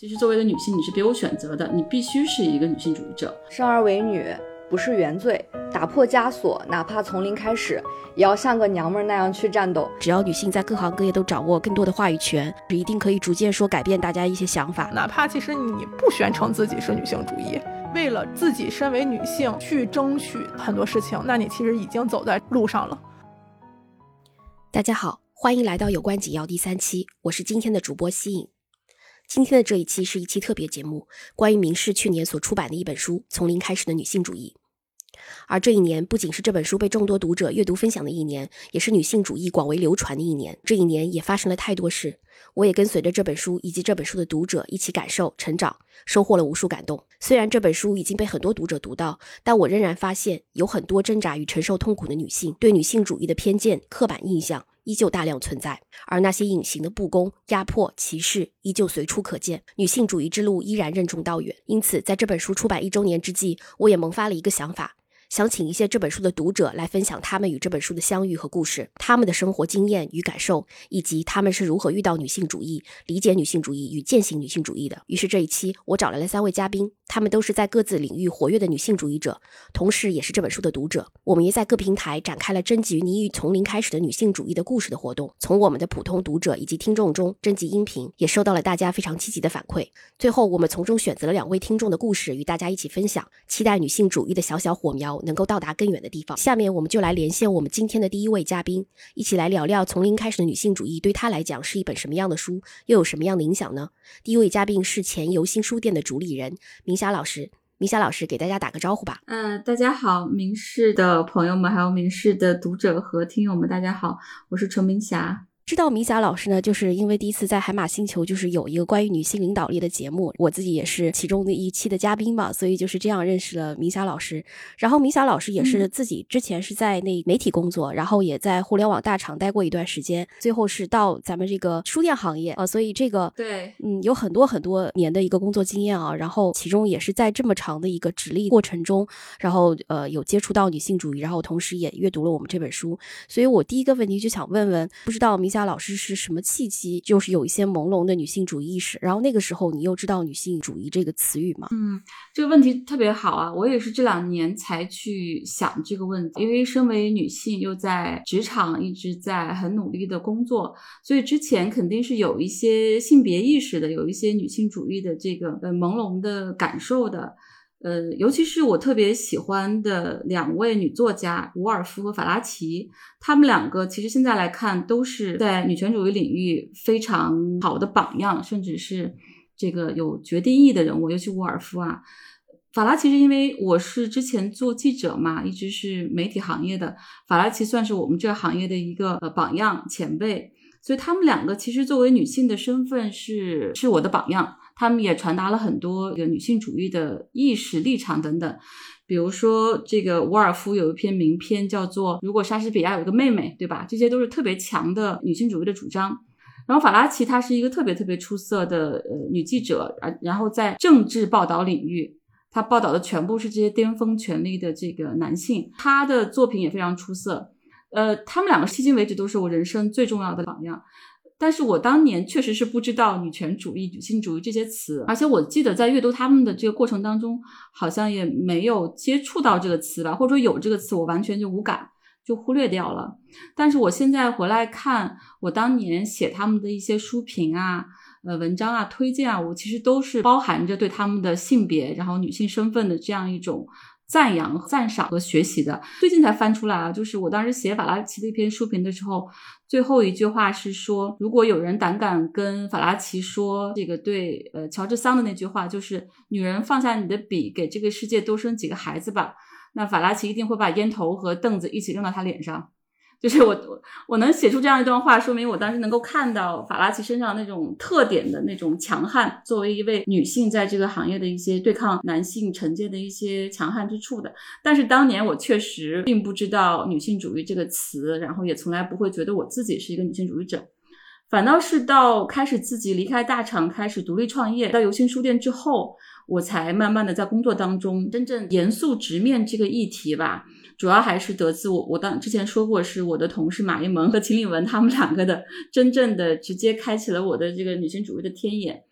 其实作为一个女性，你是别无选择的，你必须是一个女性主义者。生而为女不是原罪，打破枷锁，哪怕从零开始，也要像个娘们儿那样去战斗。只要女性在各行各业都掌握更多的话语权，一定可以逐渐说改变大家一些想法。哪怕其实你不宣称自己是女性主义，为了自己身为女性去争取很多事情，那你其实已经走在路上了。大家好，欢迎来到有关紧要第三期，我是今天的主播西影。今天的这一期是一期特别节目，关于明世去年所出版的一本书《从零开始的女性主义》。而这一年不仅是这本书被众多读者阅读分享的一年，也是女性主义广为流传的一年。这一年也发生了太多事，我也跟随着这本书以及这本书的读者一起感受、成长，收获了无数感动。虽然这本书已经被很多读者读到，但我仍然发现有很多挣扎与承受痛苦的女性对女性主义的偏见、刻板印象依旧大量存在，而那些隐形的不公、压迫、歧视依旧随处可见。女性主义之路依然任重道远。因此，在这本书出版一周年之际，我也萌发了一个想法。想请一些这本书的读者来分享他们与这本书的相遇和故事，他们的生活经验与感受，以及他们是如何遇到女性主义、理解女性主义与践行女性主义的。于是这一期我找来了三位嘉宾，他们都是在各自领域活跃的女性主义者，同时也是这本书的读者。我们也在各平台展开了征集你与从零开始的女性主义的故事的活动，从我们的普通读者以及听众中征集音频，也收到了大家非常积极的反馈。最后我们从中选择了两位听众的故事与大家一起分享，期待女性主义的小小火苗。能够到达更远的地方。下面我们就来连线我们今天的第一位嘉宾，一起来聊聊从零开始的女性主义对他来讲是一本什么样的书，又有什么样的影响呢？第一位嘉宾是前游新书店的主理人明霞老师。明霞老师给大家打个招呼吧。呃，大家好，明世的朋友们，还有明世的读者和听友们，大家好，我是陈明霞。知道明霞老师呢，就是因为第一次在海马星球就是有一个关于女性领导力的节目，我自己也是其中的一期的嘉宾嘛，所以就是这样认识了明霞老师。然后明霞老师也是自己之前是在那媒体工作，然后也在互联网大厂待过一段时间，最后是到咱们这个书店行业啊，所以这个对，嗯，有很多很多年的一个工作经验啊。然后其中也是在这么长的一个直立过程中，然后呃有接触到女性主义，然后同时也阅读了我们这本书。所以我第一个问题就想问问，不知道明霞。老师是什么契机？就是有一些朦胧的女性主义意识，然后那个时候你又知道女性主义这个词语吗？嗯，这个问题特别好啊！我也是这两年才去想这个问题，因为身为女性又在职场一直在很努力的工作，所以之前肯定是有一些性别意识的，有一些女性主义的这个呃朦胧的感受的。呃，尤其是我特别喜欢的两位女作家伍尔夫和法拉奇，她们两个其实现在来看都是在女权主义领域非常好的榜样，甚至是这个有决定意义的人物。尤其伍尔夫啊，法拉奇是因为我是之前做记者嘛，一直是媒体行业的，法拉奇算是我们这个行业的一个呃榜样前辈，所以他们两个其实作为女性的身份是是我的榜样。他们也传达了很多这个女性主义的意识立场等等，比如说这个伍尔夫有一篇名篇叫做《如果莎士比亚有一个妹妹》，对吧？这些都是特别强的女性主义的主张。然后法拉奇她是一个特别特别出色的呃女记者，啊，然后在政治报道领域，她报道的全部是这些巅峰权力的这个男性，她的作品也非常出色。呃，他们两个迄今为止都是我人生最重要的榜样。但是我当年确实是不知道女权主义、女性主义这些词，而且我记得在阅读他们的这个过程当中，好像也没有接触到这个词吧，或者说有这个词，我完全就无感，就忽略掉了。但是我现在回来看，我当年写他们的一些书评啊、呃文章啊、推荐啊，我其实都是包含着对他们的性别，然后女性身份的这样一种。赞扬、赞赏和学习的，最近才翻出来啊！就是我当时写法拉奇的一篇书评的时候，最后一句话是说，如果有人胆敢跟法拉奇说这个对呃乔治桑的那句话，就是“女人放下你的笔，给这个世界多生几个孩子吧”，那法拉奇一定会把烟头和凳子一起扔到他脸上。就是我我我能写出这样一段话，说明我当时能够看到法拉奇身上那种特点的那种强悍，作为一位女性在这个行业的一些对抗男性成见的一些强悍之处的。但是当年我确实并不知道女性主义这个词，然后也从来不会觉得我自己是一个女性主义者，反倒是到开始自己离开大厂，开始独立创业，到游心书店之后，我才慢慢的在工作当中真正严肃直面这个议题吧。主要还是得自我，我当之前说过，是我的同事马一萌和秦岭文他们两个的真正的直接开启了我的这个女性主义的天眼。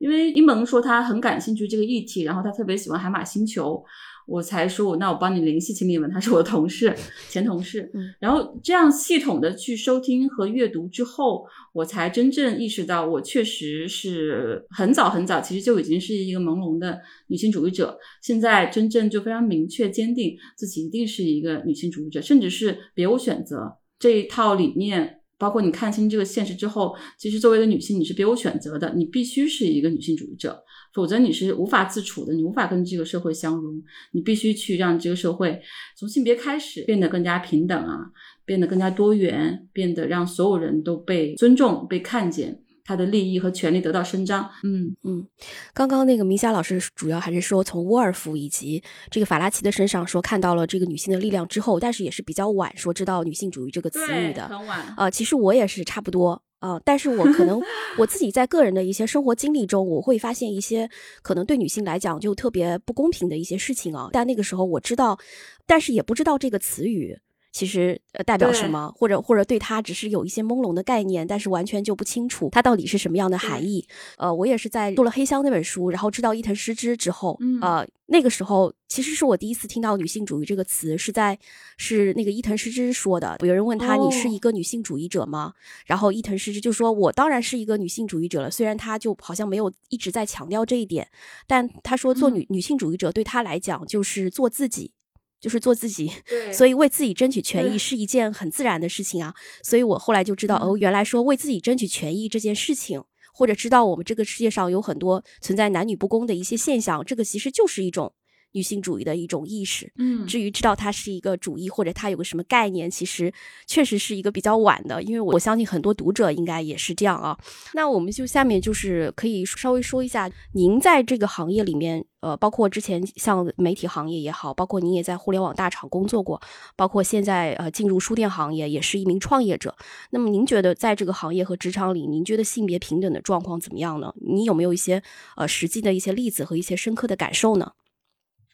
因为一萌说他很感兴趣这个议题，然后他特别喜欢海马星球。我才说，那我帮你联系秦立文，他是我的同事，前同事。嗯，然后这样系统的去收听和阅读之后，我才真正意识到，我确实是很早很早，其实就已经是一个朦胧的女性主义者。现在真正就非常明确坚定自己一定是一个女性主义者，甚至是别无选择这一套理念。包括你看清这个现实之后，其实作为一个女性，你是别无选择的，你必须是一个女性主义者。否则你是无法自处的，你无法跟这个社会相融。你必须去让这个社会从性别开始变得更加平等啊，变得更加多元，变得让所有人都被尊重、被看见，他的利益和权利得到伸张。嗯嗯，刚刚那个明霞老师主要还是说从沃尔夫以及这个法拉奇的身上说看到了这个女性的力量之后，但是也是比较晚说知道女性主义这个词语的，很晚啊。其实我也是差不多。啊，但是我可能 我自己在个人的一些生活经历中，我会发现一些可能对女性来讲就特别不公平的一些事情啊。但那个时候我知道，但是也不知道这个词语。其实呃代表什么，或者或者对它只是有一些朦胧的概念，但是完全就不清楚它到底是什么样的含义。呃，我也是在读了《黑箱》那本书，然后知道伊藤诗织之后，呃，那个时候其实是我第一次听到女性主义这个词，是在是那个伊藤诗织说的。有人问他你是一个女性主义者吗？然后伊藤诗织就说我当然是一个女性主义者了。虽然他就好像没有一直在强调这一点，但他说做女女性主义者对他来讲就是做自己。就是做自己，所以为自己争取权益是一件很自然的事情啊。所以我后来就知道，哦，原来说为自己争取权益这件事情，或者知道我们这个世界上有很多存在男女不公的一些现象，这个其实就是一种。女性主义的一种意识，嗯，至于知道它是一个主义或者它有个什么概念，其实确实是一个比较晚的，因为我相信很多读者应该也是这样啊。那我们就下面就是可以稍微说一下，您在这个行业里面，呃，包括之前像媒体行业也好，包括您也在互联网大厂工作过，包括现在呃进入书店行业也是一名创业者。那么您觉得在这个行业和职场里，您觉得性别平等的状况怎么样呢？你有没有一些呃实际的一些例子和一些深刻的感受呢？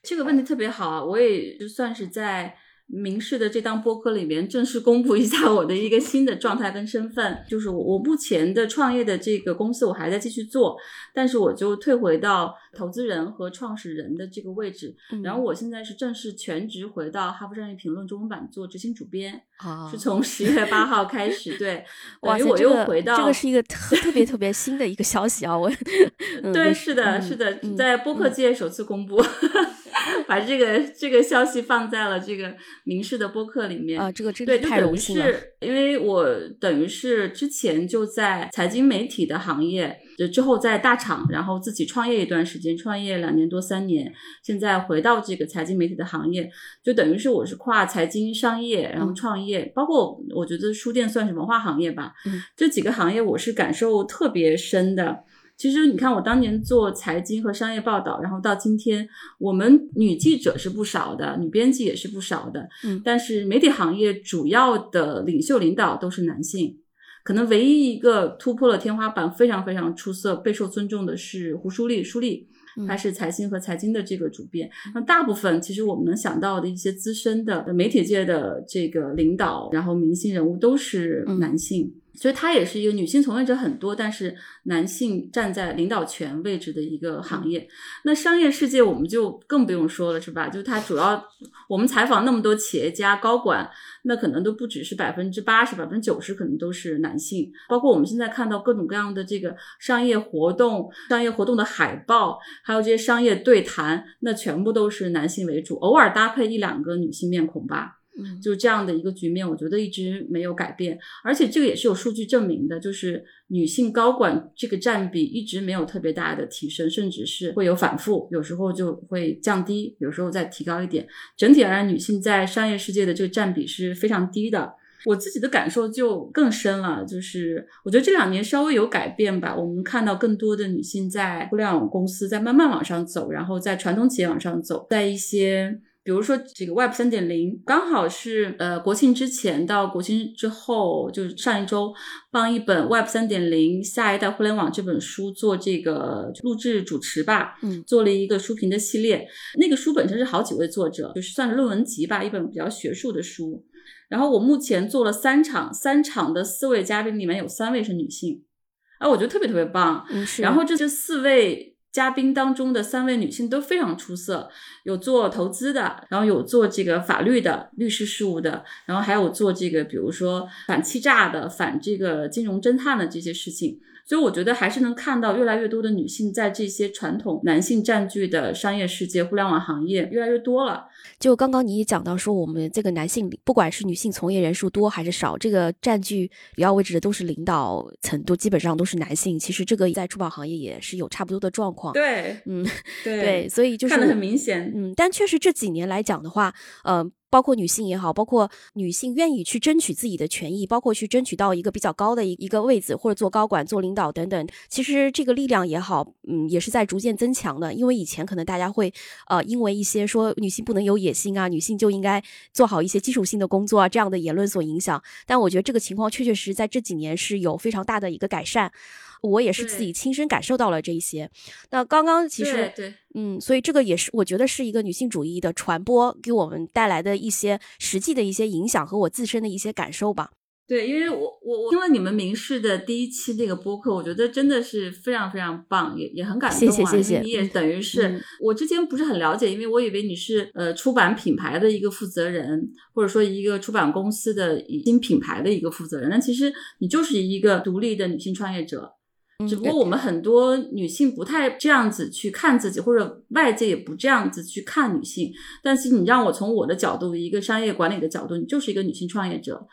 这个问题特别好啊！我也就算是在。明视的这档播客里面正式公布一下我的一个新的状态跟身份，就是我我目前的创业的这个公司我还在继续做，但是我就退回到投资人和创始人的这个位置，然后我现在是正式全职回到《哈佛商业评论》中文版做执行主编，是从十月八号开始，对，哇，我又回到这个是一个特特别特别新的一个消息啊，我，对，是的，是的，在播客界首次公布。把这个这个消息放在了这个明视的播客里面啊，这个真的太荣幸了。因为我等于是之前就在财经媒体的行业，就之后在大厂，然后自己创业一段时间，创业两年多三年，现在回到这个财经媒体的行业，就等于是我是跨财经商业，然后创业，包括我觉得书店算是文化行业吧，这几个行业我是感受特别深的。其实你看，我当年做财经和商业报道，然后到今天，我们女记者是不少的，女编辑也是不少的。嗯，但是媒体行业主要的领袖领导都是男性，可能唯一一个突破了天花板，非常非常出色、备受尊重的是胡舒立，舒立。他是财新和财经的这个主编。那大部分其实我们能想到的一些资深的媒体界的这个领导，然后明星人物都是男性。所以它也是一个女性从业者很多，但是男性站在领导权位置的一个行业。那商业世界我们就更不用说了，是吧？就它主要我们采访那么多企业家高管，那可能都不只是百分之八十、百分之九十，可能都是男性。包括我们现在看到各种各样的这个商业活动、商业活动的海报，还有这些商业对谈，那全部都是男性为主，偶尔搭配一两个女性面孔吧。就这样的一个局面，我觉得一直没有改变，而且这个也是有数据证明的，就是女性高管这个占比一直没有特别大的提升，甚至是会有反复，有时候就会降低，有时候再提高一点。整体而言，女性在商业世界的这个占比是非常低的。我自己的感受就更深了，就是我觉得这两年稍微有改变吧，我们看到更多的女性在互联网公司在慢慢往上走，然后在传统企业往上走，在一些。比如说这个 Web 三点零，刚好是呃国庆之前到国庆之后，就是上一周帮一本 Web 三点零下一代互联网这本书做这个录制主持吧，嗯，做了一个书评的系列。那个书本身是好几位作者，就是算是论文集吧，一本比较学术的书。然后我目前做了三场，三场的四位嘉宾里面有三位是女性。啊，我觉得特别特别棒。嗯，是。然后这这四位嘉宾当中的三位女性都非常出色，有做投资的，然后有做这个法律的律师事务的，然后还有做这个比如说反欺诈的、反这个金融侦探的这些事情。所以我觉得还是能看到越来越多的女性在这些传统男性占据的商业世界、互联网行业越来越多了。就刚刚你也讲到说，我们这个男性，不管是女性从业人数多还是少，这个占据主要位置的都是领导层，都基本上都是男性。其实这个在出版行业也是有差不多的状况。对，嗯，对对，所以就是看得很明显。嗯，但确实这几年来讲的话，呃。包括女性也好，包括女性愿意去争取自己的权益，包括去争取到一个比较高的一一个位置，或者做高管、做领导等等。其实这个力量也好，嗯，也是在逐渐增强的。因为以前可能大家会，呃，因为一些说女性不能有野心啊，女性就应该做好一些基础性的工作啊这样的言论所影响。但我觉得这个情况确确实实在这几年是有非常大的一个改善。我也是自己亲身感受到了这一些。那刚刚其实，对，嗯，所以这个也是我觉得是一个女性主义的传播给我们带来的一些实际的一些影响和我自身的一些感受吧。对，因为我我我听了你们明视的第一期那个播客，我觉得真的是非常非常棒，也也很感动啊。谢谢谢谢。你也等于是我之前不是很了解，因为我以为你是呃出版品牌的一个负责人，或者说一个出版公司的新品牌的一个负责人。那其实你就是一个独立的女性创业者。只不过我们很多女性不太这样子去看自己，或者外界也不这样子去看女性。但是你让我从我的角度，一个商业管理的角度，你就是一个女性创业者。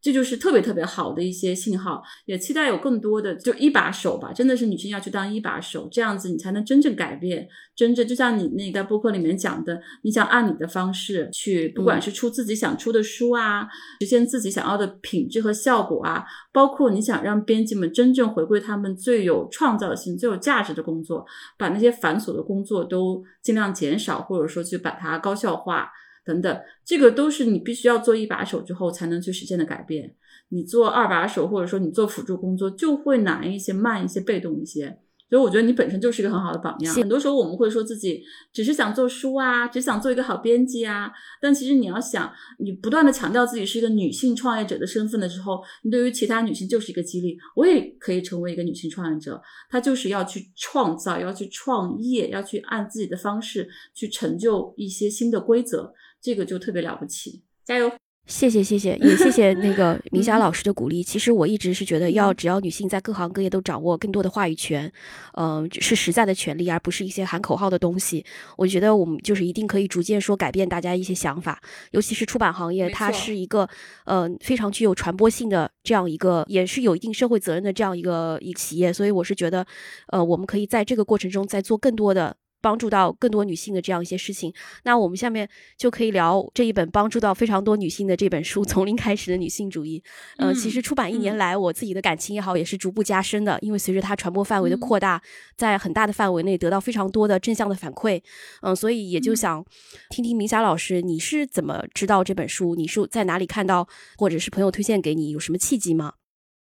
这就是特别特别好的一些信号，也期待有更多的就一把手吧，真的是女性要去当一把手，这样子你才能真正改变，真正就像你那在播客里面讲的，你想按你的方式去，不管是出自己想出的书啊，实现自己想要的品质和效果啊，包括你想让编辑们真正回归他们最有创造性、最有价值的工作，把那些繁琐的工作都尽量减少，或者说去把它高效化。等等，这个都是你必须要做一把手之后才能去实现的改变。你做二把手，或者说你做辅助工作，就会难一些、慢一些、被动一些。所以我觉得你本身就是一个很好的榜样。很多时候我们会说自己只是想做书啊，只想做一个好编辑啊，但其实你要想，你不断的强调自己是一个女性创业者的身份的时候，你对于其他女性就是一个激励。我也可以成为一个女性创业者，她就是要去创造，要去创业，要去按自己的方式去成就一些新的规则。这个就特别了不起，加油！谢谢谢谢，也谢谢那个 明霞老师的鼓励。其实我一直是觉得，要只要女性在各行各业都掌握更多的话语权，嗯，是实在的权利，而不是一些喊口号的东西。我觉得我们就是一定可以逐渐说改变大家一些想法，尤其是出版行业，它是一个呃非常具有传播性的这样一个，也是有一定社会责任的这样一个一企业。所以我是觉得，呃，我们可以在这个过程中再做更多的。帮助到更多女性的这样一些事情，那我们下面就可以聊这一本帮助到非常多女性的这本书《从零开始的女性主义》。嗯，其实出版一年来，我自己的感情也好，也是逐步加深的。因为随着它传播范围的扩大，在很大的范围内得到非常多的正向的反馈。嗯，所以也就想听听明霞老师，你是怎么知道这本书？你是在哪里看到，或者是朋友推荐给你？有什么契机吗？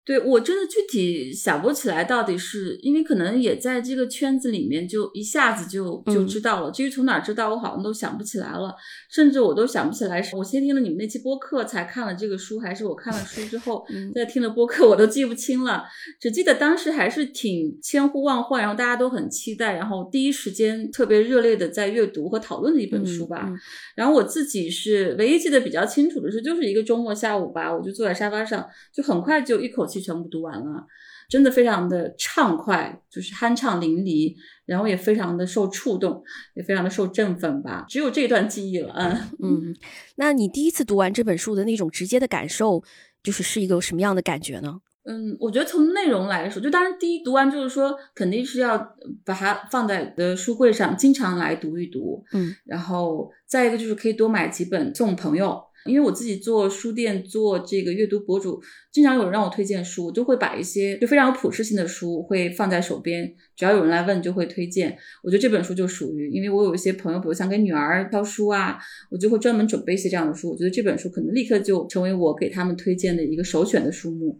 对我真的具体想不起来，到底是因为可能也在这个圈子里面，就一下子就就知道了。至于从哪知道，我好像都想不起来了，甚至我都想不起来是我先听了你们那期播客才看了这个书，还是我看了书之后 再听了播客，我都记不清了。只记得当时还是挺千呼万唤，然后大家都很期待，然后第一时间特别热烈的在阅读和讨论的一本书吧。然后我自己是唯一记得比较清楚的是，就是一个周末下午吧，我就坐在沙发上，就很快就一口气。全部读完了，真的非常的畅快，就是酣畅淋漓，然后也非常的受触动，也非常的受振奋吧。只有这段记忆了，嗯嗯。那你第一次读完这本书的那种直接的感受，就是是一个什么样的感觉呢？嗯，我觉得从内容来说，就当然第一读完就是说，肯定是要把它放在的书柜上，经常来读一读，嗯。然后再一个就是可以多买几本送朋友。因为我自己做书店，做这个阅读博主，经常有人让我推荐书，我就会把一些就非常有普适性的书会放在手边，只要有人来问就会推荐。我觉得这本书就属于，因为我有一些朋友，比如想给女儿挑书啊，我就会专门准备一些这样的书。我觉得这本书可能立刻就成为我给他们推荐的一个首选的书目。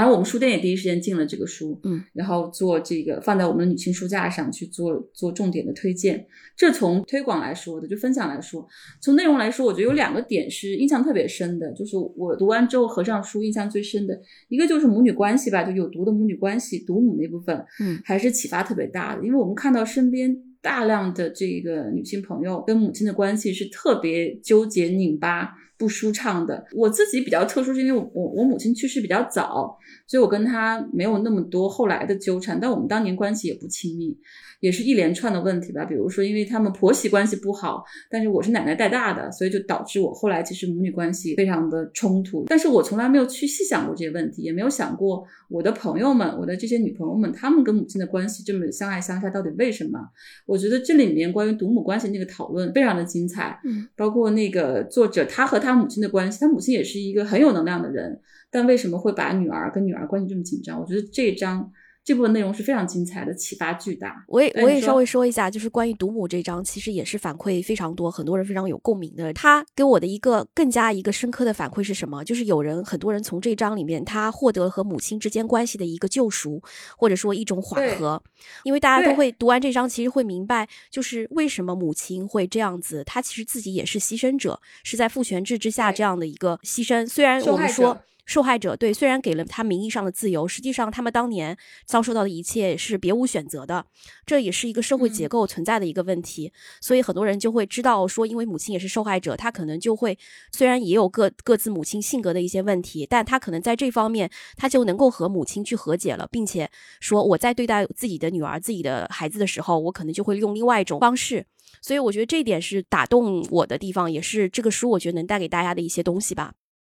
然后我们书店也第一时间进了这个书，嗯，然后做这个放在我们的女性书架上去做做重点的推荐。这从推广来说的，就分享来说，从内容来说，我觉得有两个点是印象特别深的，就是我读完之后合上书印象最深的一个就是母女关系吧，就有毒的母女关系，毒母那部分，嗯，还是启发特别大的，因为我们看到身边大量的这个女性朋友跟母亲的关系是特别纠结拧巴。不舒畅的，我自己比较特殊，是因为我我我母亲去世比较早，所以我跟她没有那么多后来的纠缠，但我们当年关系也不亲密。也是一连串的问题吧，比如说，因为他们婆媳关系不好，但是我是奶奶带大的，所以就导致我后来其实母女关系非常的冲突。但是我从来没有去细想过这些问题，也没有想过我的朋友们，我的这些女朋友们，她们跟母亲的关系这么相爱相杀，到底为什么？我觉得这里面关于独母关系那个讨论非常的精彩，嗯，包括那个作者他和他他母亲的关系，他母亲也是一个很有能量的人，但为什么会把女儿跟女儿关系这么紧张？我觉得这一章。这部分内容是非常精彩的，启发巨大。我也我也稍微说一下，就是关于独母这章，其实也是反馈非常多，很多人非常有共鸣的。他给我的一个更加一个深刻的反馈是什么？就是有人很多人从这章里面，他获得了和母亲之间关系的一个救赎，或者说一种缓和。因为大家都会读完这章，其实会明白，就是为什么母亲会这样子。她其实自己也是牺牲者，是在父权制之下这样的一个牺牲。虽然我们说。受害者对，虽然给了他名义上的自由，实际上他们当年遭受到的一切是别无选择的，这也是一个社会结构存在的一个问题。所以很多人就会知道说，因为母亲也是受害者，他可能就会虽然也有各各自母亲性格的一些问题，但他可能在这方面他就能够和母亲去和解了，并且说我在对待自己的女儿、自己的孩子的时候，我可能就会用另外一种方式。所以我觉得这一点是打动我的地方，也是这个书我觉得能带给大家的一些东西吧。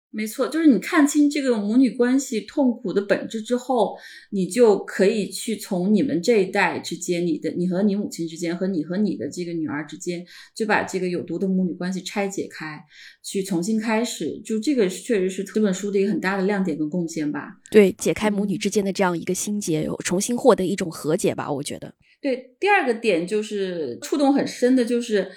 没错，就是你看清这个母女关系痛苦的本质之后，你就可以去从你们这一代之间，你的你和你母亲之间，和你和你的这个女儿之间，就把这个有毒的母女关系拆解开，去重新开始。就这个确实是这本书的一个很大的亮点跟贡献吧。对，解开母女之间的这样一个心结，重新获得一种和解吧。我觉得。对，第二个点就是触动很深的，就是。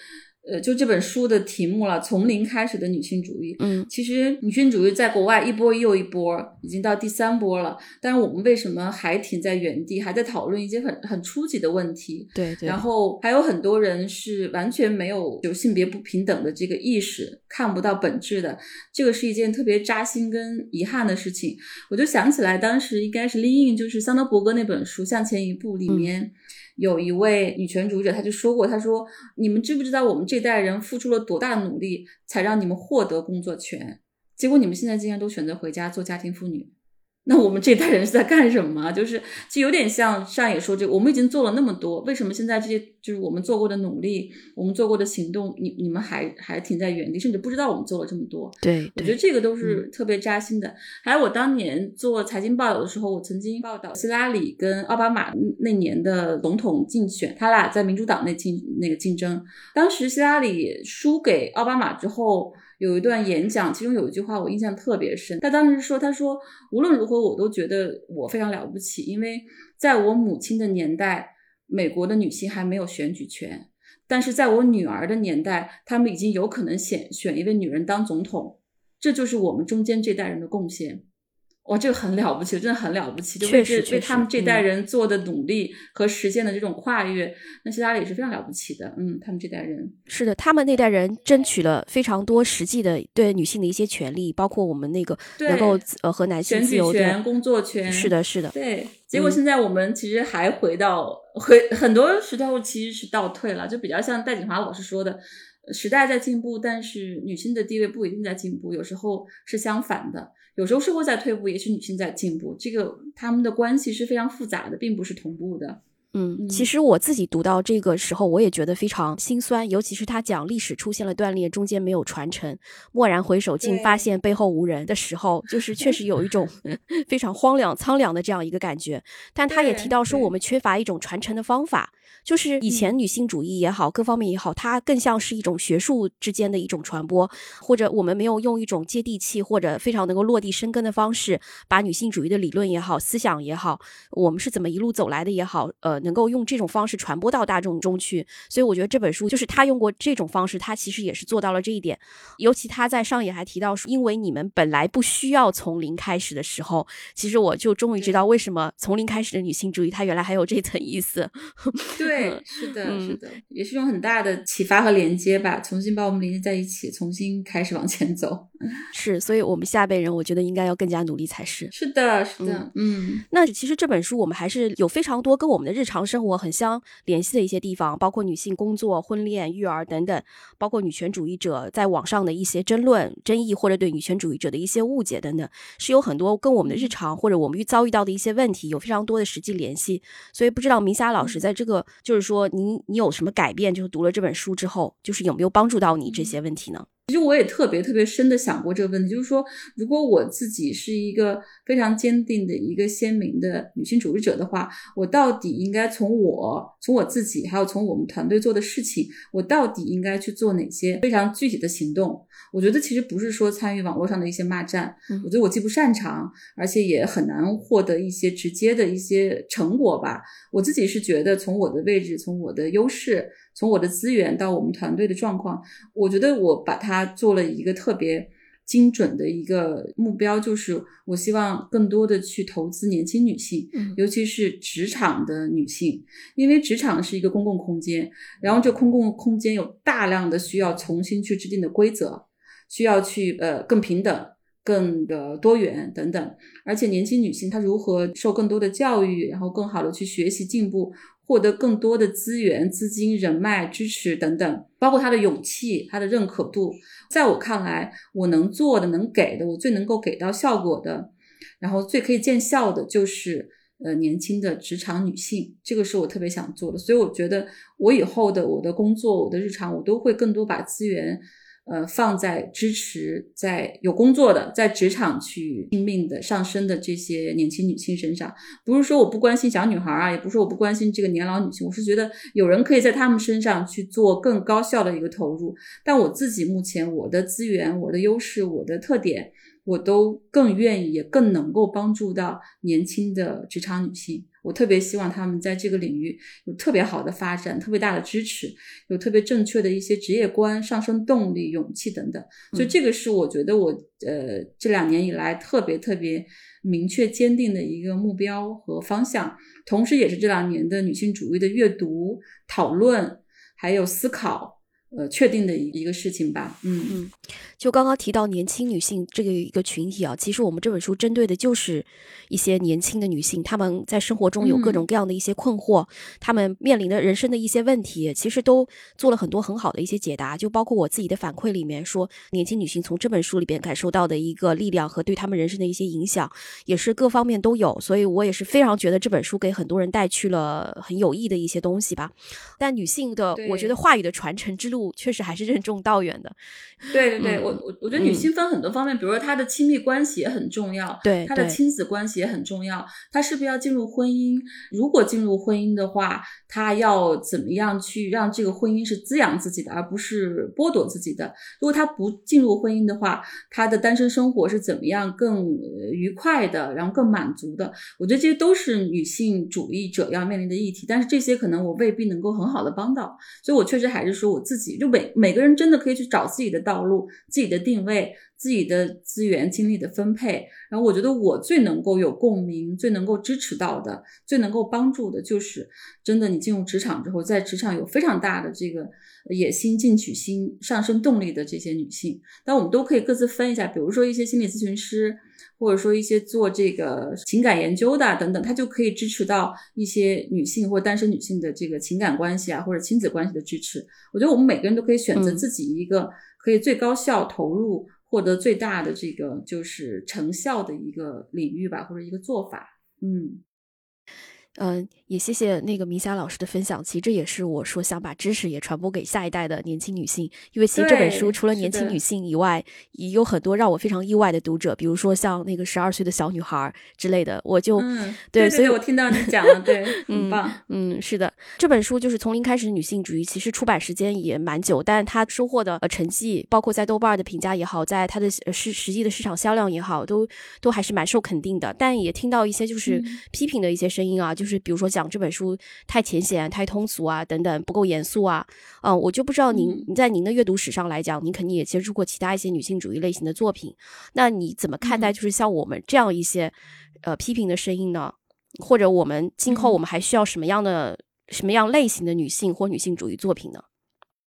呃，就这本书的题目了，从零开始的女性主义。嗯，其实女性主义在国外一波又一波，已经到第三波了。但是我们为什么还停在原地，还在讨论一些很很初级的问题？对对。然后还有很多人是完全没有有性别不平等的这个意识，看不到本质的。这个是一件特别扎心跟遗憾的事情。我就想起来，当时应该是林印，就是桑德伯格那本书《向前一步》里面。有一位女权主义者，他就说过：“他说，你们知不知道我们这代人付出了多大的努力，才让你们获得工作权？结果你们现在竟然都选择回家做家庭妇女。”那我们这代人是在干什么？就是就有点像上野说这个，我们已经做了那么多，为什么现在这些就是我们做过的努力，我们做过的行动，你你们还还停在原地，甚至不知道我们做了这么多？对，我觉得这个都是特别扎心的。还有我当年做财经报道的时候，我曾经报道希拉里跟奥巴马那年的总统竞选，他俩在民主党内竞那个竞争，当时希拉里输给奥巴马之后。有一段演讲，其中有一句话我印象特别深。他当时说：“他说无论如何，我都觉得我非常了不起，因为在我母亲的年代，美国的女性还没有选举权，但是在我女儿的年代，他们已经有可能选选一位女人当总统，这就是我们中间这代人的贡献。”哇，这个很了不起，真的很了不起，就为这为他们这代人做的努力和实现的这种跨越，那希拉里是非常了不起的。嗯，他们这代人是的，他们那代人争取了非常多实际的对女性的一些权利，包括我们那个能够呃和男性自由权、工作权。是的，是的。对，结果现在我们其实还回到回很多时候其实是倒退了，就比较像戴锦华老师说的，时代在进步，但是女性的地位不一定在进步，有时候是相反的。有时候社会在退步，也许女性在进步，这个他们的关系是非常复杂的，并不是同步的。嗯，其实我自己读到这个时候，我也觉得非常心酸，尤其是他讲历史出现了断裂，中间没有传承，蓦然回首，竟发现背后无人的时候，就是确实有一种 非常荒凉、苍凉的这样一个感觉。但他也提到说，我们缺乏一种传承的方法。就是以前女性主义也好，各方面也好，它更像是一种学术之间的一种传播，或者我们没有用一种接地气或者非常能够落地生根的方式，把女性主义的理论也好、思想也好，我们是怎么一路走来的也好，呃，能够用这种方式传播到大众中去。所以我觉得这本书就是他用过这种方式，他其实也是做到了这一点。尤其他在上野还提到说，因为你们本来不需要从零开始的时候，其实我就终于知道为什么从零开始的女性主义，它原来还有这层意思。对，是的，是的，也是一种很大的启发和连接吧，重新把我们连接在一起，重新开始往前走。是，所以我们下辈人，我觉得应该要更加努力才是。是的，是的，嗯。那其实这本书我们还是有非常多跟我们的日常生活很相联系的一些地方，包括女性工作、婚恋、育儿等等，包括女权主义者在网上的一些争论、争议，或者对女权主义者的一些误解等等，是有很多跟我们的日常或者我们遇遭遇到的一些问题有非常多的实际联系。所以不知道明霞老师在这个就是说，你你有什么改变？就是读了这本书之后，就是有没有帮助到你这些问题呢？其实我也特别特别深的想过这个问题，就是说，如果我自己是一个非常坚定的一个鲜明的女性主义者的话，我到底应该从我从我自己，还有从我们团队做的事情，我到底应该去做哪些非常具体的行动？我觉得其实不是说参与网络上的一些骂战，我觉得我既不擅长，而且也很难获得一些直接的一些成果吧。我自己是觉得，从我的位置，从我的优势。从我的资源到我们团队的状况，我觉得我把它做了一个特别精准的一个目标，就是我希望更多的去投资年轻女性，尤其是职场的女性，因为职场是一个公共空间，然后这公共空间有大量的需要重新去制定的规则，需要去呃更平等、更的多元等等，而且年轻女性她如何受更多的教育，然后更好的去学习进步。获得更多的资源、资金、人脉、支持等等，包括她的勇气、她的认可度，在我看来，我能做的、能给的，我最能够给到效果的，然后最可以见效的，就是呃年轻的职场女性，这个是我特别想做的。所以我觉得，我以后的我的工作、我的日常，我都会更多把资源。呃，放在支持在有工作的，在职场去拼命的上升的这些年轻女性身上，不是说我不关心小女孩啊，也不是说我不关心这个年老女性，我是觉得有人可以在她们身上去做更高效的一个投入。但我自己目前我的资源、我的优势、我的特点，我都更愿意，也更能够帮助到年轻的职场女性。我特别希望她们在这个领域有特别好的发展，特别大的支持，有特别正确的一些职业观、上升动力、勇气等等。所以这个是我觉得我呃这两年以来特别特别明确坚定的一个目标和方向，同时也是这两年的女性主义的阅读、讨论还有思考。呃，确定的一一个事情吧。嗯嗯，就刚刚提到年轻女性这个一个群体啊，其实我们这本书针对的就是一些年轻的女性，她们在生活中有各种各样的一些困惑，她们面临的人生的一些问题，其实都做了很多很好的一些解答。就包括我自己的反馈里面说，年轻女性从这本书里边感受到的一个力量和对她们人生的一些影响，也是各方面都有。所以我也是非常觉得这本书给很多人带去了很有益的一些东西吧。但女性的，我觉得话语的传承之路。确实还是任重道远的，对对对，我我我觉得女性分很多方面，比如说她的亲密关系也很重要，对她的亲子关系也很重要，她是不是要进入婚姻？如果进入婚姻的话，她要怎么样去让这个婚姻是滋养自己的，而不是剥夺自己的？如果她不进入婚姻的话，她的单身生活是怎么样更愉快的，然后更满足的？我觉得这些都是女性主义者要面临的议题，但是这些可能我未必能够很好的帮到，所以我确实还是说我自己。就每每个人真的可以去找自己的道路、自己的定位、自己的资源、精力的分配。然后我觉得我最能够有共鸣、最能够支持到的、最能够帮助的，就是真的你进入职场之后，在职场有非常大的这个野心、进取心、上升动力的这些女性。但我们都可以各自分一下，比如说一些心理咨询师。或者说一些做这个情感研究的等等，他就可以支持到一些女性或单身女性的这个情感关系啊，或者亲子关系的支持。我觉得我们每个人都可以选择自己一个可以最高效投入、获得最大的这个就是成效的一个领域吧，或者一个做法。嗯。嗯，也谢谢那个明霞老师的分享。其实这也是我说想把知识也传播给下一代的年轻女性，因为其实这本书除了年轻女性以外，也有很多让我非常意外的读者，比如说像那个十二岁的小女孩之类的。我就对，所以我听到你讲了，对，很棒。嗯，是的，这本书就是从零开始女性主义，其实出版时间也蛮久，但是它收获的呃成绩，包括在豆瓣的评价也好，在它的市实际的市场销量也好，都都还是蛮受肯定的。但也听到一些就是批评的一些声音啊。就是比如说讲这本书太浅显、太通俗啊，等等，不够严肃啊。嗯，我就不知道您您在您的阅读史上来讲，您肯定也接触过其他一些女性主义类型的作品，那你怎么看待就是像我们这样一些呃批评的声音呢？或者我们今后我们还需要什么样的什么样类型的女性或女性主义作品呢？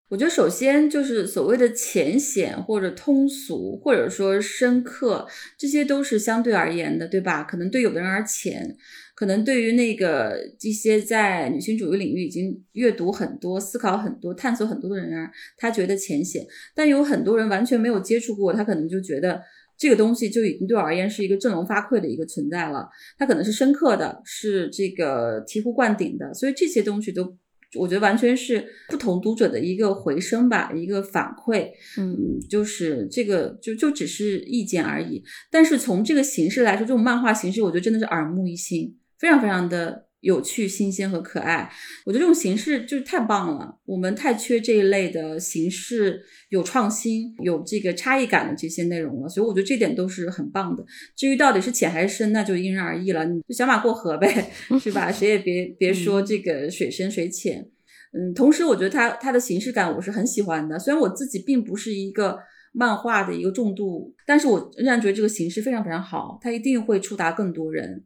我觉得首先就是所谓的浅显或者通俗，或者说深刻，这些都是相对而言的，对吧？可能对有的人而浅，可能对于那个一些在女性主义领域已经阅读很多、思考很多、探索很多的人啊，他觉得浅显。但有很多人完全没有接触过，他可能就觉得这个东西就已经对我而言是一个振聋发聩的一个存在了。它可能是深刻的，是这个醍醐灌顶的，所以这些东西都。我觉得完全是不同读者的一个回声吧，一个反馈，嗯，就是这个就就只是意见而已。但是从这个形式来说，这种漫画形式，我觉得真的是耳目一新，非常非常的。有趣、新鲜和可爱，我觉得这种形式就是太棒了。我们太缺这一类的形式，有创新、有这个差异感的这些内容了。所以我觉得这点都是很棒的。至于到底是浅还是深，那就因人而异了。你就小马过河呗，是吧？谁也别 别说这个水深水浅。嗯，同时我觉得它它的形式感我是很喜欢的。虽然我自己并不是一个漫画的一个重度，但是我仍然觉得这个形式非常非常好，它一定会触达更多人。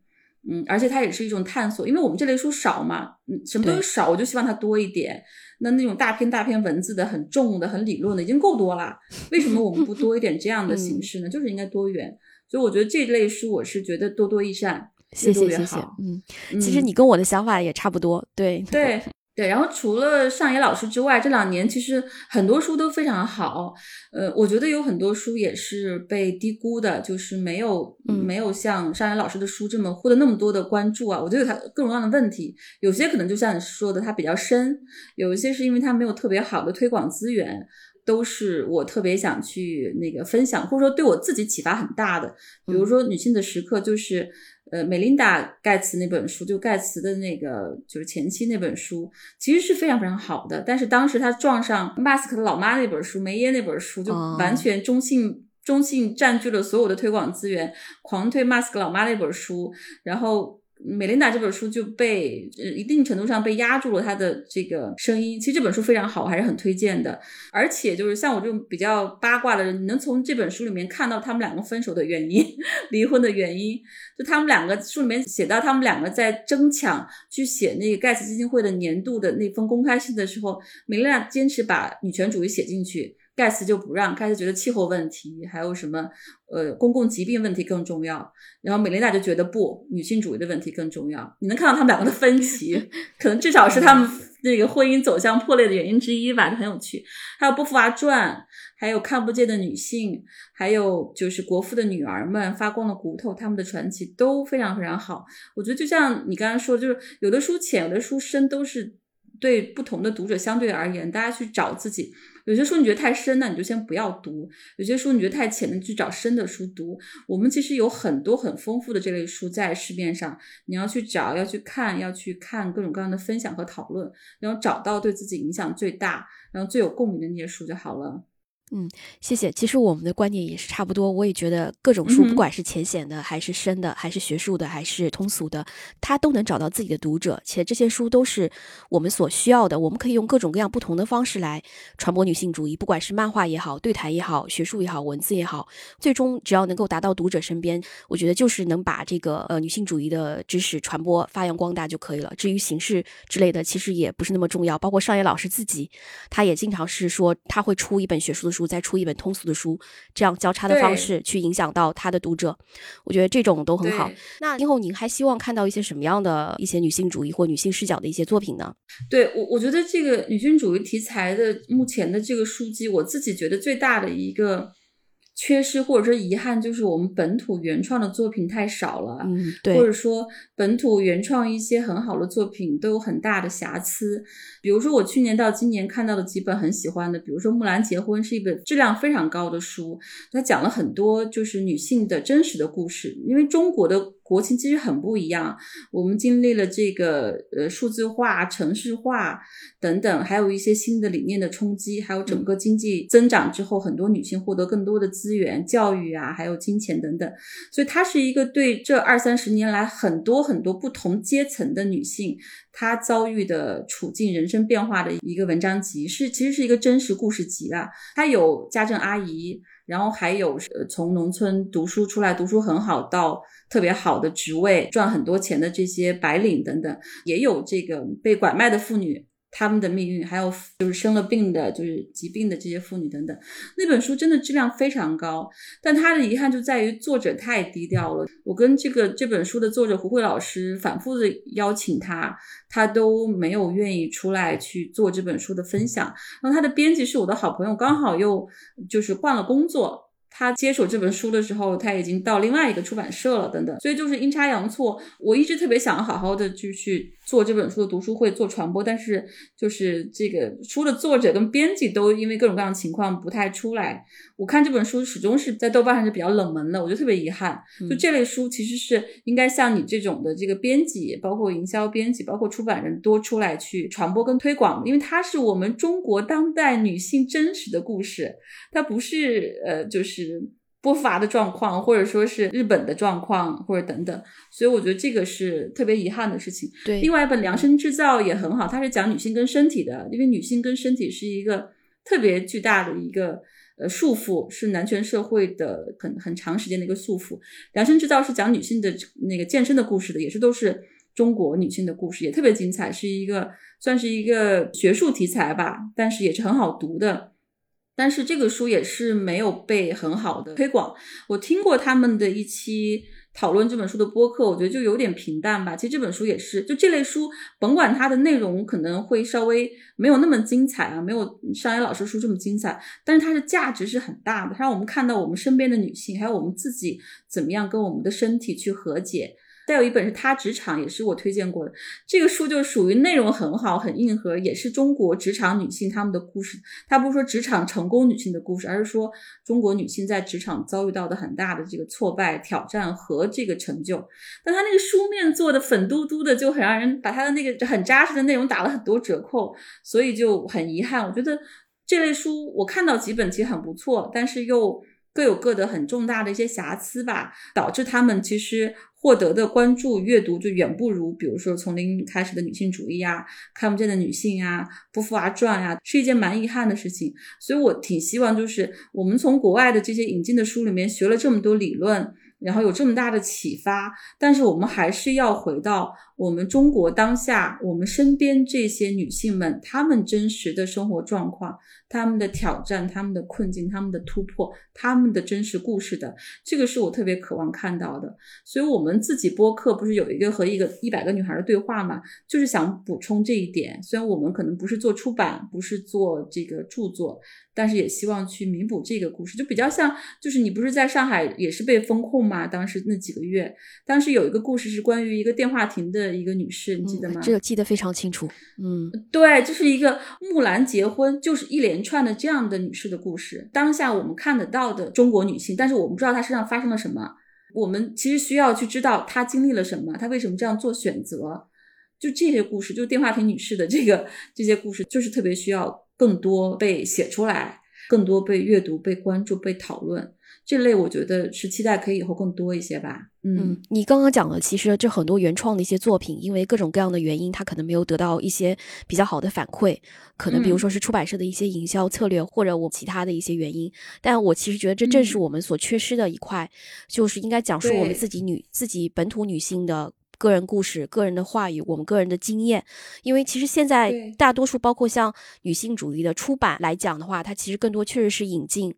嗯，而且它也是一种探索，因为我们这类书少嘛，嗯，什么东西少，我就希望它多一点。那那种大篇大篇文字的、很重的、很理论的，已经够多了。为什么我们不 多一点这样的形式呢？就是应该多元。所以我觉得这类书，我是觉得多多益善，谢谢谢谢。嗯，其实你跟我的想法也差不多，对对。对，然后除了上野老师之外，这两年其实很多书都非常好。呃，我觉得有很多书也是被低估的，就是没有没有像上野老师的书这么获得那么多的关注啊。我觉得有它各种各样的问题，有些可能就像你说的，它比较深；有一些是因为它没有特别好的推广资源，都是我特别想去那个分享，或者说对我自己启发很大的。比如说《女性的时刻》，就是。呃，美琳达盖茨那本书，就盖茨的那个就是前妻那本书，其实是非常非常好的。但是当时他撞上马斯克的老妈那本书，梅耶那本书，就完全中性中性占据了所有的推广资源，狂推 Mask 老妈那本书，然后。美琳达这本书就被呃一定程度上被压住了她的这个声音。其实这本书非常好，我还是很推荐的。而且就是像我这种比较八卦的人，你能从这本书里面看到他们两个分手的原因、离婚的原因。就他们两个书里面写到，他们两个在争抢去写那个盖茨基金会的年度的那封公开信的时候，美琳达坚持把女权主义写进去。盖茨就不让，盖茨觉得气候问题还有什么呃公共疾病问题更重要，然后美琳达就觉得不，女性主义的问题更重要。你能看到他们两个的分歧，可能至少是他们那个婚姻走向破裂的原因之一吧，就很有趣。还有《波伏娃传》，还有《看不见的女性》，还有就是国父的女儿们、发光的骨头，他们的传奇都非常非常好。我觉得就像你刚刚说，就是有的书浅，有的书深，都是对不同的读者相对而言，大家去找自己。有些书你觉得太深，那你就先不要读；有些书你觉得太浅，你去找深的书读。我们其实有很多很丰富的这类书在市面上，你要去找，要去看，要去看各种各样的分享和讨论，然后找到对自己影响最大、然后最有共鸣的那些书就好了。嗯，谢谢。其实我们的观点也是差不多。我也觉得各种书，不管是浅显的，还是深的，还是学术的，还是通俗的，它都能找到自己的读者。且这些书都是我们所需要的。我们可以用各种各样不同的方式来传播女性主义，不管是漫画也好，对谈也好，学术也好，文字也好，最终只要能够达到读者身边，我觉得就是能把这个呃女性主义的知识传播发扬光大就可以了。至于形式之类的，其实也不是那么重要。包括上野老师自己，他也经常是说他会出一本学术的书。再出一本通俗的书，这样交叉的方式去影响到他的读者，我觉得这种都很好。那今后您还希望看到一些什么样的一些女性主义或女性视角的一些作品呢？对我，我觉得这个女性主义题材的目前的这个书籍，我自己觉得最大的一个。缺失或者说遗憾，就是我们本土原创的作品太少了，嗯，对，或者说本土原创一些很好的作品都有很大的瑕疵。比如说我去年到今年看到的几本很喜欢的，比如说《木兰结婚》是一本质量非常高的书，它讲了很多就是女性的真实的故事。因为中国的国情其实很不一样。我们经历了这个呃数字化、城市化等等，还有一些新的理念的冲击，还有整个经济增长之后，很多女性获得更多的资源、教育啊，还有金钱等等。所以它是一个对这二三十年来很多很多不同阶层的女性她遭遇的处境、人生变化的一个文章集，是其实是一个真实故事集啊。它有家政阿姨。然后还有，从农村读书出来，读书很好，到特别好的职位，赚很多钱的这些白领等等，也有这个被拐卖的妇女。他们的命运，还有就是生了病的，就是疾病的这些妇女等等，那本书真的质量非常高，但它的遗憾就在于作者太低调了。我跟这个这本书的作者胡慧老师反复的邀请他，他都没有愿意出来去做这本书的分享。然后他的编辑是我的好朋友，刚好又就是换了工作。他接手这本书的时候，他已经到另外一个出版社了，等等，所以就是阴差阳错。我一直特别想好好的去去做这本书的读书会，做传播，但是就是这个书的作者跟编辑都因为各种各样的情况不太出来。我看这本书始终是在豆瓣上是比较冷门的，我觉得特别遗憾。就这类书其实是应该像你这种的这个编辑，包括营销编辑，包括出版人多出来去传播跟推广，因为它是我们中国当代女性真实的故事，它不是呃就是。不乏的状况，或者说是日本的状况，或者等等，所以我觉得这个是特别遗憾的事情。对，另外一本《量身制造》也很好，它是讲女性跟身体的，因为女性跟身体是一个特别巨大的一个呃束缚，是男权社会的很很长时间的一个束缚。《量身制造》是讲女性的那个健身的故事的，也是都是中国女性的故事，也特别精彩，是一个算是一个学术题材吧，但是也是很好读的。但是这个书也是没有被很好的推广。我听过他们的一期讨论这本书的播客，我觉得就有点平淡吧。其实这本书也是，就这类书，甭管它的内容可能会稍微没有那么精彩啊，没有上野老师书这么精彩，但是它的价值是很大的，它让我们看到我们身边的女性，还有我们自己怎么样跟我们的身体去和解。再有一本是他职场，也是我推荐过的。这个书就属于内容很好、很硬核，也是中国职场女性她们的故事。他不是说职场成功女性的故事，而是说中国女性在职场遭遇到的很大的这个挫败、挑战和这个成就。但他那个书面做的粉嘟嘟的，就很让人把他的那个很扎实的内容打了很多折扣，所以就很遗憾。我觉得这类书我看到几本其实很不错，但是又各有各的很重大的一些瑕疵吧，导致他们其实。获得的关注阅读就远不如，比如说从零开始的女性主义啊，看不见的女性啊，不服娃传呀，是一件蛮遗憾的事情。所以我挺希望，就是我们从国外的这些引进的书里面学了这么多理论。然后有这么大的启发，但是我们还是要回到我们中国当下，我们身边这些女性们，她们真实的生活状况，她们的挑战，她们的困境，她们的突破，她们的真实故事的，这个是我特别渴望看到的。所以，我们自己播客不是有一个和一个一百个女孩的对话嘛？就是想补充这一点。虽然我们可能不是做出版，不是做这个著作。但是也希望去弥补这个故事，就比较像，就是你不是在上海也是被封控吗？当时那几个月，当时有一个故事是关于一个电话亭的一个女士，你记得吗？这个记得非常清楚。嗯，对，就是一个木兰结婚，就是一连串的这样的女士的故事。当下我们看得到的中国女性，但是我们不知道她身上发生了什么。我们其实需要去知道她经历了什么，她为什么这样做选择。就这些故事，就电话亭女士的这个这些故事，就是特别需要。更多被写出来，更多被阅读、被关注、被讨论，这类我觉得是期待可以以后更多一些吧。嗯，你刚刚讲了，其实这很多原创的一些作品，因为各种各样的原因，它可能没有得到一些比较好的反馈，可能比如说是出版社的一些营销策略，或者我其他的一些原因。但我其实觉得这正是我们所缺失的一块，就是应该讲述我们自己女、自己本土女性的。个人故事、个人的话语，我们个人的经验，因为其实现在大多数，包括像女性主义的出版来讲的话，它其实更多确实是引进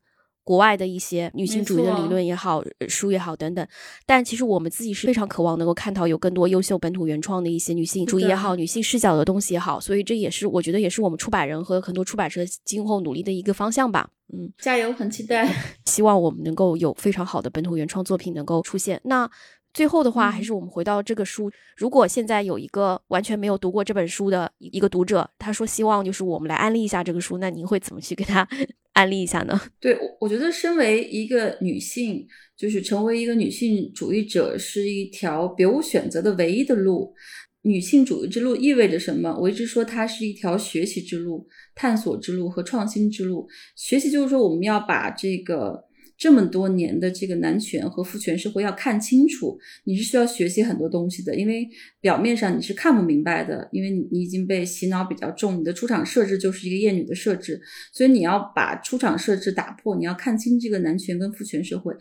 国外的一些女性主义的理论也好、书也好等等。但其实我们自己是非常渴望能够看到有更多优秀本土原创的一些女性主义也好、女性视角的东西也好。所以这也是我觉得也是我们出版人和很多出版社今后努力的一个方向吧。嗯，加油，很期待，希望我们能够有非常好的本土原创作品能够出现。那。最后的话，还是我们回到这个书。如果现在有一个完全没有读过这本书的一个读者，他说希望就是我们来安利一下这个书，那您会怎么去给他安利一下呢？对，我我觉得身为一个女性，就是成为一个女性主义者，是一条别无选择的唯一的路。女性主义之路意味着什么？我一直说它是一条学习之路、探索之路和创新之路。学习就是说，我们要把这个。这么多年的这个男权和父权社会要看清楚，你是需要学习很多东西的，因为表面上你是看不明白的，因为你已经被洗脑比较重，你的出场设置就是一个厌女的设置，所以你要把出场设置打破，你要看清这个男权跟父权社会。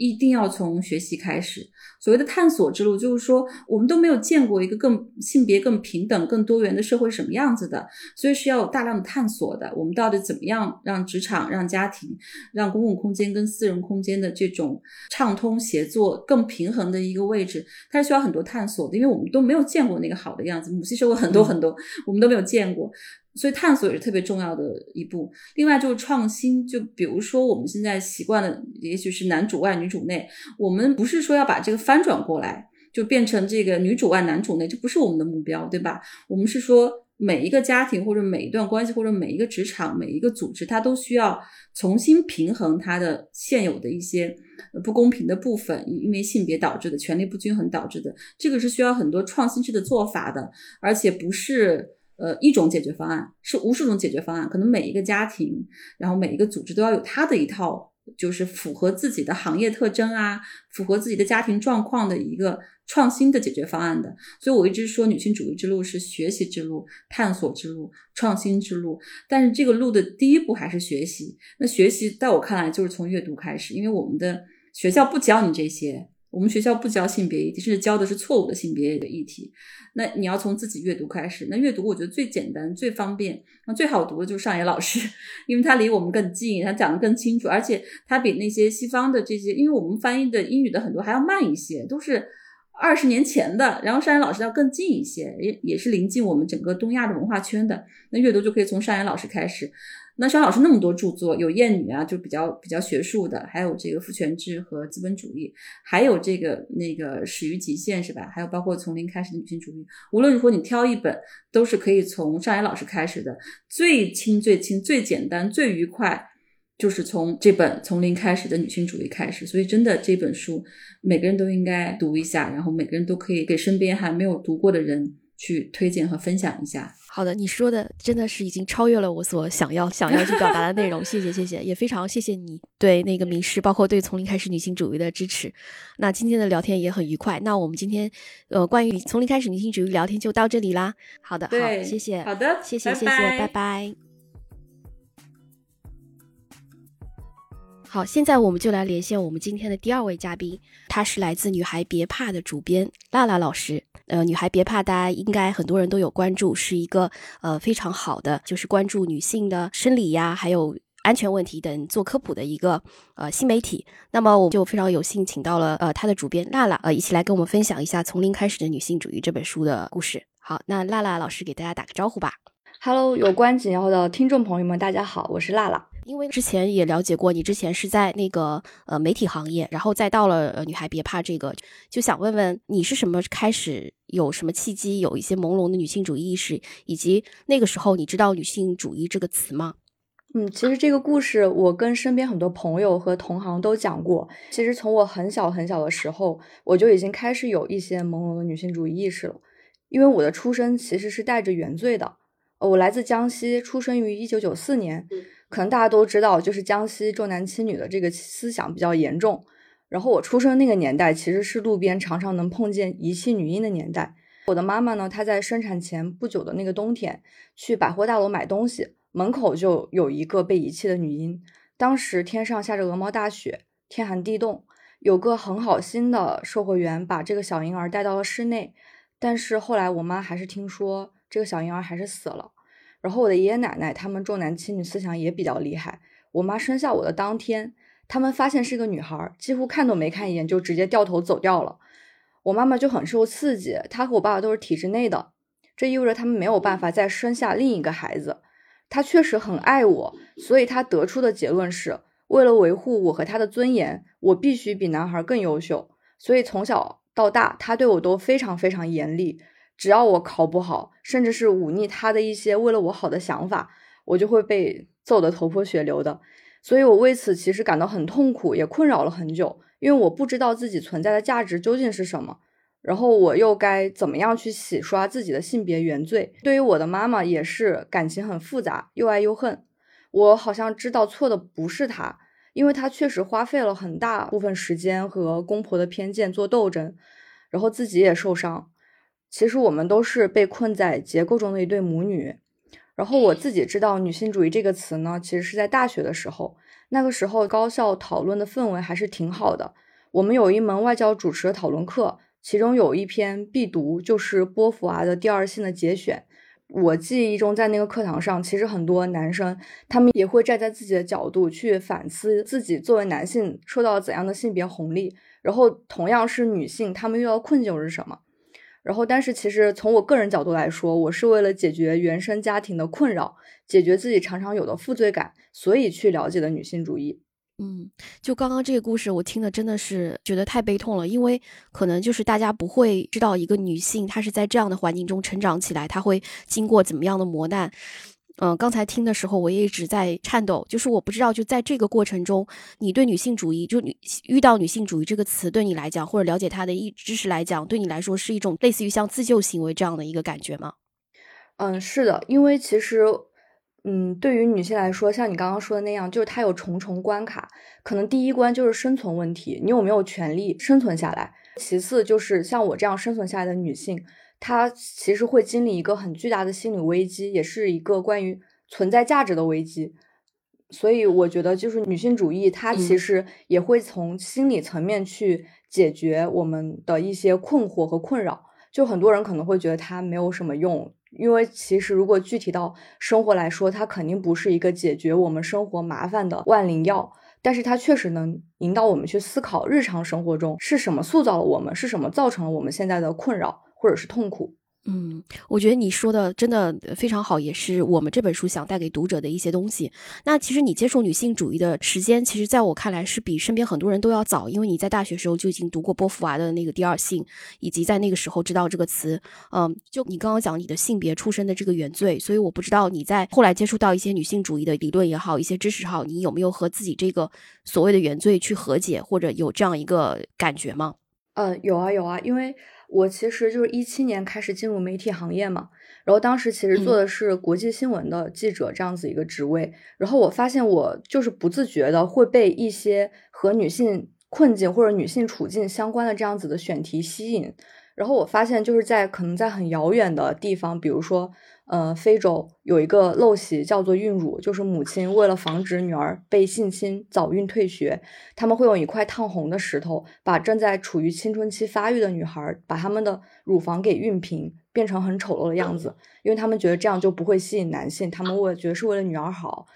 一定要从学习开始。所谓的探索之路，就是说我们都没有见过一个更性别更平等、更多元的社会什么样子的，所以是要有大量的探索的。我们到底怎么样让职场、让家庭、让公共空间跟私人空间的这种畅通协作更平衡的一个位置，它是需要很多探索的，因为我们都没有见过那个好的样子。母系社会很多很多，我们都没有见过。所以探索也是特别重要的一步。另外就是创新，就比如说我们现在习惯的，也许是男主外女主内。我们不是说要把这个翻转过来，就变成这个女主外男主内，这不是我们的目标，对吧？我们是说每一个家庭或者每一段关系或者每一个职场每一个组织，它都需要重新平衡它的现有的一些不公平的部分，因为性别导致的权力不均衡导致的，这个是需要很多创新式的做法的，而且不是。呃，一种解决方案是无数种解决方案，可能每一个家庭，然后每一个组织都要有它的一套，就是符合自己的行业特征啊，符合自己的家庭状况的一个创新的解决方案的。所以我一直说，女性主义之路是学习之路、探索之路、创新之路。但是这个路的第一步还是学习。那学习在我看来就是从阅读开始，因为我们的学校不教你这些。我们学校不教性别议题，甚至教的是错误的性别的议题。那你要从自己阅读开始。那阅读我觉得最简单、最方便、那最好读的就是上野老师，因为他离我们更近，他讲的更清楚，而且他比那些西方的这些，因为我们翻译的英语的很多还要慢一些，都是二十年前的。然后上野老师要更近一些，也也是临近我们整个东亚的文化圈的。那阅读就可以从上野老师开始。那肖老师那么多著作，有《厌女》啊，就比较比较学术的，还有这个父权制和资本主义，还有这个那个始于极限是吧？还有包括从零开始的女性主义。无论如何，你挑一本都是可以从上野老师开始的，最轻、最轻、最简单、最愉快，就是从这本从零开始的女性主义开始。所以，真的这本书每个人都应该读一下，然后每个人都可以给身边还没有读过的人去推荐和分享一下。好的，你说的真的是已经超越了我所想要想要去表达的内容，谢谢谢谢，也非常谢谢你对那个名师，包括对从零开始女性主义的支持。那今天的聊天也很愉快，那我们今天呃关于从零开始女性主义聊天就到这里啦。好的，好，谢谢，好的，谢谢谢谢，拜拜。好，现在我们就来连线我们今天的第二位嘉宾，他是来自《女孩别怕》的主编娜娜老师。呃，《女孩别怕》大家应该很多人都有关注，是一个呃非常好的，就是关注女性的生理呀，还有安全问题等做科普的一个呃新媒体。那么我就非常有幸请到了呃他的主编娜娜，呃一起来跟我们分享一下《从零开始的女性主义》这本书的故事。好，那娜娜老师给大家打个招呼吧。Hello，有关紧要的听众朋友们，大家好，我是娜娜。因为之前也了解过，你之前是在那个呃媒体行业，然后再到了呃女孩别怕这个，就想问问你是什么开始有什么契机，有一些朦胧的女性主义意识，以及那个时候你知道女性主义这个词吗？嗯，其实这个故事我跟身边很多朋友和同行都讲过。其实从我很小很小的时候，我就已经开始有一些朦胧的女性主义意识了，因为我的出生其实是带着原罪的。我来自江西，出生于一九九四年。可能大家都知道，就是江西重男轻女的这个思想比较严重。然后我出生那个年代，其实是路边常常能碰见遗弃女婴的年代。我的妈妈呢，她在生产前不久的那个冬天，去百货大楼买东西，门口就有一个被遗弃的女婴。当时天上下着鹅毛大雪，天寒地冻，有个很好心的售货员把这个小婴儿带到了室内，但是后来我妈还是听说这个小婴儿还是死了。然后我的爷爷奶奶他们重男轻女思想也比较厉害。我妈生下我的当天，他们发现是个女孩，几乎看都没看一眼就直接掉头走掉了。我妈妈就很受刺激，她和我爸爸都是体制内的，这意味着他们没有办法再生下另一个孩子。她确实很爱我，所以她得出的结论是为了维护我和她的尊严，我必须比男孩更优秀。所以从小到大，他对我都非常非常严厉。只要我考不好，甚至是忤逆他的一些为了我好的想法，我就会被揍得头破血流的。所以我为此其实感到很痛苦，也困扰了很久，因为我不知道自己存在的价值究竟是什么，然后我又该怎么样去洗刷自己的性别原罪？对于我的妈妈也是感情很复杂，又爱又恨。我好像知道错的不是她，因为她确实花费了很大部分时间和公婆的偏见做斗争，然后自己也受伤。其实我们都是被困在结构中的一对母女。然后我自己知道“女性主义”这个词呢，其实是在大学的时候，那个时候高校讨论的氛围还是挺好的。我们有一门外交主持的讨论课，其中有一篇必读，就是波伏娃的《第二性》的节选。我记忆中，在那个课堂上，其实很多男生他们也会站在自己的角度去反思自己作为男性受到怎样的性别红利，然后同样是女性，他们遇到困境是什么。然后，但是其实从我个人角度来说，我是为了解决原生家庭的困扰，解决自己常常有的负罪感，所以去了解的女性主义。嗯，就刚刚这个故事，我听的真的是觉得太悲痛了，因为可能就是大家不会知道一个女性她是在这样的环境中成长起来，她会经过怎么样的磨难。嗯，刚才听的时候，我也一直在颤抖。就是我不知道，就在这个过程中，你对女性主义，就女遇到女性主义这个词，对你来讲，或者了解它的一知识来讲，对你来说是一种类似于像自救行为这样的一个感觉吗？嗯，是的，因为其实，嗯，对于女性来说，像你刚刚说的那样，就是它有重重关卡。可能第一关就是生存问题，你有没有权利生存下来？其次就是像我这样生存下来的女性。她其实会经历一个很巨大的心理危机，也是一个关于存在价值的危机。所以我觉得，就是女性主义，它其实也会从心理层面去解决我们的一些困惑和困扰。就很多人可能会觉得它没有什么用，因为其实如果具体到生活来说，它肯定不是一个解决我们生活麻烦的万灵药。但是它确实能引导我们去思考日常生活中是什么塑造了我们，是什么造成了我们现在的困扰。或者是痛苦，嗯，我觉得你说的真的非常好，也是我们这本书想带给读者的一些东西。那其实你接触女性主义的时间，其实在我看来是比身边很多人都要早，因为你在大学时候就已经读过波伏娃的那个《第二性》，以及在那个时候知道这个词。嗯，就你刚刚讲你的性别出身的这个原罪，所以我不知道你在后来接触到一些女性主义的理论也好，一些知识好，你有没有和自己这个所谓的原罪去和解，或者有这样一个感觉吗？嗯，有啊有啊，因为。我其实就是一七年开始进入媒体行业嘛，然后当时其实做的是国际新闻的记者这样子一个职位，然后我发现我就是不自觉的会被一些和女性困境或者女性处境相关的这样子的选题吸引，然后我发现就是在可能在很遥远的地方，比如说。呃，非洲有一个陋习叫做孕乳，就是母亲为了防止女儿被性侵早孕退学，他们会用一块烫红的石头，把正在处于青春期发育的女孩，把她们的乳房给熨平，变成很丑陋的样子，因为他们觉得这样就不会吸引男性，他们为觉得是为了女儿好。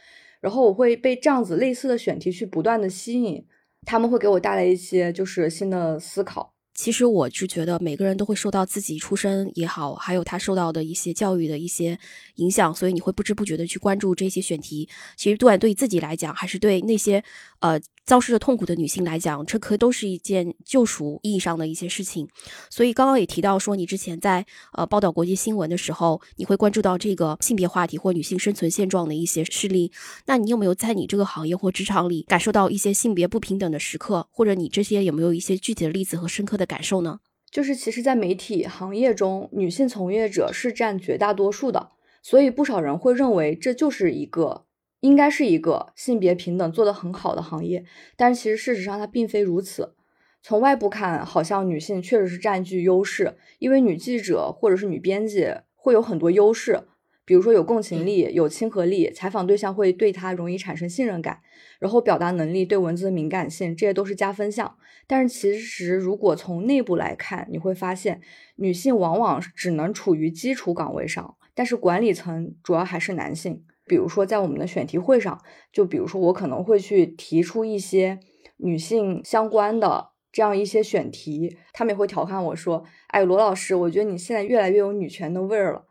然后我会被这样子类似的选题去不断的吸引，他们会给我带来一些就是新的思考。其实我是觉得每个人都会受到自己出身也好，还有他受到的一些教育的一些影响，所以你会不知不觉的去关注这些选题。其实不管对自己来讲，还是对那些呃。遭受着痛苦的女性来讲，这可都是一件救赎意义上的一些事情。所以刚刚也提到说，你之前在呃报道国际新闻的时候，你会关注到这个性别话题或女性生存现状的一些事例。那你有没有在你这个行业或职场里感受到一些性别不平等的时刻？或者你这些有没有一些具体的例子和深刻的感受呢？就是其实，在媒体行业中，女性从业者是占绝大多数的，所以不少人会认为这就是一个。应该是一个性别平等做得很好的行业，但是其实事实上它并非如此。从外部看，好像女性确实是占据优势，因为女记者或者是女编辑会有很多优势，比如说有共情力、有亲和力，采访对象会对她容易产生信任感，然后表达能力、对文字的敏感性，这些都是加分项。但是其实如果从内部来看，你会发现女性往往只能处于基础岗位上，但是管理层主要还是男性。比如说，在我们的选题会上，就比如说我可能会去提出一些女性相关的这样一些选题，他们也会调侃我说：“哎，罗老师，我觉得你现在越来越有女权的味儿了。”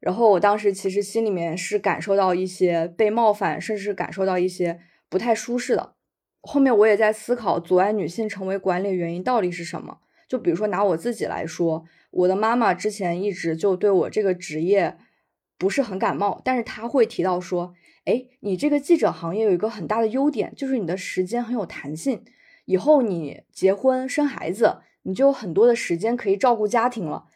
然后我当时其实心里面是感受到一些被冒犯，甚至感受到一些不太舒适的。后面我也在思考，阻碍女性成为管理原因到底是什么？就比如说拿我自己来说，我的妈妈之前一直就对我这个职业。不是很感冒，但是他会提到说，哎，你这个记者行业有一个很大的优点，就是你的时间很有弹性，以后你结婚生孩子，你就有很多的时间可以照顾家庭了。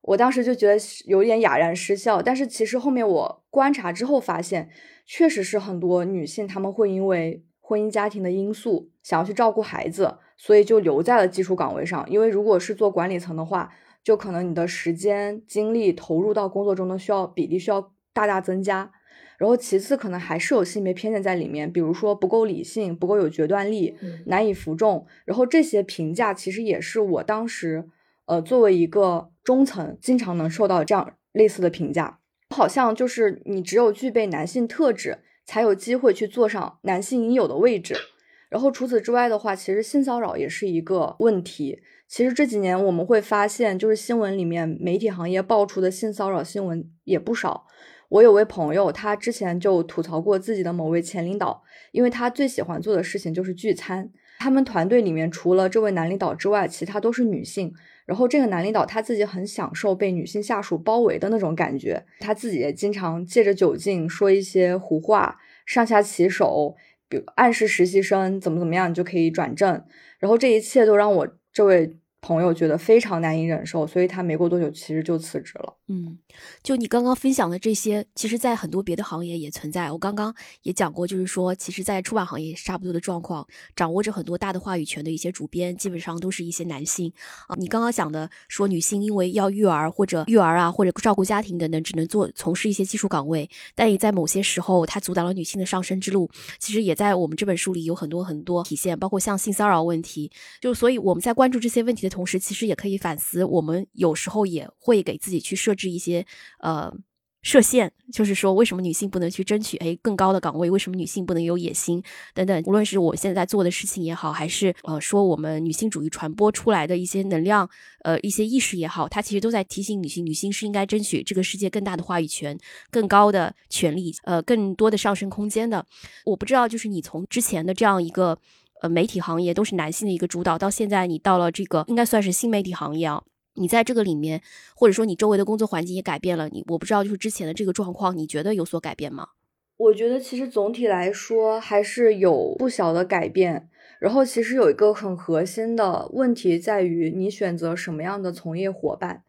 我当时就觉得有点哑然失笑，但是其实后面我观察之后发现，确实是很多女性她们会因为婚姻家庭的因素，想要去照顾孩子，所以就留在了技术岗位上。因为如果是做管理层的话，就可能你的时间精力投入到工作中的需要比例需要大大增加。然后其次可能还是有性别偏见在里面，比如说不够理性、不够有决断力、难以服众。然后这些评价其实也是我当时。呃，作为一个中层，经常能受到这样类似的评价，好像就是你只有具备男性特质，才有机会去坐上男性应有的位置。然后除此之外的话，其实性骚扰也是一个问题。其实这几年我们会发现，就是新闻里面媒体行业爆出的性骚扰新闻也不少。我有位朋友，他之前就吐槽过自己的某位前领导，因为他最喜欢做的事情就是聚餐。他们团队里面除了这位男领导之外，其他都是女性。然后这个男领导他自己很享受被女性下属包围的那种感觉，他自己也经常借着酒劲说一些胡话，上下其手，比如暗示实习生怎么怎么样，你就可以转正。然后这一切都让我这位。朋友觉得非常难以忍受，所以他没过多久其实就辞职了。嗯，就你刚刚分享的这些，其实，在很多别的行业也存在。我刚刚也讲过，就是说，其实，在出版行业差不多的状况。掌握着很多大的话语权的一些主编，基本上都是一些男性啊。你刚刚讲的说，女性因为要育儿或者育儿啊，或者照顾家庭等等，只能做从事一些技术岗位，但也在某些时候，它阻挡了女性的上升之路。其实也在我们这本书里有很多很多体现，包括像性骚扰问题。就所以我们在关注这些问题的。同时，其实也可以反思，我们有时候也会给自己去设置一些呃设限，就是说，为什么女性不能去争取诶更高的岗位？为什么女性不能有野心等等？无论是我现在在做的事情也好，还是呃说我们女性主义传播出来的一些能量，呃一些意识也好，它其实都在提醒女性，女性是应该争取这个世界更大的话语权、更高的权利、呃更多的上升空间的。我不知道，就是你从之前的这样一个。呃，媒体行业都是男性的一个主导，到现在你到了这个应该算是新媒体行业啊，你在这个里面，或者说你周围的工作环境也改变了，你我不知道就是之前的这个状况，你觉得有所改变吗？我觉得其实总体来说还是有不小的改变。然后其实有一个很核心的问题在于你选择什么样的从业伙伴，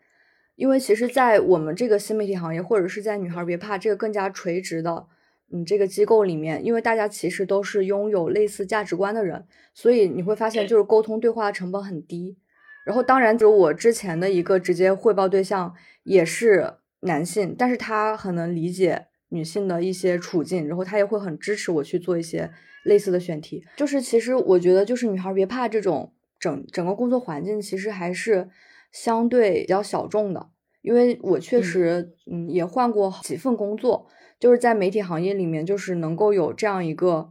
因为其实，在我们这个新媒体行业，或者是在女孩别怕这个更加垂直的。嗯，这个机构里面，因为大家其实都是拥有类似价值观的人，所以你会发现，就是沟通对话的成本很低。然后，当然，就我之前的一个直接汇报对象也是男性，但是他很能理解女性的一些处境，然后他也会很支持我去做一些类似的选题。就是其实我觉得，就是女孩别怕这种整整个工作环境，其实还是相对比较小众的，因为我确实嗯也换过几份工作。就是在媒体行业里面，就是能够有这样一个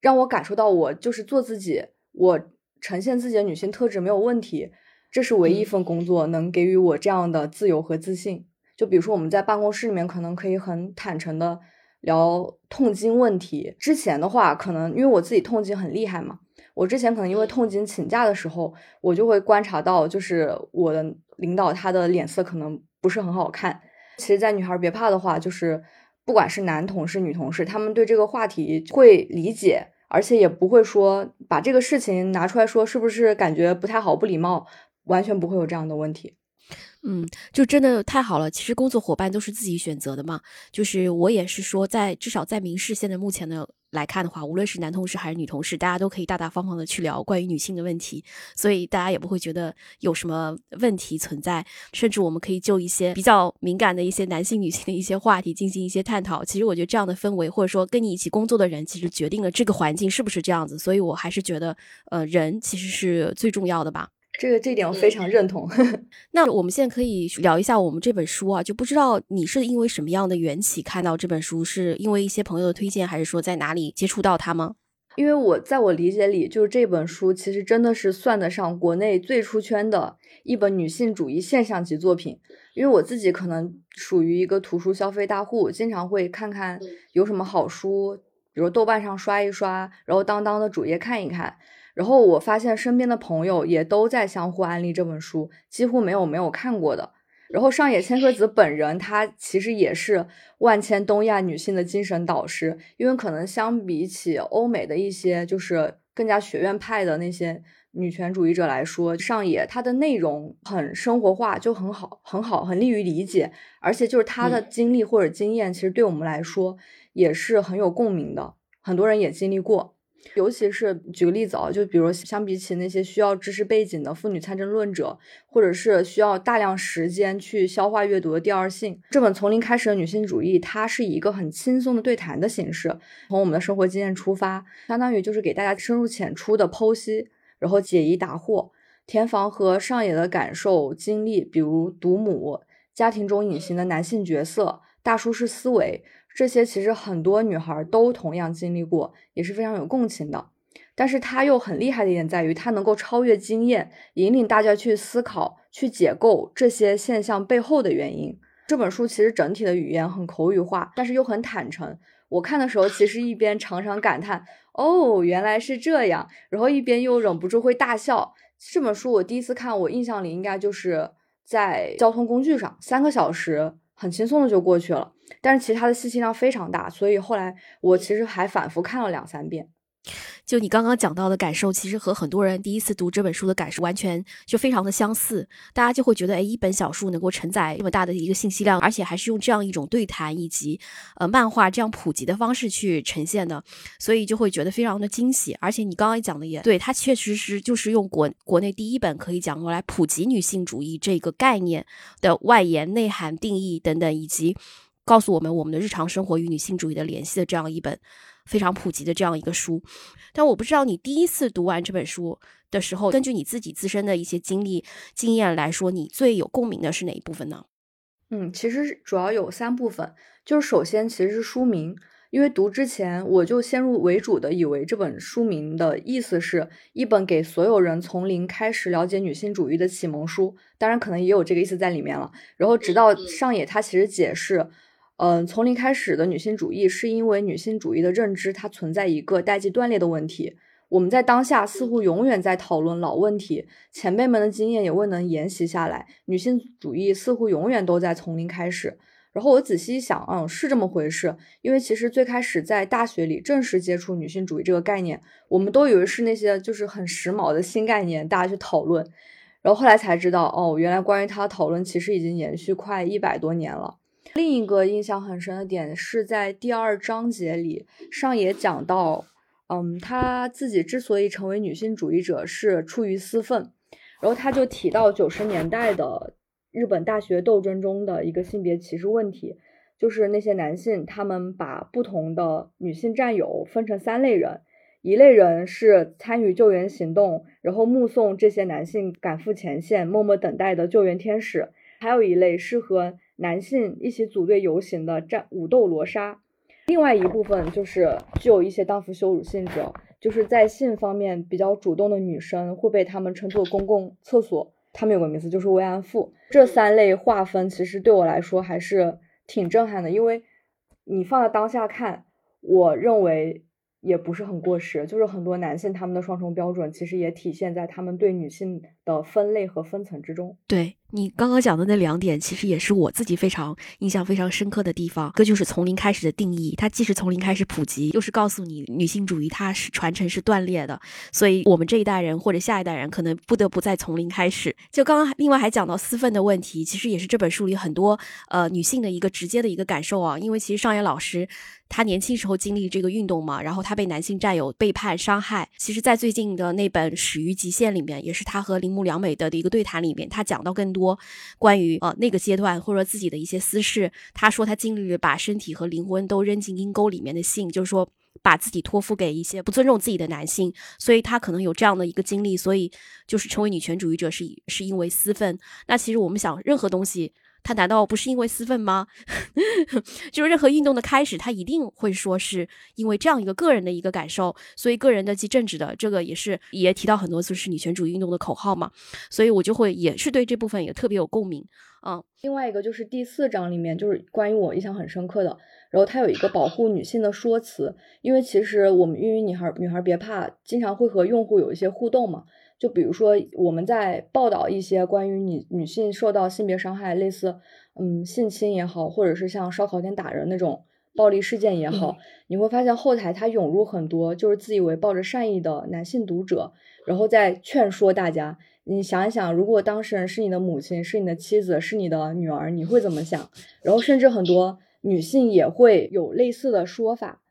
让我感受到我就是做自己，我呈现自己的女性特质没有问题，这是唯一一份工作能给予我这样的自由和自信。就比如说我们在办公室里面，可能可以很坦诚的聊痛经问题。之前的话，可能因为我自己痛经很厉害嘛，我之前可能因为痛经请假的时候，我就会观察到，就是我的领导他的脸色可能不是很好看。其实，在女孩别怕的话，就是。不管是男同事、女同事，他们对这个话题会理解，而且也不会说把这个事情拿出来说，是不是感觉不太好、不礼貌，完全不会有这样的问题。嗯，就真的太好了。其实工作伙伴都是自己选择的嘛。就是我也是说，在至少在明世现在目前的来看的话，无论是男同事还是女同事，大家都可以大大方方的去聊关于女性的问题，所以大家也不会觉得有什么问题存在。甚至我们可以就一些比较敏感的一些男性、女性的一些话题进行一些探讨。其实我觉得这样的氛围，或者说跟你一起工作的人，其实决定了这个环境是不是这样子。所以我还是觉得，呃，人其实是最重要的吧。这个这点我非常认同。那我们现在可以聊一下我们这本书啊，就不知道你是因为什么样的缘起看到这本书，是因为一些朋友的推荐，还是说在哪里接触到它吗？因为我在我理解里，就是这本书其实真的是算得上国内最出圈的一本女性主义现象级作品。因为我自己可能属于一个图书消费大户，经常会看看有什么好书，比如豆瓣上刷一刷，然后当当的主页看一看。然后我发现身边的朋友也都在相互安利这本书，几乎没有没有看过的。然后上野千鹤子本人，她其实也是万千东亚女性的精神导师，因为可能相比起欧美的一些就是更加学院派的那些女权主义者来说，上野她的内容很生活化，就很好，很好，很利于理解，而且就是她的经历或者经验，其实对我们来说也是很有共鸣的，很多人也经历过。尤其是举个例子啊，就比如相比起那些需要知识背景的妇女参政论者，或者是需要大量时间去消化阅读的《第二性》这本从零开始的女性主义，它是以一个很轻松的对谈的形式，从我们的生活经验出发，相当于就是给大家深入浅出的剖析，然后解疑答惑。田房和上野的感受经历，比如独母、家庭中隐形的男性角色、大叔式思维。这些其实很多女孩都同样经历过，也是非常有共情的。但是她又很厉害的一点在于，她能够超越经验，引领大家去思考、去解构这些现象背后的原因。这本书其实整体的语言很口语化，但是又很坦诚。我看的时候，其实一边常常感叹“哦，原来是这样”，然后一边又忍不住会大笑。这本书我第一次看，我印象里应该就是在交通工具上，三个小时。很轻松的就过去了，但是其他的信息量非常大，所以后来我其实还反复看了两三遍。就你刚刚讲到的感受，其实和很多人第一次读这本书的感受完全就非常的相似。大家就会觉得，哎，一本小书能够承载这么大的一个信息量，而且还是用这样一种对谈以及呃漫画这样普及的方式去呈现的，所以就会觉得非常的惊喜。而且你刚刚讲的也对，它确实是就是用国国内第一本可以讲过来普及女性主义这个概念的外延、内涵、定义等等，以及告诉我们我们的日常生活与女性主义的联系的这样一本。非常普及的这样一个书，但我不知道你第一次读完这本书的时候，根据你自己自身的一些经历经验来说，你最有共鸣的是哪一部分呢？嗯，其实主要有三部分，就是首先其实是书名，因为读之前我就先入为主的以为这本书名的意思是一本给所有人从零开始了解女性主义的启蒙书，当然可能也有这个意思在里面了。然后直到上野他其实解释。嗯，从零开始的女性主义，是因为女性主义的认知它存在一个代际断裂的问题。我们在当下似乎永远在讨论老问题，前辈们的经验也未能沿袭下来，女性主义似乎永远都在从零开始。然后我仔细一想，嗯，是这么回事。因为其实最开始在大学里正式接触女性主义这个概念，我们都以为是那些就是很时髦的新概念，大家去讨论。然后后来才知道，哦，原来关于它的讨论其实已经延续快一百多年了。另一个印象很深的点是在第二章节里，上野讲到，嗯，他自己之所以成为女性主义者是出于私愤，然后他就提到九十年代的日本大学斗争中的一个性别歧视问题，就是那些男性他们把不同的女性战友分成三类人，一类人是参与救援行动，然后目送这些男性赶赴前线，默默等待的救援天使，还有一类是和男性一起组队游行的战武斗罗莎，另外一部分就是具有一些荡妇羞辱性质，就是在性方面比较主动的女生会被他们称作公共厕所，他们有个名字就是慰安妇。这三类划分其实对我来说还是挺震撼的，因为你放在当下看，我认为。也不是很过时，就是很多男性他们的双重标准，其实也体现在他们对女性的分类和分层之中。对你刚刚讲的那两点，其实也是我自己非常印象非常深刻的地方。一个就是从零开始的定义，它既是从零开始普及，又是告诉你女性主义它是传承是断裂的，所以我们这一代人或者下一代人可能不得不再从零开始。就刚刚另外还讲到私愤的问题，其实也是这本书里很多呃女性的一个直接的一个感受啊，因为其实上野老师。他年轻时候经历这个运动嘛，然后他被男性战友背叛伤害。其实，在最近的那本《始于极限》里面，也是他和林木良美的一个对谈里面，他讲到更多关于呃那个阶段或者说自己的一些私事。他说他经历了把身体和灵魂都扔进阴沟里面的性，就是说把自己托付给一些不尊重自己的男性，所以他可能有这样的一个经历，所以就是成为女权主义者是是因为私愤。那其实我们想，任何东西。他难道不是因为私愤吗？就是任何运动的开始，他一定会说是因为这样一个个人的一个感受，所以个人的及政治的这个也是也提到很多次是女权主义运动的口号嘛，所以我就会也是对这部分也特别有共鸣。嗯，另外一个就是第四章里面就是关于我印象很深刻的，然后他有一个保护女性的说辞，因为其实我们孕育女孩女孩别怕经常会和用户有一些互动嘛。就比如说我们在报道一些关于女女性受到性别伤害，类似嗯性侵也好，或者是像烧烤店打人那种暴力事件也好，你会发现后台它涌入很多就是自以为抱着善意的男性读者，然后再劝说大家。你想一想，如果当事人是你的母亲，是你的妻子，是你的女儿，你会怎么想？然后甚至很多女性也会有类似的说法。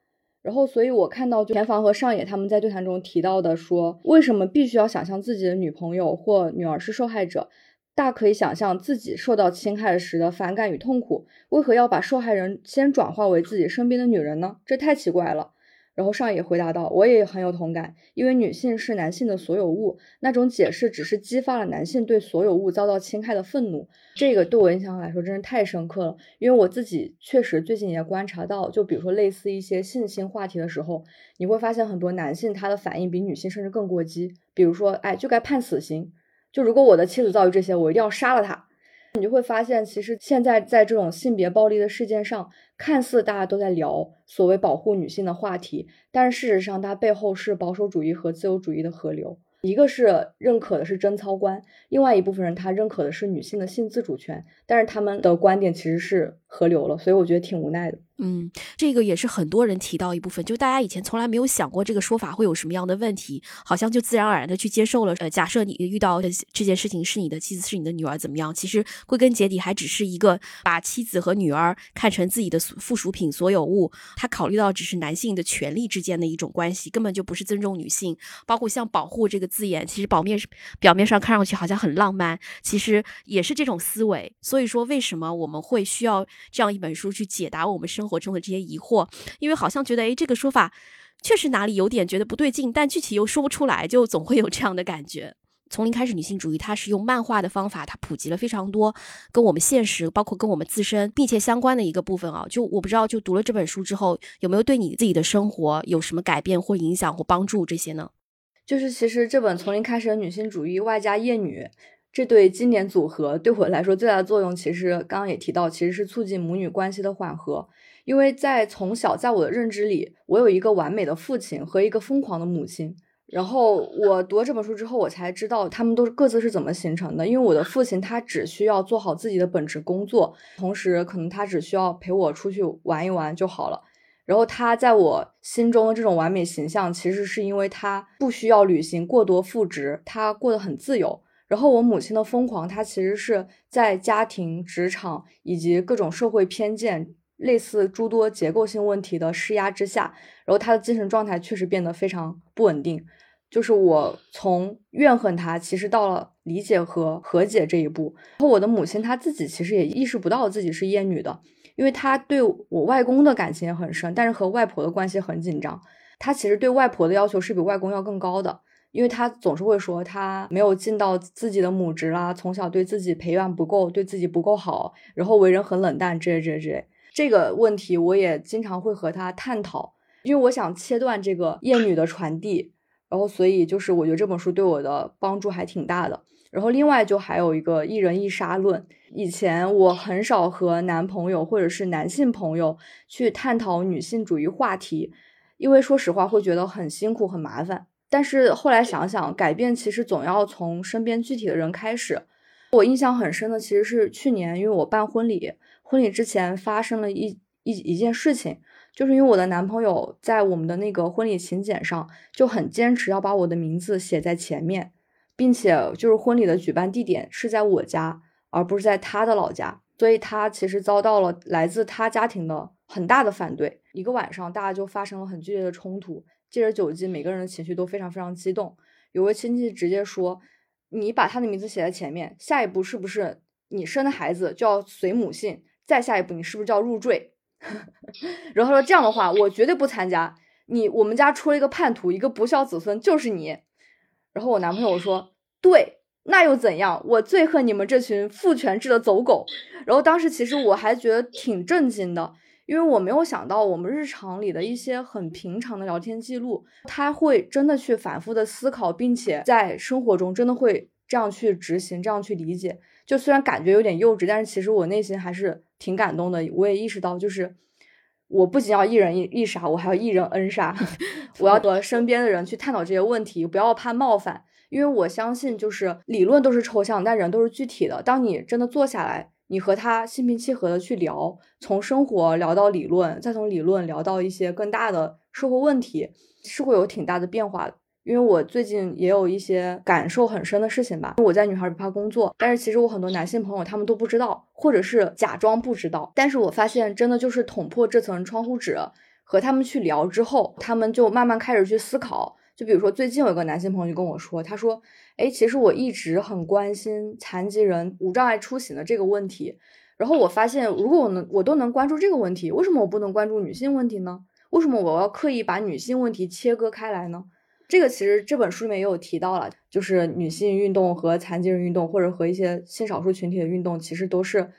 然后，所以我看到田房和上野他们在对谈中提到的说，为什么必须要想象自己的女朋友或女儿是受害者？大可以想象自己受到侵害时的反感与痛苦。为何要把受害人先转化为自己身边的女人呢？这太奇怪了。然后上野回答道：“我也很有同感，因为女性是男性的所有物，那种解释只是激发了男性对所有物遭到侵害的愤怒。这个对我印象来说真是太深刻了，因为我自己确实最近也观察到，就比如说类似一些性侵话题的时候，你会发现很多男性他的反应比女性甚至更过激，比如说，哎，就该判死刑，就如果我的妻子遭遇这些，我一定要杀了他。”你就会发现，其实现在在这种性别暴力的事件上，看似大家都在聊所谓保护女性的话题，但是事实上，它背后是保守主义和自由主义的河流。一个是认可的是贞操观，另外一部分人他认可的是女性的性自主权，但是他们的观点其实是河流了，所以我觉得挺无奈的。嗯，这个也是很多人提到一部分，就大家以前从来没有想过这个说法会有什么样的问题，好像就自然而然的去接受了。呃，假设你遇到的这件事情是你的妻子，是你的女儿，怎么样？其实归根结底还只是一个把妻子和女儿看成自己的附属品、所有物。他考虑到只是男性的权利之间的一种关系，根本就不是尊重女性。包括像保护这个字眼，其实表面表面上看上去好像很浪漫，其实也是这种思维。所以说，为什么我们会需要这样一本书去解答我们生活中的这些疑惑，因为好像觉得，哎，这个说法确实哪里有点觉得不对劲，但具体又说不出来，就总会有这样的感觉。从零开始女性主义，它是用漫画的方法，它普及了非常多跟我们现实，包括跟我们自身密切相关的一个部分啊。就我不知道，就读了这本书之后，有没有对你自己的生活有什么改变或影响或帮助这些呢？就是其实这本从零开始的女性主义外加厌女。这对经典组合对我来说最大的作用，其实刚刚也提到，其实是促进母女关系的缓和。因为在从小，在我的认知里，我有一个完美的父亲和一个疯狂的母亲。然后我读这本书之后，我才知道他们都是各自是怎么形成的。因为我的父亲他只需要做好自己的本职工作，同时可能他只需要陪我出去玩一玩就好了。然后他在我心中的这种完美形象，其实是因为他不需要履行过多父职，他过得很自由。然后我母亲的疯狂，她其实是在家庭、职场以及各种社会偏见、类似诸多结构性问题的施压之下，然后她的精神状态确实变得非常不稳定。就是我从怨恨她，其实到了理解和和解这一步。然后我的母亲她自己其实也意识不到自己是厌女的，因为她对我外公的感情也很深，但是和外婆的关系很紧张。她其实对外婆的要求是比外公要更高的。因为他总是会说他没有尽到自己的母职啦，从小对自己培养不够，对自己不够好，然后为人很冷淡，这这这这个问题我也经常会和他探讨，因为我想切断这个厌女的传递，然后所以就是我觉得这本书对我的帮助还挺大的。然后另外就还有一个一人一杀论，以前我很少和男朋友或者是男性朋友去探讨女性主义话题，因为说实话会觉得很辛苦很麻烦。但是后来想想，改变其实总要从身边具体的人开始。我印象很深的其实是去年，因为我办婚礼，婚礼之前发生了一一一件事情，就是因为我的男朋友在我们的那个婚礼请柬上就很坚持要把我的名字写在前面，并且就是婚礼的举办地点是在我家，而不是在他的老家，所以他其实遭到了来自他家庭的很大的反对。一个晚上，大家就发生了很剧烈的冲突。借着酒劲，每个人的情绪都非常非常激动。有位亲戚直接说：“你把他的名字写在前面，下一步是不是你生的孩子就要随母姓？再下一步，你是不是就要入赘？” 然后说：“这样的话，我绝对不参加。你我们家出了一个叛徒，一个不孝子孙就是你。”然后我男朋友说：“对，那又怎样？我最恨你们这群父权制的走狗。”然后当时其实我还觉得挺震惊的。因为我没有想到，我们日常里的一些很平常的聊天记录，他会真的去反复的思考，并且在生活中真的会这样去执行，这样去理解。就虽然感觉有点幼稚，但是其实我内心还是挺感动的。我也意识到，就是我不仅要一人一一杀，我还要一人 n 杀。我要和身边的人去探讨这些问题，不要怕冒犯。因为我相信，就是理论都是抽象，但人都是具体的。当你真的坐下来，你和他心平气和的去聊，从生活聊到理论，再从理论聊到一些更大的社会问题，是会有挺大的变化。因为我最近也有一些感受很深的事情吧。我在女孩不怕工作，但是其实我很多男性朋友他们都不知道，或者是假装不知道。但是我发现，真的就是捅破这层窗户纸，和他们去聊之后，他们就慢慢开始去思考。就比如说，最近有一个男性朋友就跟我说，他说：“哎，其实我一直很关心残疾人无障碍出行的这个问题。然后我发现，如果我能，我都能关注这个问题，为什么我不能关注女性问题呢？为什么我要刻意把女性问题切割开来呢？”这个其实这本书里面也有提到了，就是女性运动和残疾人运动，或者和一些性少数群体的运动，其实都是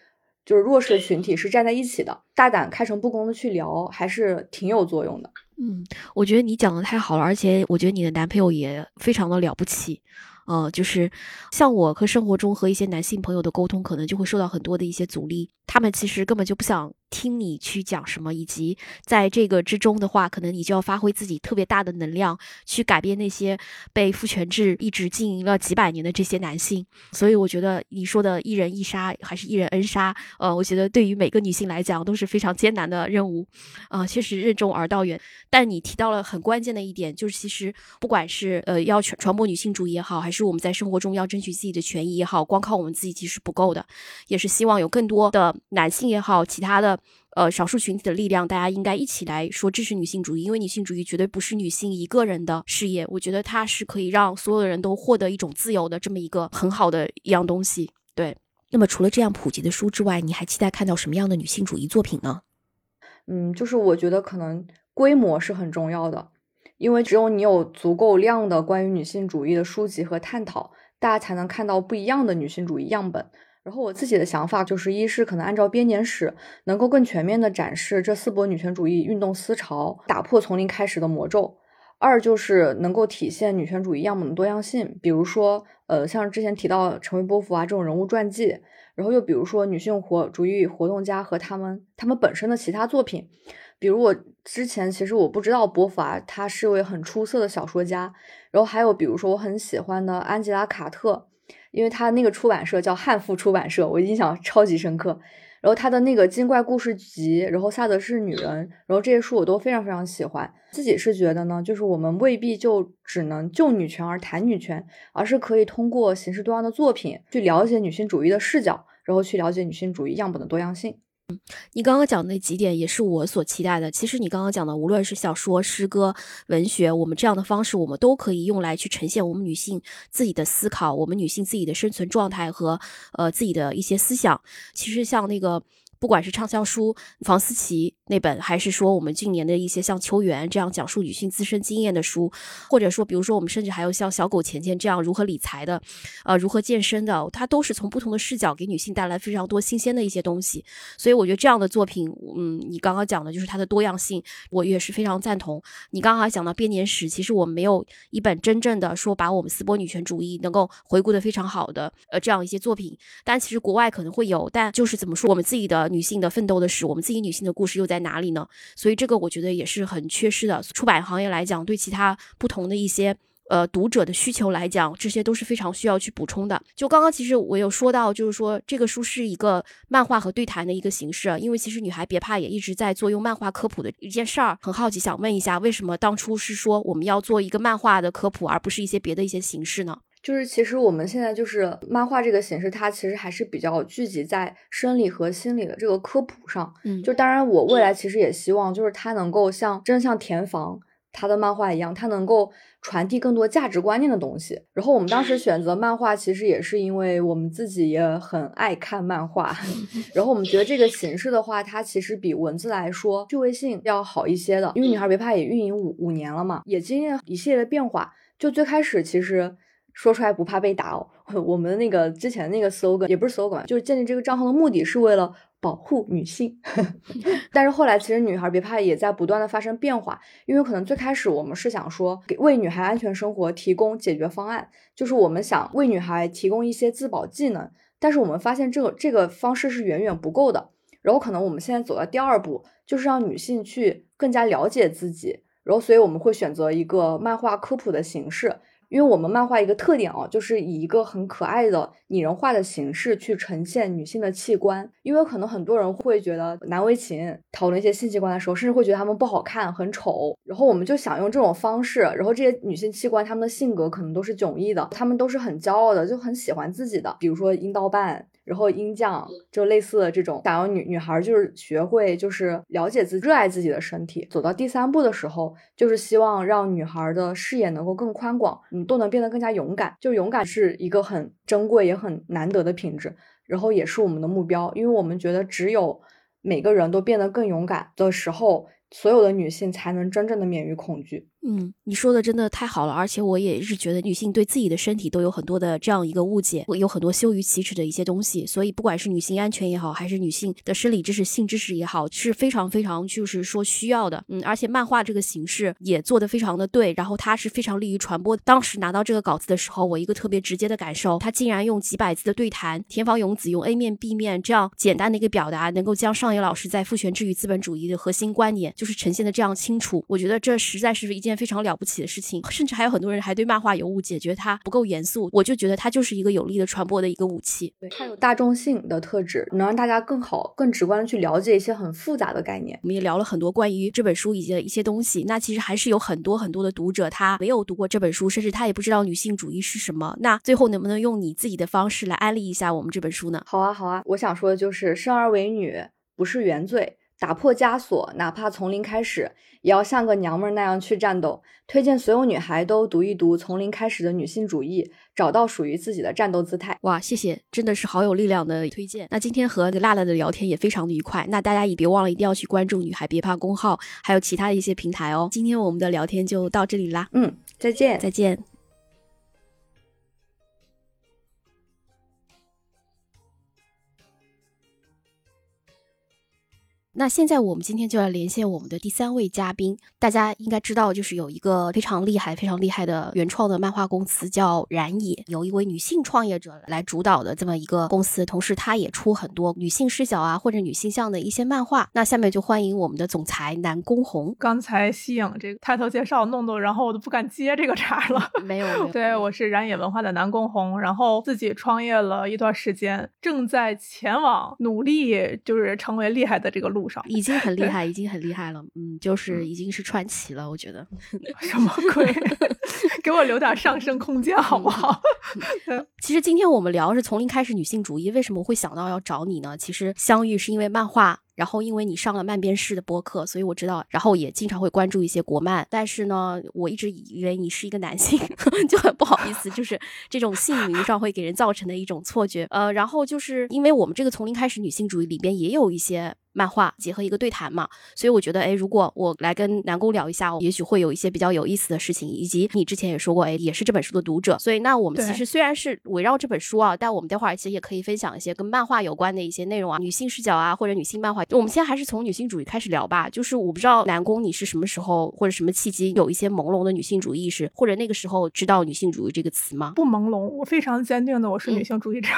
就是弱势群体是站在一起的。大胆开诚布公的去聊，还是挺有作用的。嗯，我觉得你讲的太好了，而且我觉得你的男朋友也非常的了不起。呃，就是像我和生活中和一些男性朋友的沟通，可能就会受到很多的一些阻力。他们其实根本就不想。听你去讲什么，以及在这个之中的话，可能你就要发挥自己特别大的能量，去改变那些被父权制一直经营了几百年的这些男性。所以我觉得你说的一人一杀还是一人 N 杀，呃，我觉得对于每个女性来讲都是非常艰难的任务，啊，确实任重而道远。但你提到了很关键的一点，就是其实不管是呃要传传播女性主义也好，还是我们在生活中要争取自己的权益也好，光靠我们自己其实不够的，也是希望有更多的男性也好，其他的。呃，少数群体的力量，大家应该一起来说支持女性主义，因为女性主义绝对不是女性一个人的事业。我觉得它是可以让所有的人都获得一种自由的这么一个很好的一样东西。对，那么除了这样普及的书之外，你还期待看到什么样的女性主义作品呢？嗯，就是我觉得可能规模是很重要的，因为只有你有足够量的关于女性主义的书籍和探讨，大家才能看到不一样的女性主义样本。然后我自己的想法就是，一是可能按照编年史，能够更全面的展示这四波女权主义运动思潮，打破从零开始的魔咒；二就是能够体现女权主义样本的多样性，比如说，呃，像之前提到陈维波伏啊这种人物传记，然后又比如说女性活主义活动家和他们他们本身的其他作品，比如我之前其实我不知道波伏娃她是位很出色的小说家，然后还有比如说我很喜欢的安吉拉卡特。因为他那个出版社叫汉赋出版社，我印象超级深刻。然后他的那个精怪故事集，然后萨德是女人，然后这些书我都非常非常喜欢。自己是觉得呢，就是我们未必就只能就女权而谈女权，而是可以通过形式多样的作品去了解女性主义的视角，然后去了解女性主义样本的多样性。你刚刚讲的那几点也是我所期待的。其实你刚刚讲的，无论是小说、诗歌、文学，我们这样的方式，我们都可以用来去呈现我们女性自己的思考，我们女性自己的生存状态和呃自己的一些思想。其实像那个。不管是畅销书房思琪那本，还是说我们近年的一些像秋园这样讲述女性自身经验的书，或者说比如说我们甚至还有像小狗钱钱这样如何理财的，呃，如何健身的，它都是从不同的视角给女性带来非常多新鲜的一些东西。所以我觉得这样的作品，嗯，你刚刚讲的就是它的多样性，我也是非常赞同。你刚刚还讲到编年史，其实我们没有一本真正的说把我们斯波女权主义能够回顾的非常好的，呃，这样一些作品。但其实国外可能会有，但就是怎么说，我们自己的。女性的奋斗的史，我们自己女性的故事又在哪里呢？所以这个我觉得也是很缺失的。出版行业来讲，对其他不同的一些呃读者的需求来讲，这些都是非常需要去补充的。就刚刚其实我有说到，就是说这个书是一个漫画和对谈的一个形式，因为其实女孩别怕也一直在做用漫画科普的一件事儿。很好奇，想问一下，为什么当初是说我们要做一个漫画的科普，而不是一些别的一些形式呢？就是其实我们现在就是漫画这个形式，它其实还是比较聚集在生理和心理的这个科普上。嗯，就当然我未来其实也希望，就是它能够像真像田房他的漫画一样，它能够传递更多价值观念的东西。然后我们当时选择漫画，其实也是因为我们自己也很爱看漫画。然后我们觉得这个形式的话，它其实比文字来说趣味性要好一些的。因为女孩别怕也运营五五年了嘛，也经历了一系列的变化。就最开始其实。说出来不怕被打哦。我们那个之前那个 slogan 也不是 slogan，就是建立这个账号的目的是为了保护女性。但是后来其实女孩别怕也在不断的发生变化，因为可能最开始我们是想说给为女孩安全生活提供解决方案，就是我们想为女孩提供一些自保技能。但是我们发现这个这个方式是远远不够的。然后可能我们现在走到第二步，就是让女性去更加了解自己。然后所以我们会选择一个漫画科普的形式。因为我们漫画一个特点哦，就是以一个很可爱的拟人化的形式去呈现女性的器官。因为可能很多人会觉得难为情，讨论一些性器官的时候，甚至会觉得他们不好看、很丑。然后我们就想用这种方式，然后这些女性器官她们的性格可能都是迥异的，她们都是很骄傲的，就很喜欢自己的，比如说阴道瓣。然后鹰酱就类似的这种，想要女女孩就是学会就是了解自己、热爱自己的身体。走到第三步的时候，就是希望让女孩的视野能够更宽广，嗯，都能变得更加勇敢。就勇敢是一个很珍贵也很难得的品质，然后也是我们的目标，因为我们觉得只有每个人都变得更勇敢的时候。所有的女性才能真正的免于恐惧。嗯，你说的真的太好了，而且我也是觉得女性对自己的身体都有很多的这样一个误解，有很多羞于启齿的一些东西。所以，不管是女性安全也好，还是女性的生理知识、性知识也好，是非常非常就是说需要的。嗯，而且漫画这个形式也做得非常的对，然后它是非常利于传播。当时拿到这个稿子的时候，我一个特别直接的感受，他竟然用几百字的对谈，田房勇子用 A 面 B 面这样简单的一个表达，能够将上野老师在父权制与资本主义的核心观点。就是呈现的这样清楚，我觉得这实在是一件非常了不起的事情。甚至还有很多人还对漫画有误解，觉得它不够严肃。我就觉得它就是一个有力的传播的一个武器。对，它有大众性的特质，能让大家更好、更直观的去了解一些很复杂的概念。我们也聊了很多关于这本书以及一些东西。那其实还是有很多很多的读者他没有读过这本书，甚至他也不知道女性主义是什么。那最后能不能用你自己的方式来安利一下我们这本书呢？好啊，好啊。我想说的就是生而为女不是原罪。打破枷锁，哪怕从零开始，也要像个娘们儿那样去战斗。推荐所有女孩都读一读《从零开始的女性主义》，找到属于自己的战斗姿态。哇，谢谢，真的是好有力量的推荐。那今天和辣辣的聊天也非常的愉快。那大家也别忘了一定要去关注“女孩别怕”公号，还有其他的一些平台哦。今天我们的聊天就到这里啦，嗯，再见，再见。那现在我们今天就要连线我们的第三位嘉宾，大家应该知道，就是有一个非常厉害、非常厉害的原创的漫画公司叫燃野，由一位女性创业者来主导的这么一个公司，同时她也出很多女性视角啊或者女性向的一些漫画。那下面就欢迎我们的总裁南宫红。刚才西影这个开头介绍弄弄，然后我都不敢接这个茬了。没有，没有。对，我是燃野文化的南宫红，然后自己创业了一段时间，正在前往努力就是成为厉害的这个路。已经很厉害，已经很厉害了，嗯，就是已经是传奇了，我觉得。什么鬼？给我留点上升空间好不好？其实今天我们聊是从零开始女性主义，为什么会想到要找你呢？其实相遇是因为漫画。然后因为你上了漫编室的播客，所以我知道，然后也经常会关注一些国漫。但是呢，我一直以为你是一个男性，就很不好意思，就是这种性名上会给人造成的一种错觉。呃，然后就是因为我们这个从零开始女性主义里边也有一些漫画结合一个对谈嘛，所以我觉得，哎，如果我来跟南宫聊一下，也许会有一些比较有意思的事情。以及你之前也说过，哎，也是这本书的读者，所以那我们其实虽然是围绕这本书啊，但我们待会儿其实也可以分享一些跟漫画有关的一些内容啊，女性视角啊，或者女性漫画。我们现在还是从女性主义开始聊吧。就是我不知道南宫你是什么时候或者什么契机有一些朦胧的女性主义意识，或者那个时候知道女性主义这个词吗？不朦胧，我非常坚定的我是女性主义者。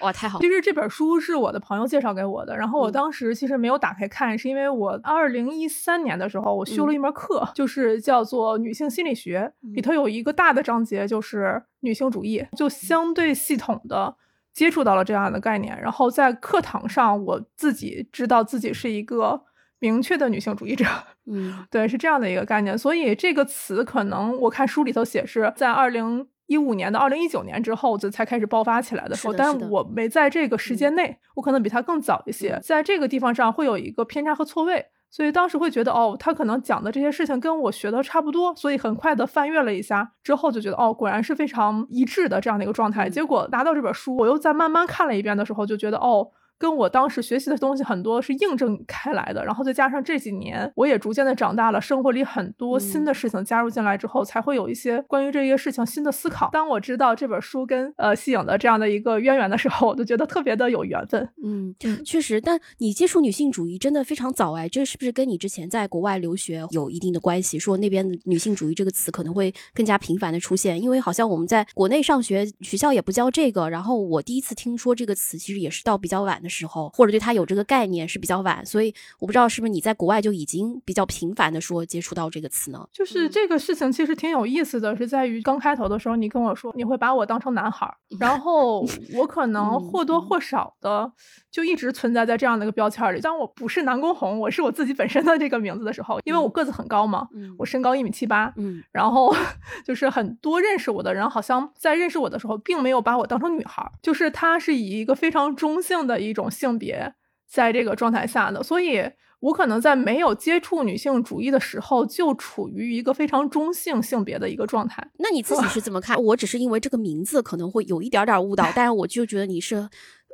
哇，太好！其实这本书是我的朋友介绍给我的，然后我当时其实没有打开看，是因为我二零一三年的时候我修了一门课，就是叫做女性心理学，里头有一个大的章节就是女性主义，就相对系统的。接触到了这样的概念，然后在课堂上，我自己知道自己是一个明确的女性主义者。嗯，对，是这样的一个概念。所以这个词可能我看书里头写是在二零一五年到二零一九年之后，就才开始爆发起来的时候。但是我没在这个时间内，我可能比他更早一些，在这个地方上会有一个偏差和错位。所以当时会觉得，哦，他可能讲的这些事情跟我学的差不多，所以很快的翻阅了一下之后，就觉得，哦，果然是非常一致的这样的一个状态。结果拿到这本书，我又再慢慢看了一遍的时候，就觉得，哦。跟我当时学习的东西很多是印证开来的，然后再加上这几年我也逐渐的长大了，生活里很多新的事情加入进来之后，才会有一些关于这些事情新的思考。当我知道这本书跟呃西影的这样的一个渊源的时候，我就觉得特别的有缘分。嗯，确实。但你接触女性主义真的非常早哎，这是不是跟你之前在国外留学有一定的关系？说那边的女性主义这个词可能会更加频繁的出现，因为好像我们在国内上学学校也不教这个。然后我第一次听说这个词，其实也是到比较晚的。时候，或者对他有这个概念是比较晚，所以我不知道是不是你在国外就已经比较频繁的说接触到这个词呢？就是这个事情其实挺有意思的，是在于刚开头的时候你跟我说你会把我当成男孩儿，然后我可能或多或少的就一直存在在这样的一个标签里。当我不是南宫红，我是我自己本身的这个名字的时候，因为我个子很高嘛，我身高一米七八，嗯，然后 就是很多认识我的人好像在认识我的时候并没有把我当成女孩儿，就是他是以一个非常中性的一种性别在这个状态下的，所以我可能在没有接触女性主义的时候就处于一个非常中性性别的一个状态。那你自己是 怎么看？我只是因为这个名字可能会有一点点误导，但是我就觉得你是。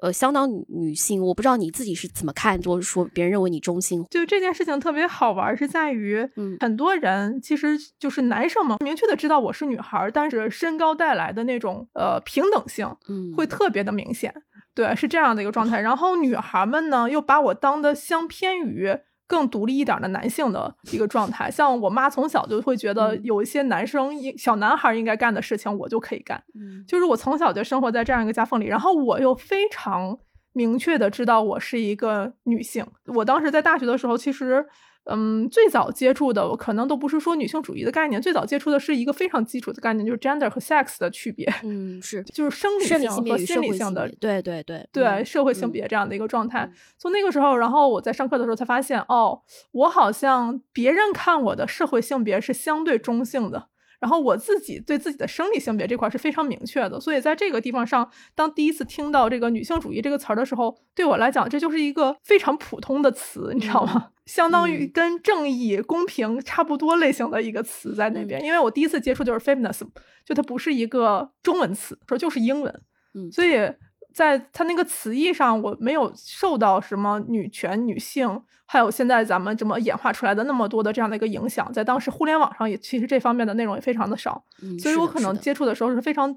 呃，相当女性，我不知道你自己是怎么看，就是说别人认为你中性，就这件事情特别好玩，是在于，嗯，很多人其实就是男生嘛，明确的知道我是女孩，但是身高带来的那种呃平等性，嗯，会特别的明显，对，是这样的一个状态。然后女孩们呢，又把我当的相偏于。更独立一点的男性的一个状态，像我妈从小就会觉得有一些男生小男孩应该干的事情，我就可以干。嗯，就是我从小就生活在这样一个夹缝里，然后我又非常明确的知道我是一个女性。我当时在大学的时候，其实。嗯，最早接触的我可能都不是说女性主义的概念，最早接触的是一个非常基础的概念，就是 gender 和 sex 的区别。嗯，是，就是生理性和心理性的，对对对对，社会性别这样的一个状态。从那个时候，然后我在上课的时候才发现，哦，我好像别人看我的社会性别是相对中性的。然后我自己对自己的生理性别这块是非常明确的，所以在这个地方上，当第一次听到这个女性主义这个词儿的时候，对我来讲，这就是一个非常普通的词，你知道吗？相当于跟正义、公平差不多类型的一个词在那边。因为我第一次接触就是 feminism，就它不是一个中文词，说就是英文，嗯，所以。在它那个词义上，我没有受到什么女权、女性，还有现在咱们这么演化出来的那么多的这样的一个影响。在当时互联网上也其实这方面的内容也非常的少，所以我可能接触的时候是非常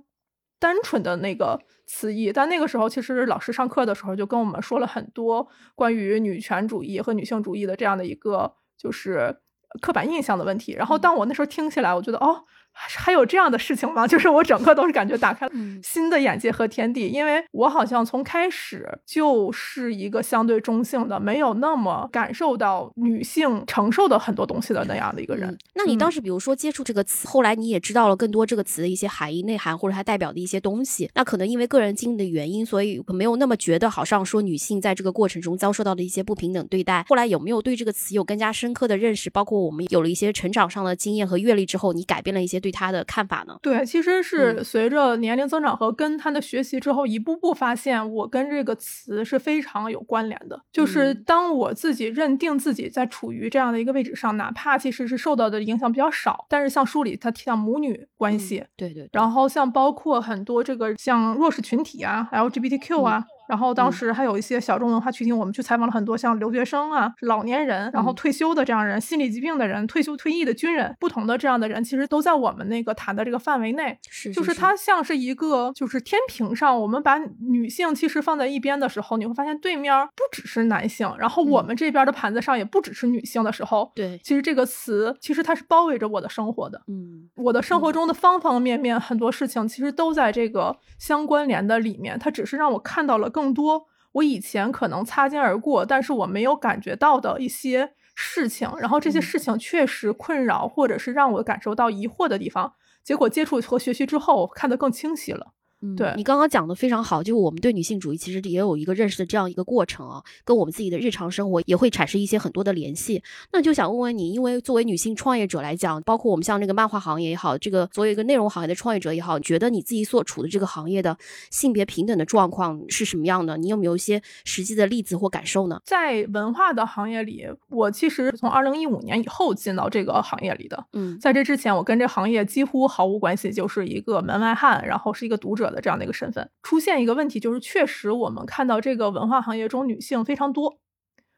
单纯的那个词义。但那个时候其实老师上课的时候就跟我们说了很多关于女权主义和女性主义的这样的一个就是刻板印象的问题。然后当我那时候听起来，我觉得哦。还有这样的事情吗？就是我整个都是感觉打开了新的眼界和天地，因为我好像从开始就是一个相对中性的，没有那么感受到女性承受的很多东西的那样的一个人。那你当时比如说接触这个词，后来你也知道了更多这个词的一些含义、内涵或者它代表的一些东西。那可能因为个人经历的原因，所以没有那么觉得好像说女性在这个过程中遭受到的一些不平等对待。后来有没有对这个词有更加深刻的认识？包括我们有了一些成长上的经验和阅历之后，你改变了一些对。对他的看法呢？对，其实是随着年龄增长和跟他的学习之后，一步步发现我跟这个词是非常有关联的。就是当我自己认定自己在处于这样的一个位置上，哪怕其实是受到的影响比较少，但是像书里他提到母女关系，对对，然后像包括很多这个像弱势群体啊，LGBTQ 啊。然后当时还有一些小众文化群体，我们去采访了很多像留学生啊、老年人，然后退休的这样人、心理疾病的人、退休退役的军人，不同的这样的人，其实都在我们那个谈的这个范围内。是，就是它像是一个就是天平上，我们把女性其实放在一边的时候，你会发现对面不只是男性，然后我们这边的盘子上也不只是女性的时候，对，其实这个词其实它是包围着我的生活的。嗯，我的生活中的方方面面很多事情其实都在这个相关联的里面，它只是让我看到了更多。我以前可能擦肩而过，但是我没有感觉到的一些事情，然后这些事情确实困扰，或者是让我感受到疑惑的地方，结果接触和学习之后，看得更清晰了。对你刚刚讲的非常好，就是我们对女性主义其实也有一个认识的这样一个过程啊，跟我们自己的日常生活也会产生一些很多的联系。那就想问问你，因为作为女性创业者来讲，包括我们像这个漫画行业也好，这个作为一个内容行业的创业者也好，觉得你自己所处的这个行业的性别平等的状况是什么样的？你有没有一些实际的例子或感受呢？在文化的行业里，我其实从二零一五年以后进到这个行业里的。嗯，在这之前，我跟这行业几乎毫无关系，就是一个门外汉，然后是一个读者。的这样的一个身份出现一个问题，就是确实我们看到这个文化行业中女性非常多，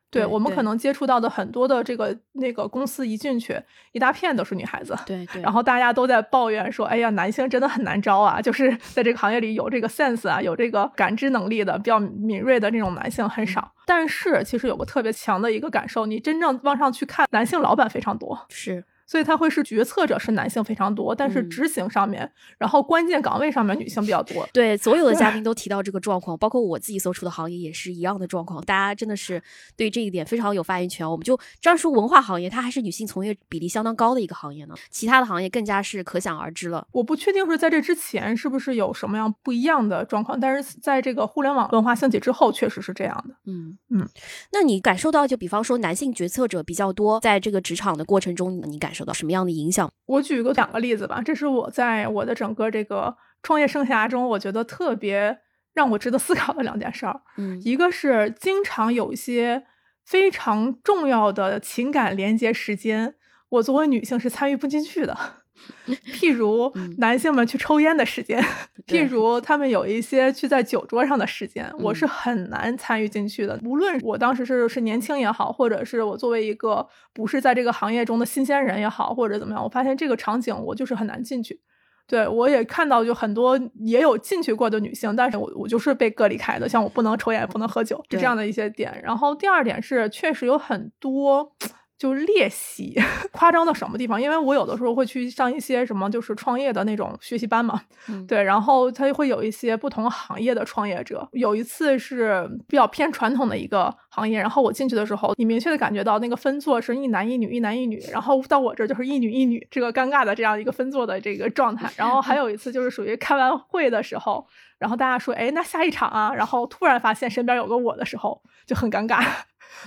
对我们可能接触到的很多的这个那个公司一进去，一大片都是女孩子，对对，然后大家都在抱怨说，哎呀，男性真的很难招啊，就是 在这个行业里有这个 sense 啊，有这个感知能力的比较敏锐的这种男性很少。但是其实有个特别强的一个感受，你真正往上去看，男性老板非常多，是。所以他会是决策者是男性非常多，但是执行上面，然后关键岗位上面女性比较多。对，所有的嘉 宾都提到这个状况，包括我自己所处的行业也是一样的状况。大家真的是对这一点非常有发言权。我们就专说文化行业，它还是女性从业比例相当高的一个行业呢，其他的行业更加是可想而知了。我不确定是在这之前是不是有什么样不一样的状况，但是在这个互联网文化兴起之后，确实是这样的。嗯嗯，那你感受到，就比方说男性决策者比较多，在这个职场的过程中，你感受到什么样的影响？我举个两个例子吧，这是我在我的整个这个创业生涯中，我觉得特别让我值得思考的两件事儿。嗯，一个是经常有一些非常重要的情感连接时间，我作为女性是参与不进去的。譬如男性们去抽烟的时间，譬如他们有一些去在酒桌上的时间，我是很难参与进去的。无论我当时是是年轻也好，或者是我作为一个不是在这个行业中的新鲜人也好，或者怎么样，我发现这个场景我就是很难进去。对我也看到就很多也有进去过的女性，但是我我就是被隔离开的，像我不能抽烟，不能喝酒，是这样的一些点。然后第二点是，确实有很多。就练习 夸张到什么地方？因为我有的时候会去上一些什么，就是创业的那种学习班嘛。对，然后他会有一些不同行业的创业者。有一次是比较偏传统的一个行业，然后我进去的时候，你明确的感觉到那个分座是一男一女，一男一女。然后到我这就是一女一女，这个尴尬的这样一个分座的这个状态。然后还有一次就是属于开完会的时候，然后大家说，哎，那下一场啊，然后突然发现身边有个我的时候，就很尴尬。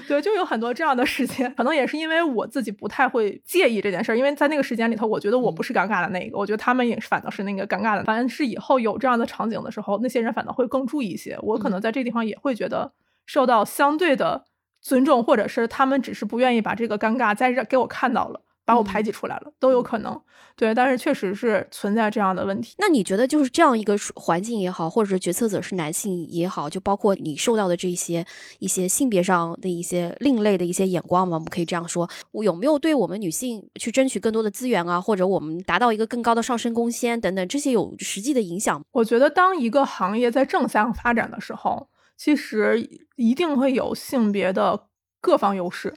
对，就有很多这样的时间，可能也是因为我自己不太会介意这件事儿，因为在那个时间里头，我觉得我不是尴尬的那一个，我觉得他们也是反倒是那个尴尬的。反正是以后有这样的场景的时候，那些人反倒会更注意一些。我可能在这地方也会觉得受到相对的尊重，或者是他们只是不愿意把这个尴尬再让给我看到了。把我排挤出来了，都有可能。对，但是确实是存在这样的问题。那你觉得就是这样一个环境也好，或者是决策者是男性也好，就包括你受到的这些一些性别上的一些另类的一些眼光嘛？我们可以这样说，我有没有对我们女性去争取更多的资源啊，或者我们达到一个更高的上升空间等等，这些有实际的影响？我觉得，当一个行业在正向发展的时候，其实一定会有性别的各方优势。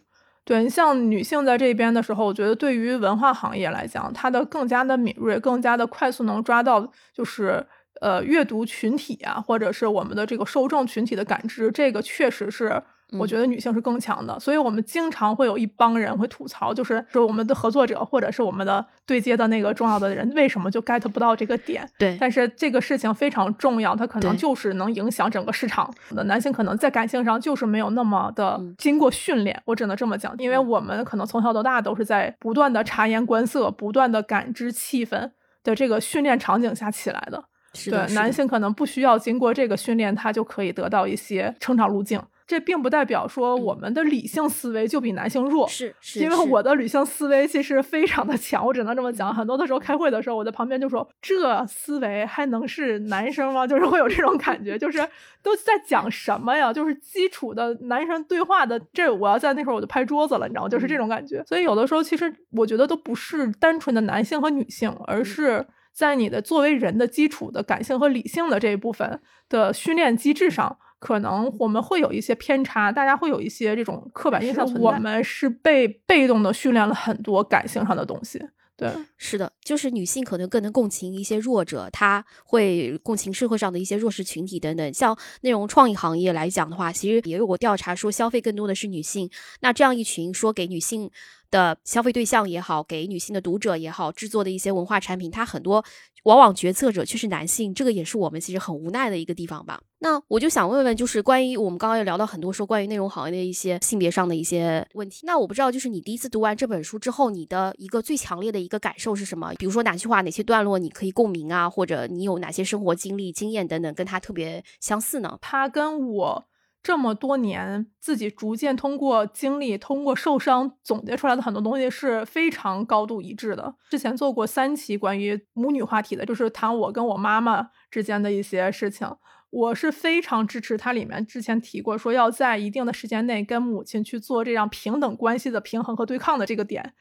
对你，像女性在这边的时候，我觉得对于文化行业来讲，它的更加的敏锐，更加的快速能抓到，就是呃阅读群体啊，或者是我们的这个受众群体的感知，这个确实是。我觉得女性是更强的，所以我们经常会有一帮人会吐槽，就是说我们的合作者或者是我们的对接的那个重要的人，为什么就 get 不到这个点？对，但是这个事情非常重要，它可能就是能影响整个市场。的男性，可能在感性上就是没有那么的经过训练，我只能这么讲，因为我们可能从小到大都是在不断的察言观色、不断的感知气氛的这个训练场景下起来的。对，男性可能不需要经过这个训练，他就可以得到一些成长路径。这并不代表说我们的理性思维就比男性弱，是，因为我的理性思维其实非常的强，我只能这么讲。很多的时候开会的时候，我在旁边就说：“这思维还能是男生吗？” 就是会有这种感觉，就是都在讲什么呀？就是基础的男生对话的，这我要在那会儿我就拍桌子了，你知道吗？就是这种感觉。所以有的时候其实我觉得都不是单纯的男性和女性，而是在你的作为人的基础的感性和理性的这一部分的训练机制上。可能我们会有一些偏差，大家会有一些这种刻板印象。我们是被被动的训练了很多感性上的东西。对，是的，就是女性可能更能共情一些弱者，她会共情社会上的一些弱势群体等等。像内容创意行业来讲的话，其实也有过调查说，消费更多的是女性。那这样一群说给女性。的消费对象也好，给女性的读者也好，制作的一些文化产品，它很多往往决策者却是男性，这个也是我们其实很无奈的一个地方吧。那我就想问问，就是关于我们刚刚也聊到很多说关于内容行业的一些性别上的一些问题。那我不知道，就是你第一次读完这本书之后，你的一个最强烈的一个感受是什么？比如说哪句话、哪些段落你可以共鸣啊，或者你有哪些生活经历、经验等等，跟他特别相似呢？他跟我。这么多年，自己逐渐通过经历、通过受伤总结出来的很多东西是非常高度一致的。之前做过三期关于母女话题的，就是谈我跟我妈妈之间的一些事情。我是非常支持他里面之前提过说要在一定的时间内跟母亲去做这样平等关系的平衡和对抗的这个点。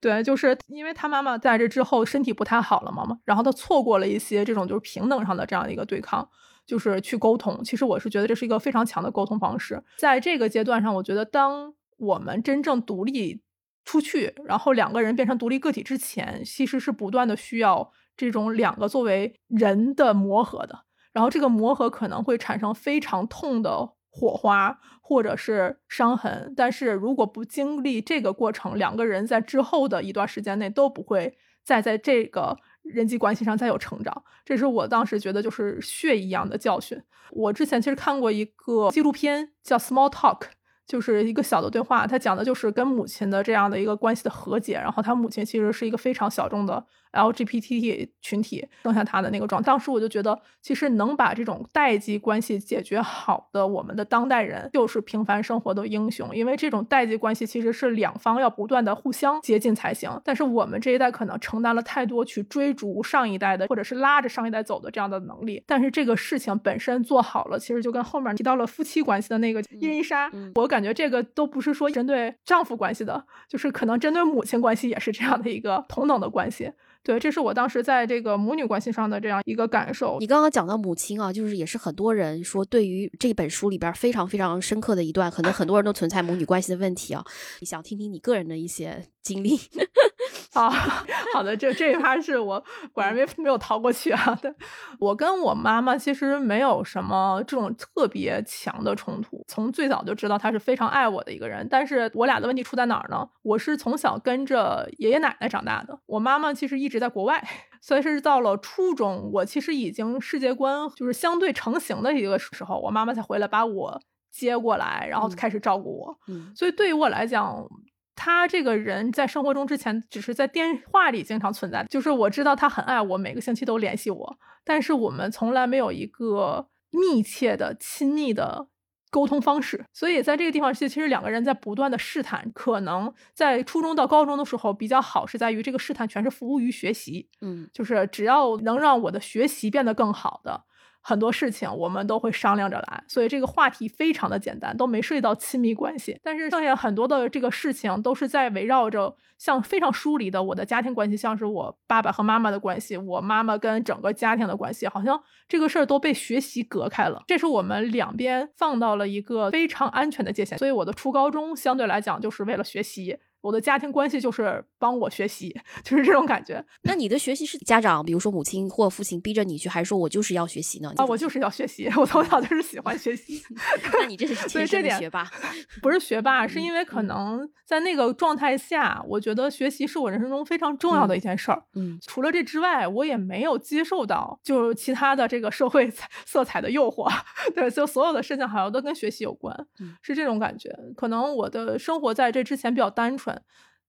对，就是因为他妈妈在这之后身体不太好了嘛，然后他错过了一些这种就是平等上的这样一个对抗。就是去沟通，其实我是觉得这是一个非常强的沟通方式。在这个阶段上，我觉得当我们真正独立出去，然后两个人变成独立个体之前，其实是不断的需要这种两个作为人的磨合的。然后这个磨合可能会产生非常痛的火花或者是伤痕，但是如果不经历这个过程，两个人在之后的一段时间内都不会再在这个人际关系上再有成长。这是我当时觉得就是血一样的教训。我之前其实看过一个纪录片叫《Small Talk》。就是一个小的对话，他讲的就是跟母亲的这样的一个关系的和解。然后他母亲其实是一个非常小众的 LGBT 群体，剩下他的那个状。当时我就觉得，其实能把这种代际关系解决好的，我们的当代人就是平凡生活的英雄。因为这种代际关系其实是两方要不断的互相接近才行。但是我们这一代可能承担了太多去追逐上一代的，或者是拉着上一代走的这样的能力。但是这个事情本身做好了，其实就跟后面提到了夫妻关系的那个伊丽莎，我。感觉这个都不是说针对丈夫关系的，就是可能针对母亲关系也是这样的一个同等的关系。对，这是我当时在这个母女关系上的这样一个感受。你刚刚讲到母亲啊，就是也是很多人说对于这本书里边非常非常深刻的一段，可能很多人都存在母女关系的问题啊。你想听听你个人的一些经历？啊，好的，这这一趴是我果然没没有逃过去啊。对，我跟我妈妈其实没有什么这种特别强的冲突，从最早就知道她是非常爱我的一个人。但是我俩的问题出在哪儿呢？我是从小跟着爷爷奶奶长大的，我妈妈其实一直在国外，所以是到了初中，我其实已经世界观就是相对成型的一个时候，我妈妈才回来把我接过来，然后开始照顾我。嗯，所以对于我来讲。他这个人在生活中之前只是在电话里经常存在，就是我知道他很爱我，每个星期都联系我，但是我们从来没有一个密切的、亲密的沟通方式。所以在这个地方，其实两个人在不断的试探。可能在初中到高中的时候比较好，是在于这个试探全是服务于学习，嗯，就是只要能让我的学习变得更好的。很多事情我们都会商量着来，所以这个话题非常的简单，都没涉及到亲密关系。但是剩下很多的这个事情都是在围绕着像非常疏离的我的家庭关系，像是我爸爸和妈妈的关系，我妈妈跟整个家庭的关系，好像这个事儿都被学习隔开了。这是我们两边放到了一个非常安全的界限，所以我的初高中相对来讲就是为了学习。我的家庭关系就是帮我学习，就是这种感觉。那你的学习是家长，比如说母亲或父亲逼着你去，还是说我就是要学习呢？啊，我就是要学习，我从小就是喜欢学习。那你这是天生的学霸？不是学霸，是因为可能在那个状态下，我觉得学习是我人生中非常重要的一件事儿。嗯，除了这之外，我也没有接受到就是其他的这个社会色彩的诱惑。对，就所有的事情好像都跟学习有关，是这种感觉。可能我的生活在这之前比较单纯。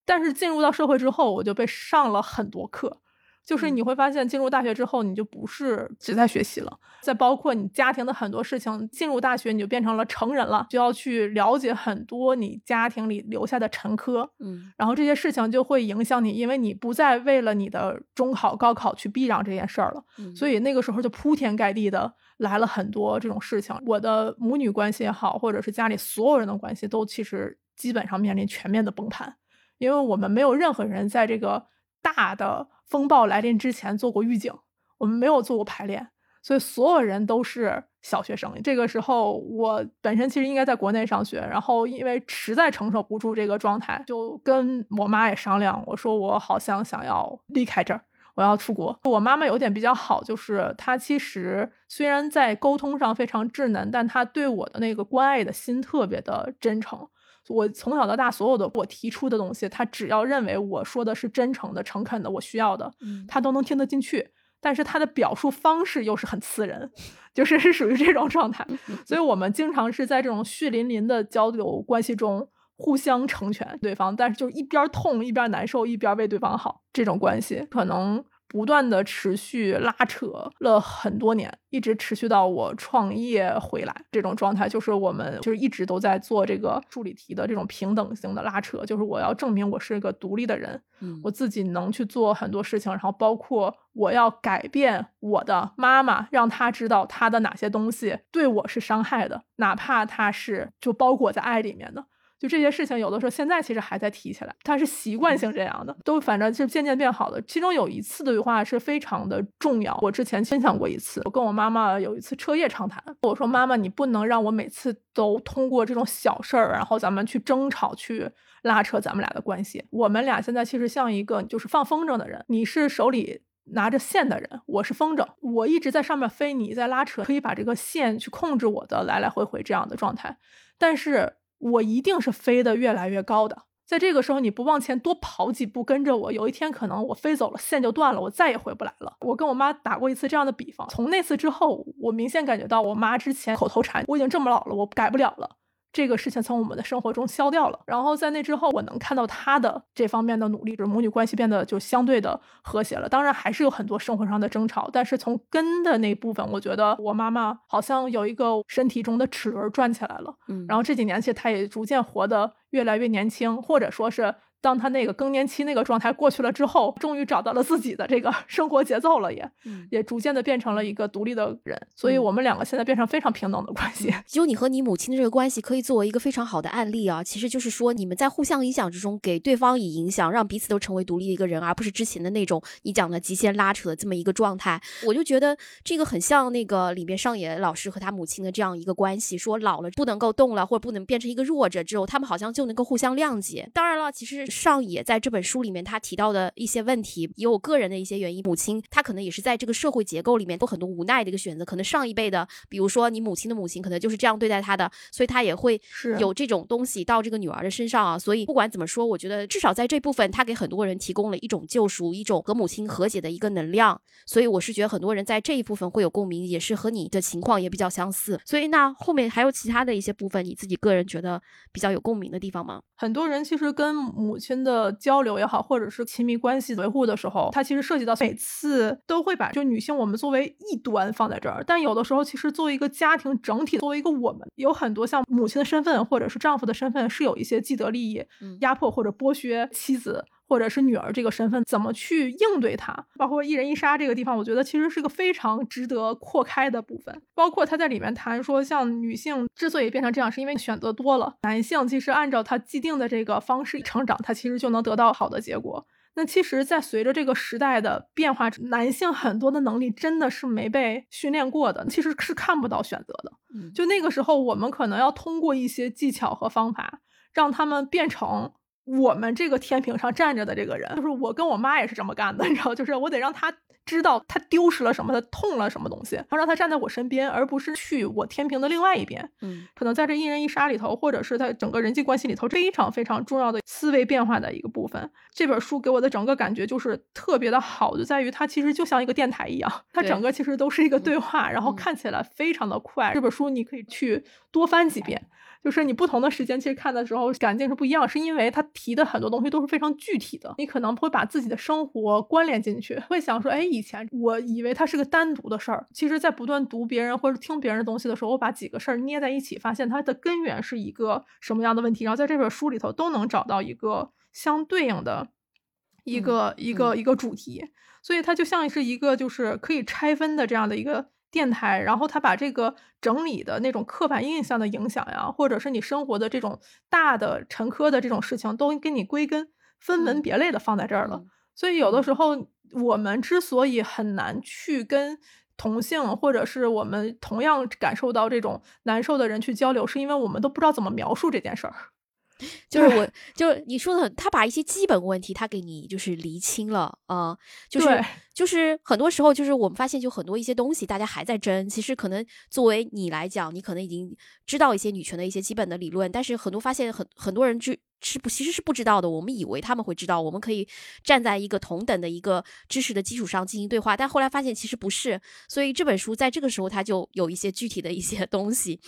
但是进入到社会之后，我就被上了很多课，就是你会发现，进入大学之后，你就不是只在学习了，再包括你家庭的很多事情。进入大学，你就变成了成人了，就要去了解很多你家庭里留下的陈疴，嗯，然后这些事情就会影响你，因为你不再为了你的中考、高考去避让这件事儿了，所以那个时候就铺天盖地的来了很多这种事情。我的母女关系也好，或者是家里所有人的关系，都其实基本上面临全面的崩盘。因为我们没有任何人在这个大的风暴来临之前做过预警，我们没有做过排练，所以所有人都是小学生。这个时候，我本身其实应该在国内上学，然后因为实在承受不住这个状态，就跟我妈也商量，我说我好像想要离开这儿，我要出国。我妈妈有点比较好，就是她其实虽然在沟通上非常稚嫩，但她对我的那个关爱的心特别的真诚。我从小到大所有的我提出的东西，他只要认为我说的是真诚的、诚恳的，我需要的，他都能听得进去。但是他的表述方式又是很刺人，就是是属于这种状态。所以我们经常是在这种血淋淋的交流关系中互相成全对方，但是就一边痛一边难受，一边为对方好，这种关系可能。不断的持续拉扯了很多年，一直持续到我创业回来，这种状态就是我们就是一直都在做这个助理题的这种平等性的拉扯，就是我要证明我是一个独立的人，我自己能去做很多事情，然后包括我要改变我的妈妈，让她知道她的哪些东西对我是伤害的，哪怕她是就包裹在爱里面的。就这些事情，有的时候现在其实还在提起来，它是习惯性这样的，都反正是渐渐变好了。其中有一次对话是非常的重要，我之前分享过一次，我跟我妈妈有一次彻夜长谈，我说妈妈，你不能让我每次都通过这种小事儿，然后咱们去争吵，去拉扯咱们俩的关系。我们俩现在其实像一个就是放风筝的人，你是手里拿着线的人，我是风筝，我一直在上面飞，你在拉扯，可以把这个线去控制我的来来回回这样的状态，但是。我一定是飞得越来越高的，在这个时候你不往前多跑几步，跟着我，有一天可能我飞走了，线就断了，我再也回不来了。我跟我妈打过一次这样的比方，从那次之后，我明显感觉到我妈之前口头禅，我已经这么老了，我改不了了。这个事情从我们的生活中消掉了，然后在那之后，我能看到他的这方面的努力，就是母女关系变得就相对的和谐了。当然还是有很多生活上的争吵，但是从根的那部分，我觉得我妈妈好像有一个身体中的齿轮转起来了。嗯，然后这几年其实她也逐渐活得越来越年轻，或者说是。当他那个更年期那个状态过去了之后，终于找到了自己的这个 生活节奏了，也也逐渐的变成了一个独立的人。所以，我们两个现在变成非常平等的关系。就你和你母亲的这个关系，可以作为一个非常好的案例啊。其实就是说，你们在互相影响之中，给对方以影响，让彼此都成为独立的一个人，而不是之前的那种你讲的极限拉扯的这么一个状态。我就觉得这个很像那个里面上野老师和他母亲的这样一个关系，说老了不能够动了，或者不能变成一个弱者之后，他们好像就能够互相谅解。当然了，其实上野在这本。书里面他提到的一些问题，也有我个人的一些原因。母亲她可能也是在这个社会结构里面，有很多无奈的一个选择。可能上一辈的，比如说你母亲的母亲，可能就是这样对待她的，所以她也会有这种东西到这个女儿的身上啊。所以不管怎么说，我觉得至少在这部分，他给很多人提供了一种救赎，一种和母亲和解的一个能量。所以我是觉得很多人在这一部分会有共鸣，也是和你的情况也比较相似。所以那后面还有其他的一些部分，你自己个人觉得比较有共鸣的地方吗？很多人其实跟母亲的交流也好，或者是亲密关系维护的时候，它其实涉及到每次都会把就女性我们作为一端放在这儿，但有的时候其实作为一个家庭整体，作为一个我们，有很多像母亲的身份或者是丈夫的身份是有一些既得利益压迫或者剥削妻子。或者是女儿这个身份怎么去应对它？包括一人一杀这个地方，我觉得其实是个非常值得扩开的部分。包括他在里面谈说，像女性之所以变成这样，是因为选择多了；男性其实按照他既定的这个方式成长，他其实就能得到好的结果。那其实，在随着这个时代的变化，男性很多的能力真的是没被训练过的，其实是看不到选择的。就那个时候，我们可能要通过一些技巧和方法，让他们变成。我们这个天平上站着的这个人，就是我跟我妈也是这么干的，你知道，就是我得让他知道他丢失了什么，他痛了什么东西，然后让他站在我身边，而不是去我天平的另外一边。嗯，可能在这一人一杀里头，或者是在整个人际关系里头，非常非常重要的思维变化的一个部分。这本书给我的整个感觉就是特别的好，就在于它其实就像一个电台一样，它整个其实都是一个对话，然后看起来非常的快。这本书你可以去多翻几遍。就是你不同的时间，其实看的时候感境是不一样，是因为他提的很多东西都是非常具体的，你可能会把自己的生活关联进去，会想说，哎，以前我以为它是个单独的事儿，其实，在不断读别人或者听别人的东西的时候，我把几个事儿捏在一起，发现它的根源是一个什么样的问题，然后在这本书里头都能找到一个相对应的一个一个一个主题，所以它就像是一个就是可以拆分的这样的一个。电台，然后他把这个整理的那种刻板印象的影响呀，或者是你生活的这种大的沉疴的这种事情，都给你归根分门别类的放在这儿了。所以有的时候我们之所以很难去跟同性或者是我们同样感受到这种难受的人去交流，是因为我们都不知道怎么描述这件事儿。就是我，就是你说的很，他把一些基本问题他给你就是厘清了啊，就是就是很多时候就是我们发现就很多一些东西大家还在争，其实可能作为你来讲，你可能已经知道一些女权的一些基本的理论，但是很多发现很很多人就是不，其实是不知道的。我们以为他们会知道，我们可以站在一个同等的一个知识的基础上进行对话，但后来发现其实不是。所以这本书在这个时候，它就有一些具体的一些 东西。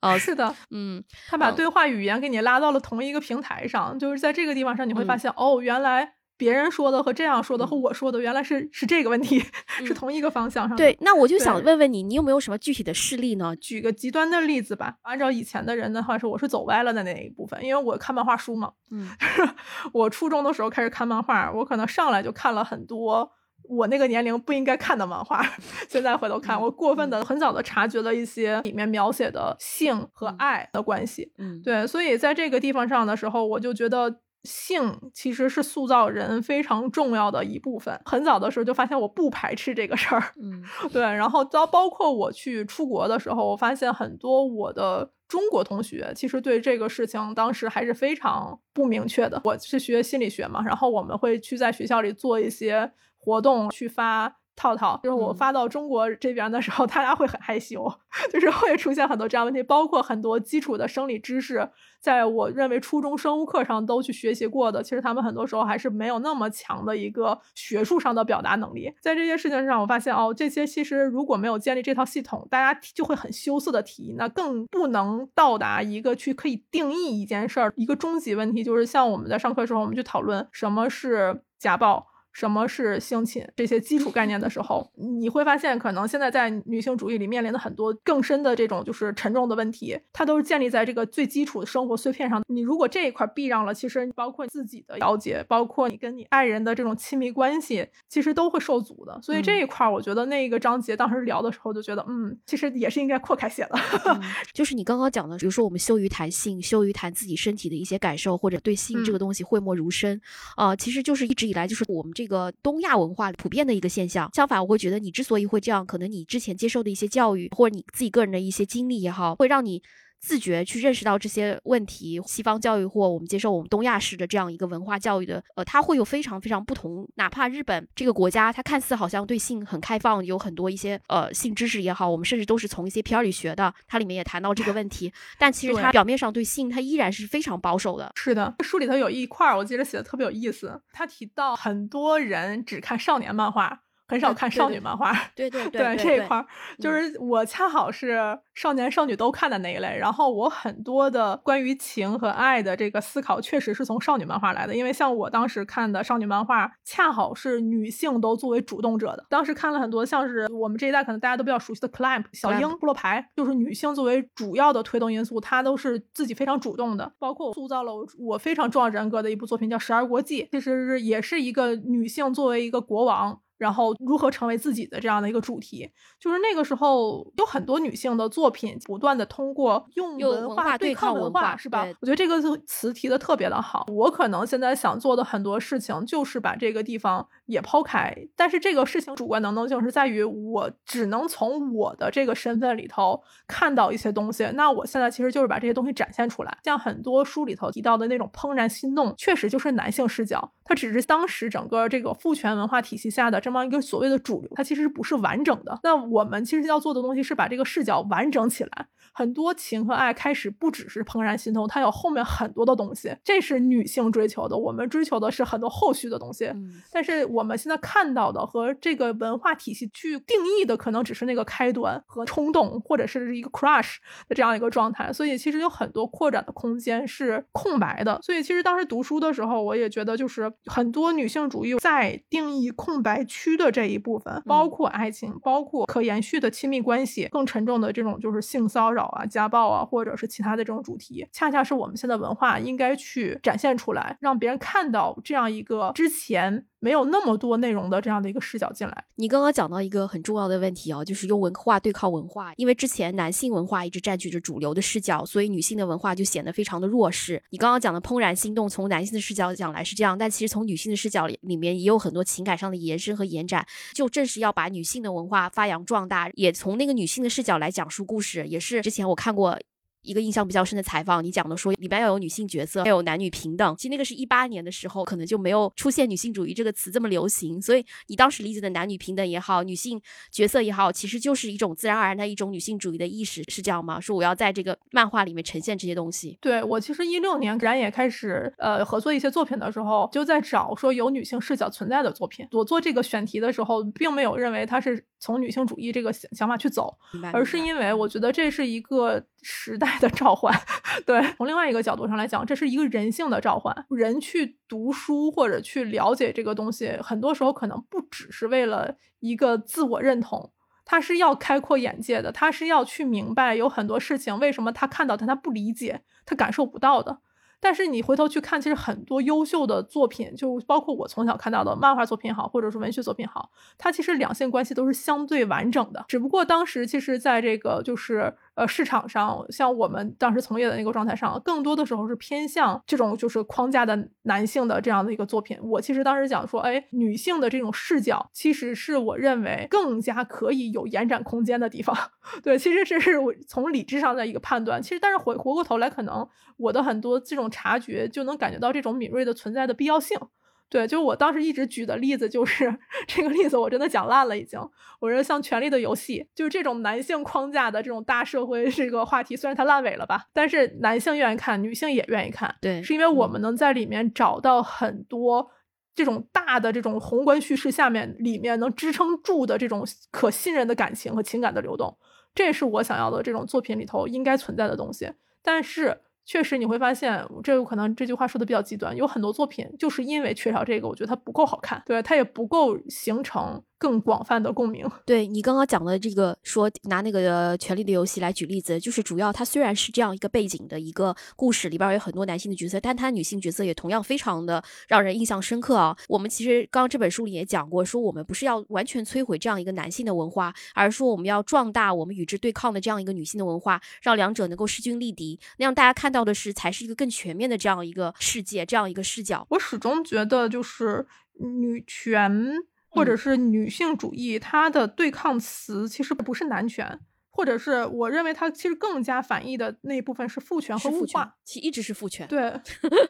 呃，是的，嗯，他把对话语言给你拉到了同一个平台上，就是在这个地方上，你会发现，哦，原来。别人说的和这样说的和我说的原来是是这个问题，是同一个方向上。对，那我就想问问你，你有没有什么具体的事例呢？举个极端的例子吧。按照以前的人的话说，我是走歪了的那一部分，因为我看漫画书嘛。嗯，我初中的时候开始看漫画，我可能上来就看了很多我那个年龄不应该看的漫画。现在回头看，我过分的很早的察觉了一些里面描写的性和爱的关系。嗯，对，所以在这个地方上的时候，我就觉得。性其实是塑造人非常重要的一部分。很早的时候就发现我不排斥这个事儿，嗯，对。然后到包括我去出国的时候，我发现很多我的中国同学其实对这个事情当时还是非常不明确的。我是学心理学嘛，然后我们会去在学校里做一些活动，去发。套套就是我发到中国这边的时候，大家会很害羞，就是会出现很多这样问题，包括很多基础的生理知识，在我认为初中生物课上都去学习过的，其实他们很多时候还是没有那么强的一个学术上的表达能力。在这些事情上，我发现哦，这些其实如果没有建立这套系统，大家就会很羞涩的提，那更不能到达一个去可以定义一件事儿一个终极问题，就是像我们在上课的时候，我们去讨论什么是家暴。什么是性侵这些基础概念的时候，你会发现，可能现在在女性主义里面临的很多更深的这种就是沉重的问题，它都是建立在这个最基础的生活碎片上。你如果这一块避让了，其实包括自己的了解，包括你跟你爱人的这种亲密关系，其实都会受阻的。所以这一块，我觉得那个章节当时聊的时候就觉得，嗯，其实也是应该扩开写的。就是你刚刚讲的，比如说我们羞于谈性，羞于谈自己身体的一些感受，或者对性这个东西讳莫如深啊，其实就是一直以来就是我们这。一个东亚文化普遍的一个现象。相反，我会觉得你之所以会这样，可能你之前接受的一些教育，或者你自己个人的一些经历也好，会让你。自觉去认识到这些问题，西方教育或我们接受我们东亚式的这样一个文化教育的，呃，它会有非常非常不同。哪怕日本这个国家，它看似好像对性很开放，有很多一些呃性知识也好，我们甚至都是从一些片儿里学的，它里面也谈到这个问题。但其实它表面上对性，它依然是非常保守的。是的，书里头有一块儿，我记得写的特别有意思，他提到很多人只看少年漫画。很少看少女漫画，对对对，这一块儿就是我恰好是少年少女都看的那一类。然后我很多的关于情和爱的这个思考，确实是从少女漫画来的。因为像我当时看的少女漫画，恰好是女性都作为主动者的。当时看了很多，像是我们这一代可能大家都比较熟悉的《Clamp》小樱部落牌，就是女性作为主要的推动因素，她都是自己非常主动的。包括塑造了我非常重要人格的一部作品叫《十二国记》，其实也是一个女性作为一个国王。然后如何成为自己的这样的一个主题，就是那个时候有很多女性的作品，不断的通过用文化对抗文化，是吧？我觉得这个词提的特别的好。我可能现在想做的很多事情，就是把这个地方也抛开。但是这个事情主观能动性是在于，我只能从我的这个身份里头看到一些东西。那我现在其实就是把这些东西展现出来。像很多书里头提到的那种怦然心动，确实就是男性视角，它只是当时整个这个父权文化体系下的。这么一个所谓的主流，它其实不是完整的。那我们其实要做的东西是把这个视角完整起来。很多情和爱开始不只是怦然心动，它有后面很多的东西，这是女性追求的。我们追求的是很多后续的东西。但是我们现在看到的和这个文化体系去定义的，可能只是那个开端和冲动，或者是一个 crush 的这样一个状态。所以其实有很多扩展的空间是空白的。所以其实当时读书的时候，我也觉得就是很多女性主义在定义空白。区的这一部分，包括爱情，包括可延续的亲密关系，更沉重的这种就是性骚扰啊、家暴啊，或者是其他的这种主题，恰恰是我们现在文化应该去展现出来，让别人看到这样一个之前。没有那么多内容的这样的一个视角进来。你刚刚讲到一个很重要的问题哦，就是用文化对抗文化。因为之前男性文化一直占据着主流的视角，所以女性的文化就显得非常的弱势。你刚刚讲的怦然心动，从男性的视角讲来是这样，但其实从女性的视角里里面也有很多情感上的延伸和延展。就正是要把女性的文化发扬壮大，也从那个女性的视角来讲述故事。也是之前我看过。一个印象比较深的采访，你讲的说里边要有女性角色，要有男女平等。其实那个是一八年的时候，可能就没有出现女性主义这个词这么流行。所以你当时理解的男女平等也好，女性角色也好，其实就是一种自然而然的一种女性主义的意识，是这样吗？说我要在这个漫画里面呈现这些东西。对我其实一六年然也开始呃合作一些作品的时候，就在找说有女性视角存在的作品。我做这个选题的时候，并没有认为它是从女性主义这个想想法去走，而是因为我觉得这是一个。时代的召唤，对，从另外一个角度上来讲，这是一个人性的召唤。人去读书或者去了解这个东西，很多时候可能不只是为了一个自我认同，他是要开阔眼界的，他是要去明白有很多事情为什么他看到他他不理解，他感受不到的。但是你回头去看，其实很多优秀的作品，就包括我从小看到的漫画作品好，或者是文学作品好，它其实两性关系都是相对完整的。只不过当时其实在这个就是呃市场上，像我们当时从业的那个状态上，更多的时候是偏向这种就是框架的男性的这样的一个作品。我其实当时讲说，哎，女性的这种视角，其实是我认为更加可以有延展空间的地方。对，其实这是我从理智上的一个判断。其实但是回回过头来，可能我的很多这种。察觉就能感觉到这种敏锐的存在的必要性。对，就我当时一直举的例子就是 这个例子，我真的讲烂了已经。我说像《权力的游戏》，就是这种男性框架的这种大社会这个话题，虽然它烂尾了吧，但是男性愿意看，女性也愿意看。对，是因为我们能在里面找到很多这种大的这种宏观叙事下面里面能支撑住的这种可信任的感情和情感的流动，这是我想要的这种作品里头应该存在的东西。但是。确实你会发现，这有可能这句话说的比较极端，有很多作品就是因为缺少这个，我觉得它不够好看，对它也不够形成。更广泛的共鸣。对你刚刚讲的这个，说拿那个《权力的游戏》来举例子，就是主要它虽然是这样一个背景的一个故事，里边有很多男性的角色，但它女性角色也同样非常的让人印象深刻啊。我们其实刚刚这本书里也讲过，说我们不是要完全摧毁这样一个男性的文化，而是说我们要壮大我们与之对抗的这样一个女性的文化，让两者能够势均力敌，那样大家看到的是才是一个更全面的这样一个世界，这样一个视角。我始终觉得，就是女权。或者是女性主义，它的对抗词其实不是男权，或者是我认为它其实更加反义的那一部分是父权和物化，其一直是父权，对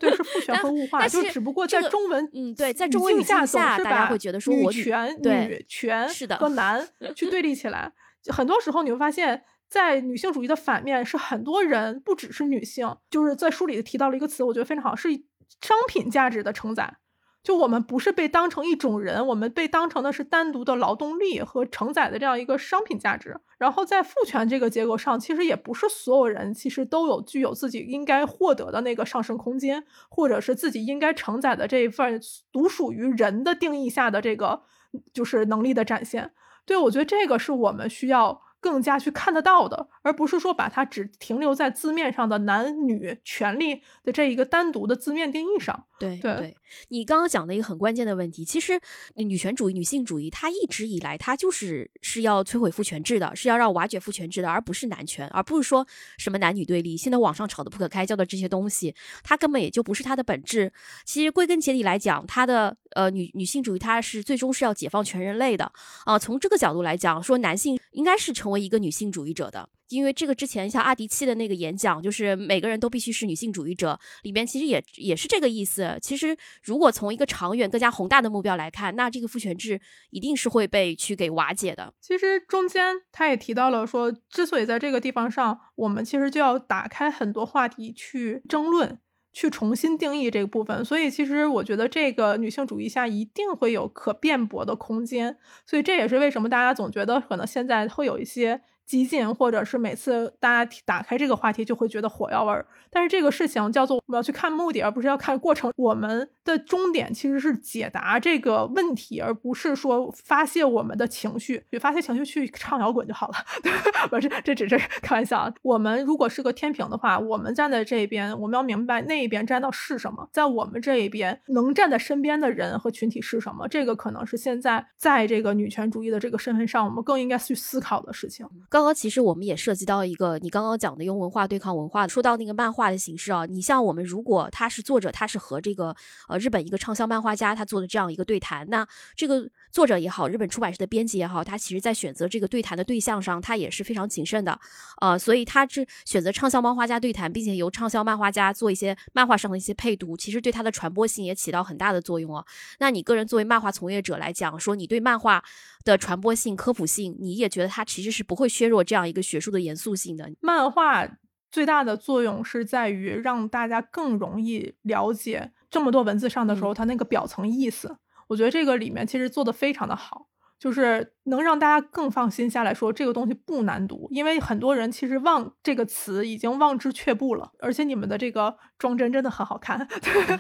对是父 权和物化，就只不过在中文嗯对在中文语境下，大家会觉得说女权女权是的和男。去对立起来，很多时候你会发现在女性主义的反面是很多人不只是女性，就是在书里提到了一个词，我觉得非常好，是商品价值的承载。就我们不是被当成一种人，我们被当成的是单独的劳动力和承载的这样一个商品价值。然后在父权这个结构上，其实也不是所有人其实都有具有自己应该获得的那个上升空间，或者是自己应该承载的这一份独属于人的定义下的这个就是能力的展现。对我觉得这个是我们需要。更加去看得到的，而不是说把它只停留在字面上的男女权利的这一个单独的字面定义上。对对，你刚刚讲的一个很关键的问题，其实女权主义、女性主义，它一直以来它就是是要摧毁父权制的，是要让瓦解父权制的，而不是男权，而不是说什么男女对立。现在网上吵得不可开交的这些东西，它根本也就不是它的本质。其实归根结底来讲，它的呃女女性主义，它是最终是要解放全人类的啊。从这个角度来讲，说男性应该是成为。一个女性主义者的，因为这个之前像阿迪契的那个演讲，就是每个人都必须是女性主义者，里面其实也也是这个意思。其实如果从一个长远、更加宏大的目标来看，那这个父权制一定是会被去给瓦解的。其实中间他也提到了说，之所以在这个地方上，我们其实就要打开很多话题去争论。去重新定义这个部分，所以其实我觉得这个女性主义下一定会有可辩驳的空间，所以这也是为什么大家总觉得可能现在会有一些。激进，或者是每次大家打开这个话题就会觉得火药味儿，但是这个事情叫做我们要去看目的，而不是要看过程。我们的终点其实是解答这个问题，而不是说发泄我们的情绪。去发泄情绪去唱摇滚就好了，不是，这只是开玩笑。我们如果是个天平的话，我们站在这一边，我们要明白那一边站到是什么，在我们这一边能站在身边的人和群体是什么。这个可能是现在在这个女权主义的这个身份上，我们更应该去思考的事情。刚刚其实我们也涉及到一个你刚刚讲的用文化对抗文化，说到那个漫画的形式啊，你像我们如果他是作者，他是和这个呃日本一个畅销漫画家他做的这样一个对谈，那这个作者也好，日本出版社的编辑也好，他其实在选择这个对谈的对象上，他也是非常谨慎的，呃，所以他这选择畅销漫画家对谈，并且由畅销漫画家做一些漫画上的一些配读，其实对他的传播性也起到很大的作用哦。那你个人作为漫画从业者来讲，说你对漫画的传播性、科普性，你也觉得它其实是不会削弱这样。一个学术的严肃性的漫画最大的作用是在于让大家更容易了解这么多文字上的时候，它那个表层意思。我觉得这个里面其实做的非常的好。就是能让大家更放心下来说这个东西不难读，因为很多人其实忘这个词已经望之却步了。而且你们的这个装帧真的很好看，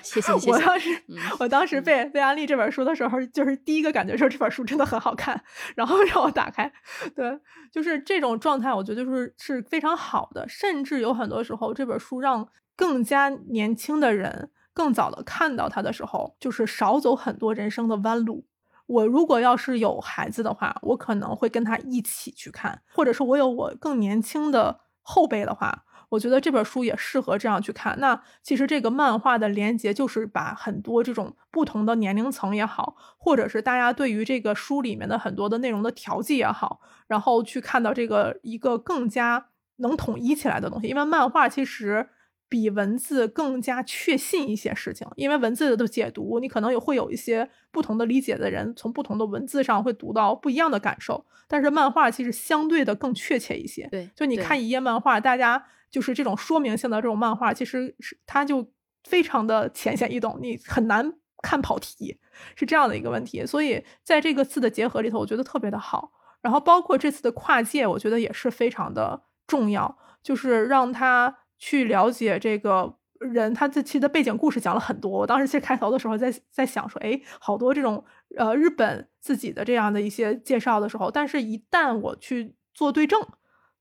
谢谢 谢谢。我当时我当时被被安利这本书的时候，就是第一个感觉说这本书真的很好看，然后让我打开，对，就是这种状态，我觉得就是是非常好的。甚至有很多时候这本书让更加年轻的人更早的看到它的时候，就是少走很多人生的弯路。我如果要是有孩子的话，我可能会跟他一起去看，或者是我有我更年轻的后辈的话。我觉得这本书也适合这样去看。那其实这个漫画的连接就是把很多这种不同的年龄层也好，或者是大家对于这个书里面的很多的内容的调剂也好，然后去看到这个一个更加能统一起来的东西。因为漫画其实比文字更加确信一些事情，因为文字的解读你可能也会有一些不同的理解的人从不同的文字上会读到不一样的感受，但是漫画其实相对的更确切一些。对，就你看一页漫画，大家。就是这种说明性的这种漫画，其实是它就非常的浅显易懂，你很难看跑题，是这样的一个问题。所以在这个字的结合里头，我觉得特别的好。然后包括这次的跨界，我觉得也是非常的重要，就是让他去了解这个人，他这期的背景故事讲了很多。我当时其实开头的时候在在想说，哎，好多这种呃日本自己的这样的一些介绍的时候，但是一旦我去做对证。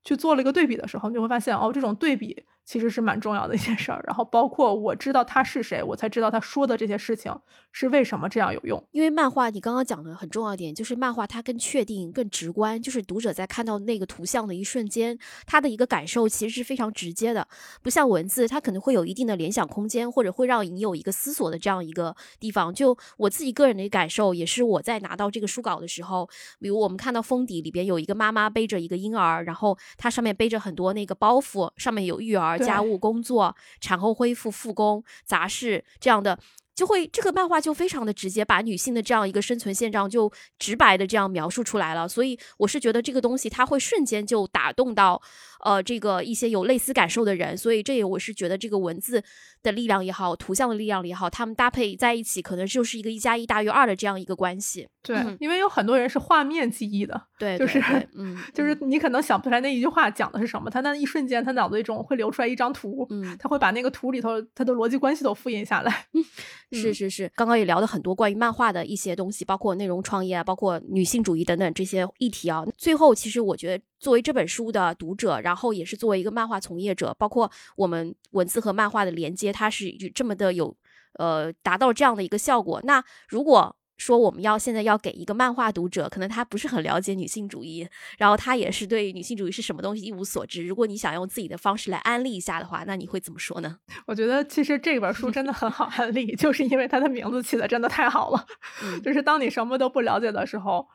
去做了一个对比的时候，你就会发现哦，这种对比。其实是蛮重要的一件事儿，然后包括我知道他是谁，我才知道他说的这些事情是为什么这样有用。因为漫画，你刚刚讲的很重要一点，就是漫画它更确定、更直观，就是读者在看到那个图像的一瞬间，他的一个感受其实是非常直接的，不像文字，它可能会有一定的联想空间，或者会让你有一个思索的这样一个地方。就我自己个人的感受，也是我在拿到这个书稿的时候，比如我们看到封底里边有一个妈妈背着一个婴儿，然后它上面背着很多那个包袱，上面有育儿。家务工作、产后恢复、复工、杂事这样的，就会这个漫画就非常的直接，把女性的这样一个生存现状就直白的这样描述出来了。所以我是觉得这个东西它会瞬间就打动到。呃，这个一些有类似感受的人，所以这也我是觉得这个文字的力量也好，图像的力量也好，他们搭配在一起，可能就是一个一加一大于二的这样一个关系。对，因为有很多人是画面记忆的，对，就是嗯，就是你可能想不出来那一句话讲的是什么，他那一瞬间他脑子里中会流出来一张图，嗯，他会把那个图里头他的逻辑关系都复印下来。是是是，刚刚也聊了很多关于漫画的一些东西，包括内容创业啊，包括女性主义等等这些议题啊。最后，其实我觉得。作为这本书的读者，然后也是作为一个漫画从业者，包括我们文字和漫画的连接，它是这么的有，呃，达到这样的一个效果。那如果说我们要现在要给一个漫画读者，可能他不是很了解女性主义，然后他也是对女性主义是什么东西一无所知。如果你想用自己的方式来安利一下的话，那你会怎么说呢？我觉得其实这本书真的很好安利，就是因为它的名字起的真的太好了。就是当你什么都不了解的时候。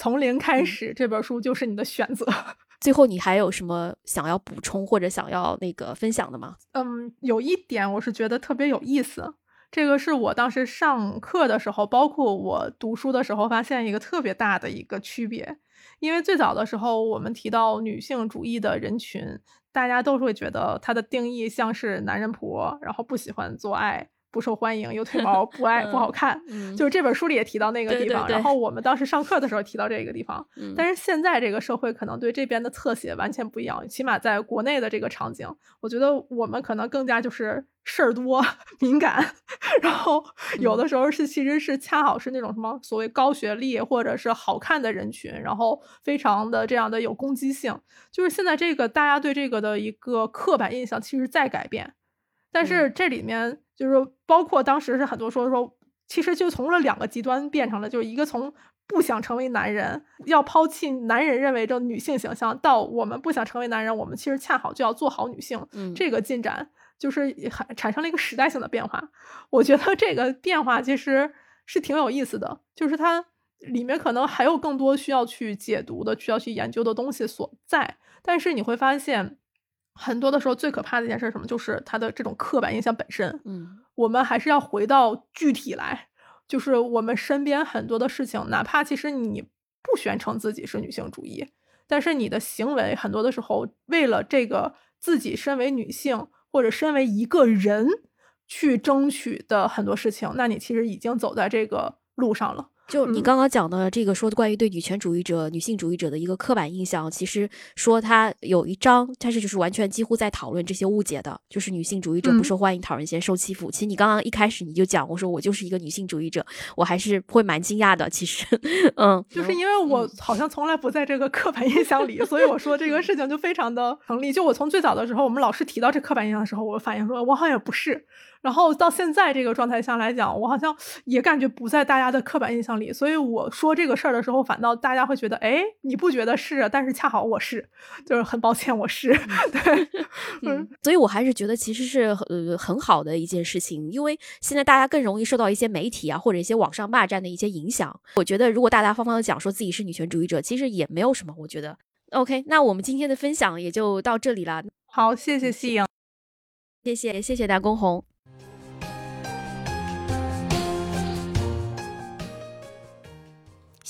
从零开始，这本书就是你的选择。最后，你还有什么想要补充或者想要那个分享的吗？嗯，有一点我是觉得特别有意思，这个是我当时上课的时候，包括我读书的时候，发现一个特别大的一个区别。因为最早的时候，我们提到女性主义的人群，大家都是会觉得它的定义像是男人婆，然后不喜欢做爱。不受欢迎，有 腿毛，不爱，不好看，就是这本书里也提到那个地方。然后我们当时上课的时候提到这个地方，但是现在这个社会可能对这边的侧写完全不一样。起码在国内的这个场景，我觉得我们可能更加就是事儿多、敏感，然后有的时候是其实是恰好是那种什么所谓高学历或者是好看的人群，然后非常的这样的有攻击性。就是现在这个大家对这个的一个刻板印象，其实在改变。但是这里面就是包括当时是很多说说，其实就从了两个极端变成了，就是一个从不想成为男人，要抛弃男人认为的女性形象，到我们不想成为男人，我们其实恰好就要做好女性。嗯，这个进展就是产产生了一个时代性的变化。我觉得这个变化其实是挺有意思的，就是它里面可能还有更多需要去解读的、需要去研究的东西所在。但是你会发现。很多的时候，最可怕的一件事是什么？就是他的这种刻板印象本身。嗯，我们还是要回到具体来，就是我们身边很多的事情，哪怕其实你不宣称自己是女性主义，但是你的行为很多的时候，为了这个自己身为女性或者身为一个人去争取的很多事情，那你其实已经走在这个路上了。就你刚刚讲的这个说关于对女权主义者、女性主义者的一个刻板印象，其实说他有一章，它是就是完全几乎在讨论这些误解的，就是女性主义者不受欢迎、讨人嫌、受欺负。其实你刚刚一开始你就讲，我说我就是一个女性主义者，我还是会蛮惊讶的。其实，嗯，就是因为我好像从来不在这个刻板印象里，所以我说这个事情就非常的成立。就我从最早的时候，我们老师提到这刻板印象的时候，我反应说我好像也不是。然后到现在这个状态下来讲，我好像也感觉不在大家的刻板印象里，所以我说这个事儿的时候，反倒大家会觉得，哎，你不觉得是？但是恰好我是，就是很抱歉，我是。对，嗯，所以我还是觉得其实是呃很好的一件事情，因为现在大家更容易受到一些媒体啊或者一些网上骂战的一些影响。我觉得如果大大方方的讲说自己是女权主义者，其实也没有什么。我觉得，OK，那我们今天的分享也就到这里了。好，谢谢夕阳，谢谢谢谢大公红。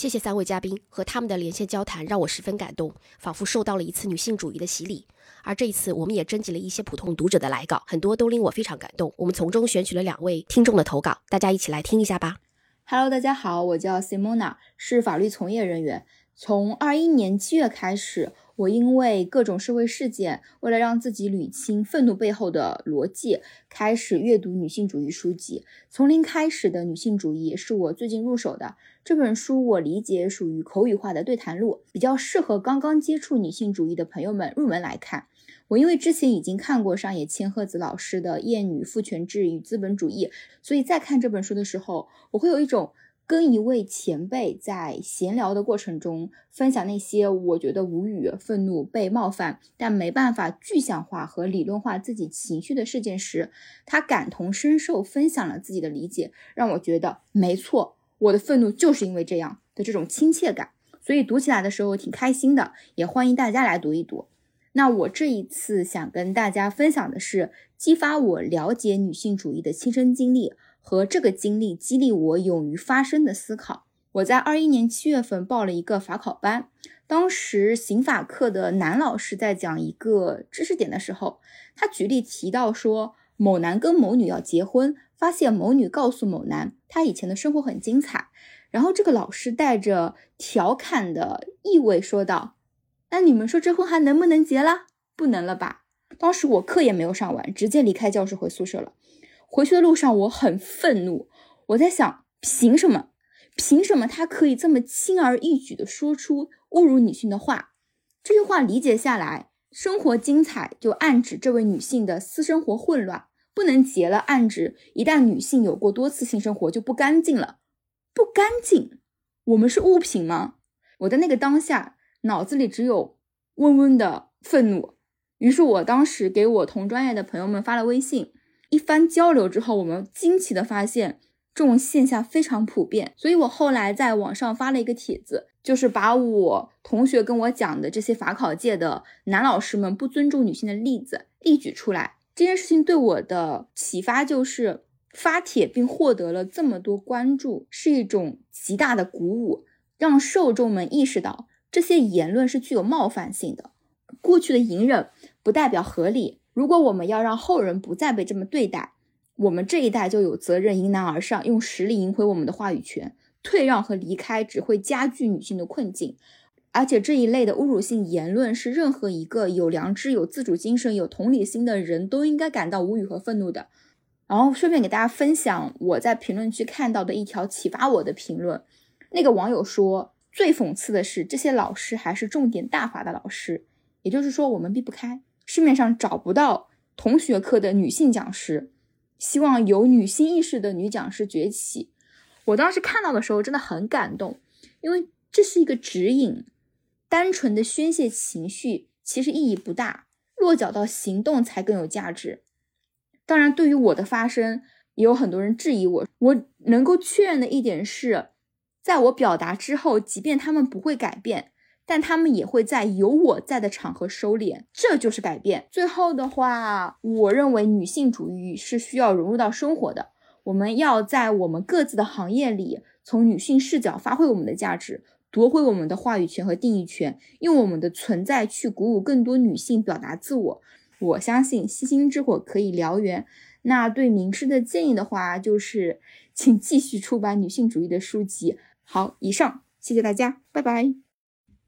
谢谢三位嘉宾和他们的连线交谈，让我十分感动，仿佛受到了一次女性主义的洗礼。而这一次，我们也征集了一些普通读者的来稿，很多都令我非常感动。我们从中选取了两位听众的投稿，大家一起来听一下吧。Hello，大家好，我叫 Simona，是法律从业人员。从二一年七月开始，我因为各种社会事件，为了让自己捋清愤怒背后的逻辑，开始阅读女性主义书籍。从零开始的女性主义是我最近入手的这本书，我理解属于口语化的对谈录，比较适合刚刚接触女性主义的朋友们入门来看。我因为之前已经看过上野千鹤子老师的《厌女父权制与资本主义》，所以在看这本书的时候，我会有一种。跟一位前辈在闲聊的过程中分享那些我觉得无语、愤怒、被冒犯，但没办法具象化和理论化自己情绪的事件时，他感同身受，分享了自己的理解，让我觉得没错，我的愤怒就是因为这样的这种亲切感，所以读起来的时候挺开心的，也欢迎大家来读一读。那我这一次想跟大家分享的是激发我了解女性主义的亲身经历。和这个经历激励我勇于发声的思考。我在二一年七月份报了一个法考班，当时刑法课的男老师在讲一个知识点的时候，他举例提到说，某男跟某女要结婚，发现某女告诉某男，他以前的生活很精彩。然后这个老师带着调侃的意味说道：“那你们说这婚还能不能结了？不能了吧？”当时我课也没有上完，直接离开教室回宿舍了。回去的路上，我很愤怒。我在想，凭什么？凭什么他可以这么轻而易举地说出侮辱女性的话？这句话理解下来，生活精彩就暗指这位女性的私生活混乱，不能结了，暗指一旦女性有过多次性生活就不干净了。不干净？我们是物品吗？我在那个当下，脑子里只有嗡嗡的愤怒。于是我当时给我同专业的朋友们发了微信。一番交流之后，我们惊奇的发现这种现象非常普遍，所以我后来在网上发了一个帖子，就是把我同学跟我讲的这些法考界的男老师们不尊重女性的例子例举出来。这件事情对我的启发就是，发帖并获得了这么多关注，是一种极大的鼓舞，让受众们意识到这些言论是具有冒犯性的。过去的隐忍不代表合理。如果我们要让后人不再被这么对待，我们这一代就有责任迎难而上，用实力赢回我们的话语权。退让和离开只会加剧女性的困境，而且这一类的侮辱性言论是任何一个有良知、有自主精神、有同理心的人都应该感到无语和愤怒的。然后顺便给大家分享我在评论区看到的一条启发我的评论，那个网友说，最讽刺的是这些老师还是重点大法的老师，也就是说我们避不开。市面上找不到同学课的女性讲师，希望有女性意识的女讲师崛起。我当时看到的时候真的很感动，因为这是一个指引。单纯的宣泄情绪其实意义不大，落脚到行动才更有价值。当然，对于我的发声，也有很多人质疑我。我能够确认的一点是，在我表达之后，即便他们不会改变。但他们也会在有我在的场合收敛，这就是改变。最后的话，我认为女性主义是需要融入到生活的。我们要在我们各自的行业里，从女性视角发挥我们的价值，夺回我们的话语权和定义权，用我们的存在去鼓舞更多女性表达自我。我相信星星之火可以燎原。那对名师的建议的话，就是请继续出版女性主义的书籍。好，以上，谢谢大家，拜拜。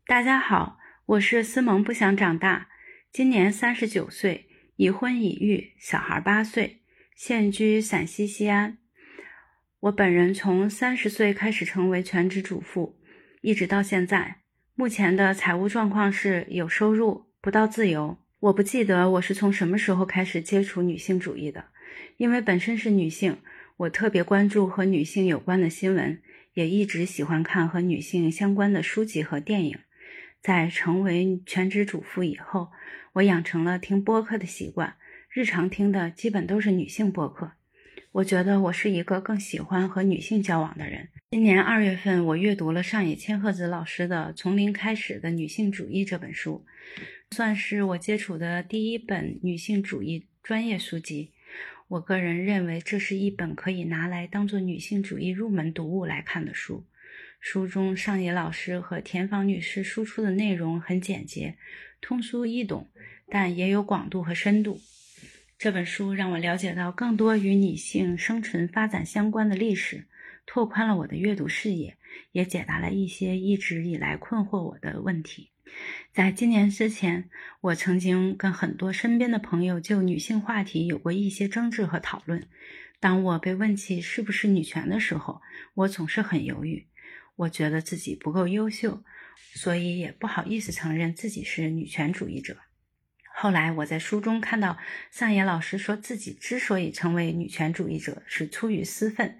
大家好，我是思萌，不想长大，今年三十九岁，已婚已育，小孩八岁，现居陕西西安。我本人从三十岁开始成为全职主妇，一直到现在。目前的财务状况是有收入，不到自由。我不记得我是从什么时候开始接触女性主义的，因为本身是女性，我特别关注和女性有关的新闻，也一直喜欢看和女性相关的书籍和电影。在成为全职主妇以后，我养成了听播客的习惯，日常听的基本都是女性播客。我觉得我是一个更喜欢和女性交往的人。今年二月份，我阅读了上野千鹤子老师的《从零开始的女性主义》这本书，算是我接触的第一本女性主义专业书籍。我个人认为，这是一本可以拿来当做女性主义入门读物来看的书。书中上野老师和田房女士输出的内容很简洁、通俗易懂，但也有广度和深度。这本书让我了解到更多与女性生存发展相关的历史，拓宽了我的阅读视野，也解答了一些一直以来困惑我的问题。在今年之前，我曾经跟很多身边的朋友就女性话题有过一些争执和讨论。当我被问起是不是女权的时候，我总是很犹豫。我觉得自己不够优秀，所以也不好意思承认自己是女权主义者。后来我在书中看到上野老师说自己之所以成为女权主义者是出于私愤。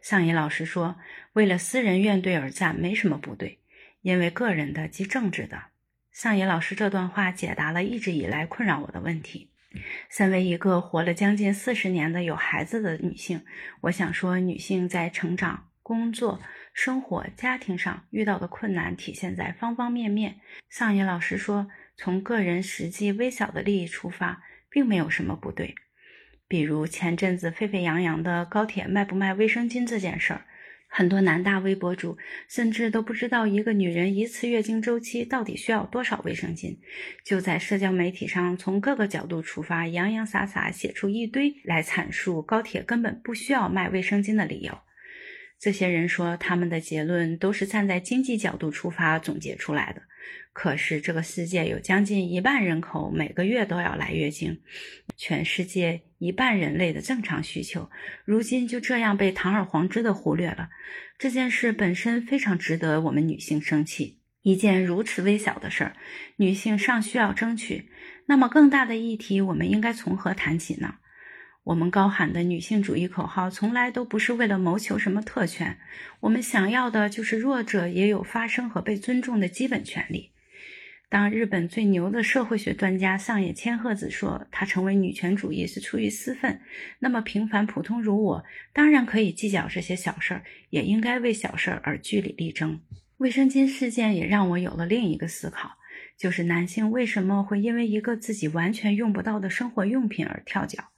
上野老师说，为了私人怨怼而战没什么不对，因为个人的即政治的。上野老师这段话解答了一直以来困扰我的问题。身为一个活了将近四十年的有孩子的女性，我想说，女性在成长、工作、生活、家庭上遇到的困难体现在方方面面。上野老师说。从个人实际微小的利益出发，并没有什么不对。比如前阵子沸沸扬扬的高铁卖不卖卫生巾这件事儿，很多男大 V 博主甚至都不知道一个女人一次月经周期到底需要多少卫生巾，就在社交媒体上从各个角度出发，洋洋洒洒写出一堆来阐述高铁根本不需要卖卫生巾的理由。这些人说他们的结论都是站在经济角度出发总结出来的。可是，这个世界有将近一半人口每个月都要来月经，全世界一半人类的正常需求，如今就这样被堂而皇之的忽略了。这件事本身非常值得我们女性生气。一件如此微小的事儿，女性尚需要争取，那么更大的议题，我们应该从何谈起呢？我们高喊的女性主义口号，从来都不是为了谋求什么特权。我们想要的就是弱者也有发声和被尊重的基本权利。当日本最牛的社会学专家上野千鹤子说她成为女权主义是出于私愤，那么平凡普通如我，当然可以计较这些小事儿，也应该为小事儿而据理力争。卫生巾事件也让我有了另一个思考，就是男性为什么会因为一个自己完全用不到的生活用品而跳脚？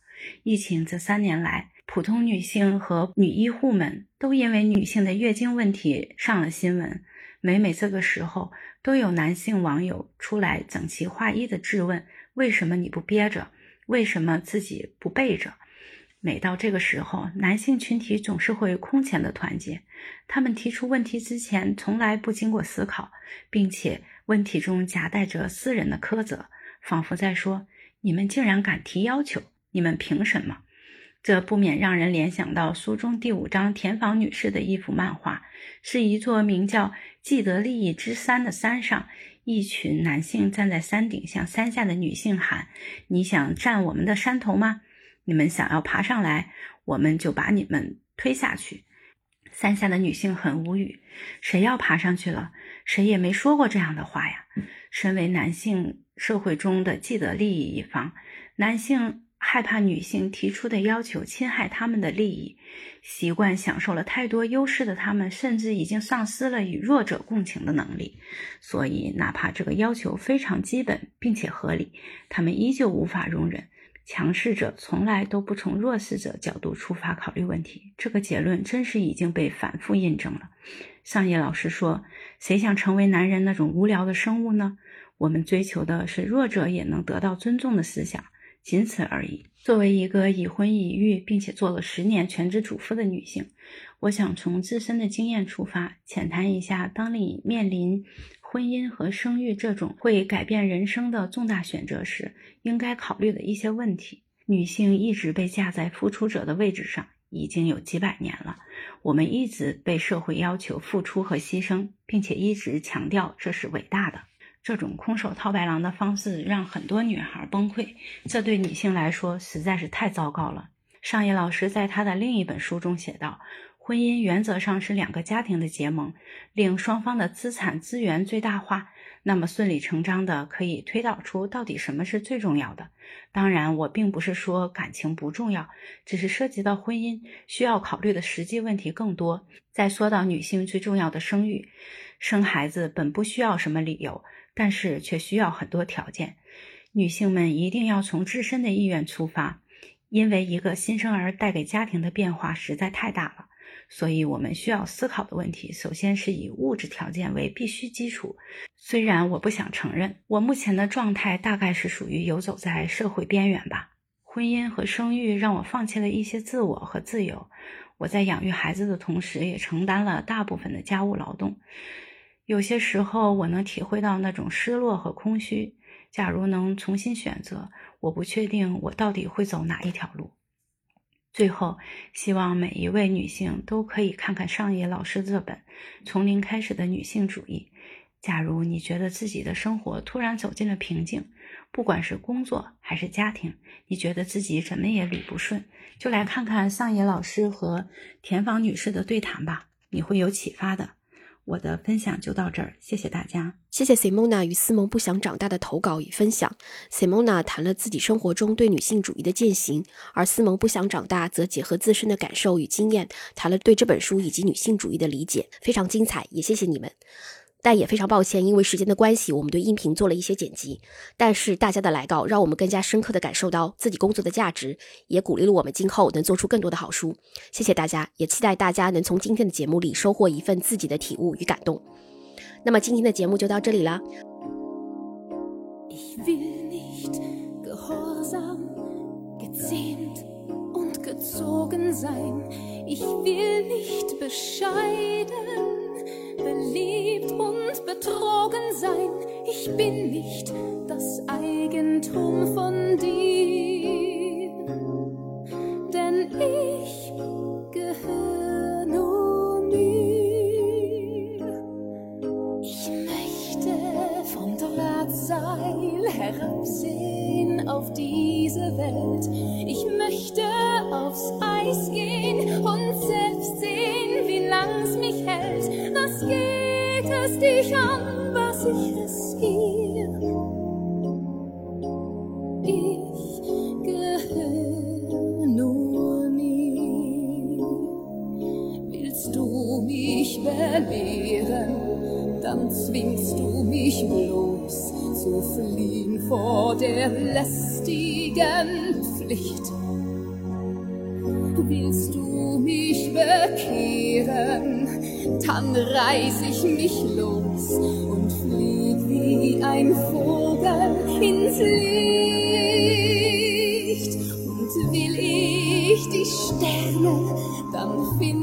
疫情这三年来，普通女性和女医护们都因为女性的月经问题上了新闻。每每这个时候，都有男性网友出来整齐划一的质问：为什么你不憋着？为什么自己不备着？每到这个时候，男性群体总是会空前的团结。他们提出问题之前，从来不经过思考，并且问题中夹带着私人的苛责，仿佛在说：你们竟然敢提要求！你们凭什么？这不免让人联想到书中第五章田房女士的一幅漫画，是一座名叫既得利益之山的山上，一群男性站在山顶，向山下的女性喊：“你想占我们的山头吗？你们想要爬上来，我们就把你们推下去。”山下的女性很无语：“谁要爬上去了？谁也没说过这样的话呀！”身为男性社会中的既得利益一方，男性。害怕女性提出的要求侵害他们的利益，习惯享受了太多优势的他们，甚至已经丧失了与弱者共情的能力。所以，哪怕这个要求非常基本并且合理，他们依旧无法容忍。强势者从来都不从弱势者角度出发考虑问题。这个结论真是已经被反复印证了。上野老师说：“谁想成为男人那种无聊的生物呢？我们追求的是弱者也能得到尊重的思想。”仅此而已。作为一个已婚已育并且做了十年全职主妇的女性，我想从自身的经验出发，浅谈一下，当你面临婚姻和生育这种会改变人生的重大选择时，应该考虑的一些问题。女性一直被架在付出者的位置上，已经有几百年了。我们一直被社会要求付出和牺牲，并且一直强调这是伟大的。这种空手套白狼的方式让很多女孩崩溃，这对女性来说实在是太糟糕了。上野老师在他的另一本书中写道：“婚姻原则上是两个家庭的结盟，令双方的资产资源最大化，那么顺理成章的可以推导出到底什么是最重要的。当然，我并不是说感情不重要，只是涉及到婚姻需要考虑的实际问题更多。再说到女性最重要的生育，生孩子本不需要什么理由。”但是却需要很多条件，女性们一定要从自身的意愿出发，因为一个新生儿带给家庭的变化实在太大了。所以，我们需要思考的问题，首先是以物质条件为必须基础。虽然我不想承认，我目前的状态大概是属于游走在社会边缘吧。婚姻和生育让我放弃了一些自我和自由。我在养育孩子的同时，也承担了大部分的家务劳动。有些时候，我能体会到那种失落和空虚。假如能重新选择，我不确定我到底会走哪一条路。最后，希望每一位女性都可以看看上野老师这本《从零开始的女性主义》。假如你觉得自己的生活突然走进了瓶颈，不管是工作还是家庭，你觉得自己怎么也捋不顺，就来看看上野老师和田芳女士的对谈吧，你会有启发的。我的分享就到这儿，谢谢大家。谢谢 Simona 与思萌不想长大的投稿与分享。Simona 谈了自己生活中对女性主义的践行，而思萌不想长大则结合自身的感受与经验，谈了对这本书以及女性主义的理解，非常精彩，也谢谢你们。但也非常抱歉，因为时间的关系，我们对音频做了一些剪辑。但是大家的来稿让我们更加深刻的感受到自己工作的价值，也鼓励了我们今后能做出更多的好书。谢谢大家，也期待大家能从今天的节目里收获一份自己的体悟与感动。那么今天的节目就到这里啦。Beliebt und betrogen sein. Ich bin nicht das Eigentum von dir, Pflicht. Willst du mich bekehren, dann reiß ich mich los und flieg wie ein Vogel ins Licht. Und will ich die Sterne, dann finde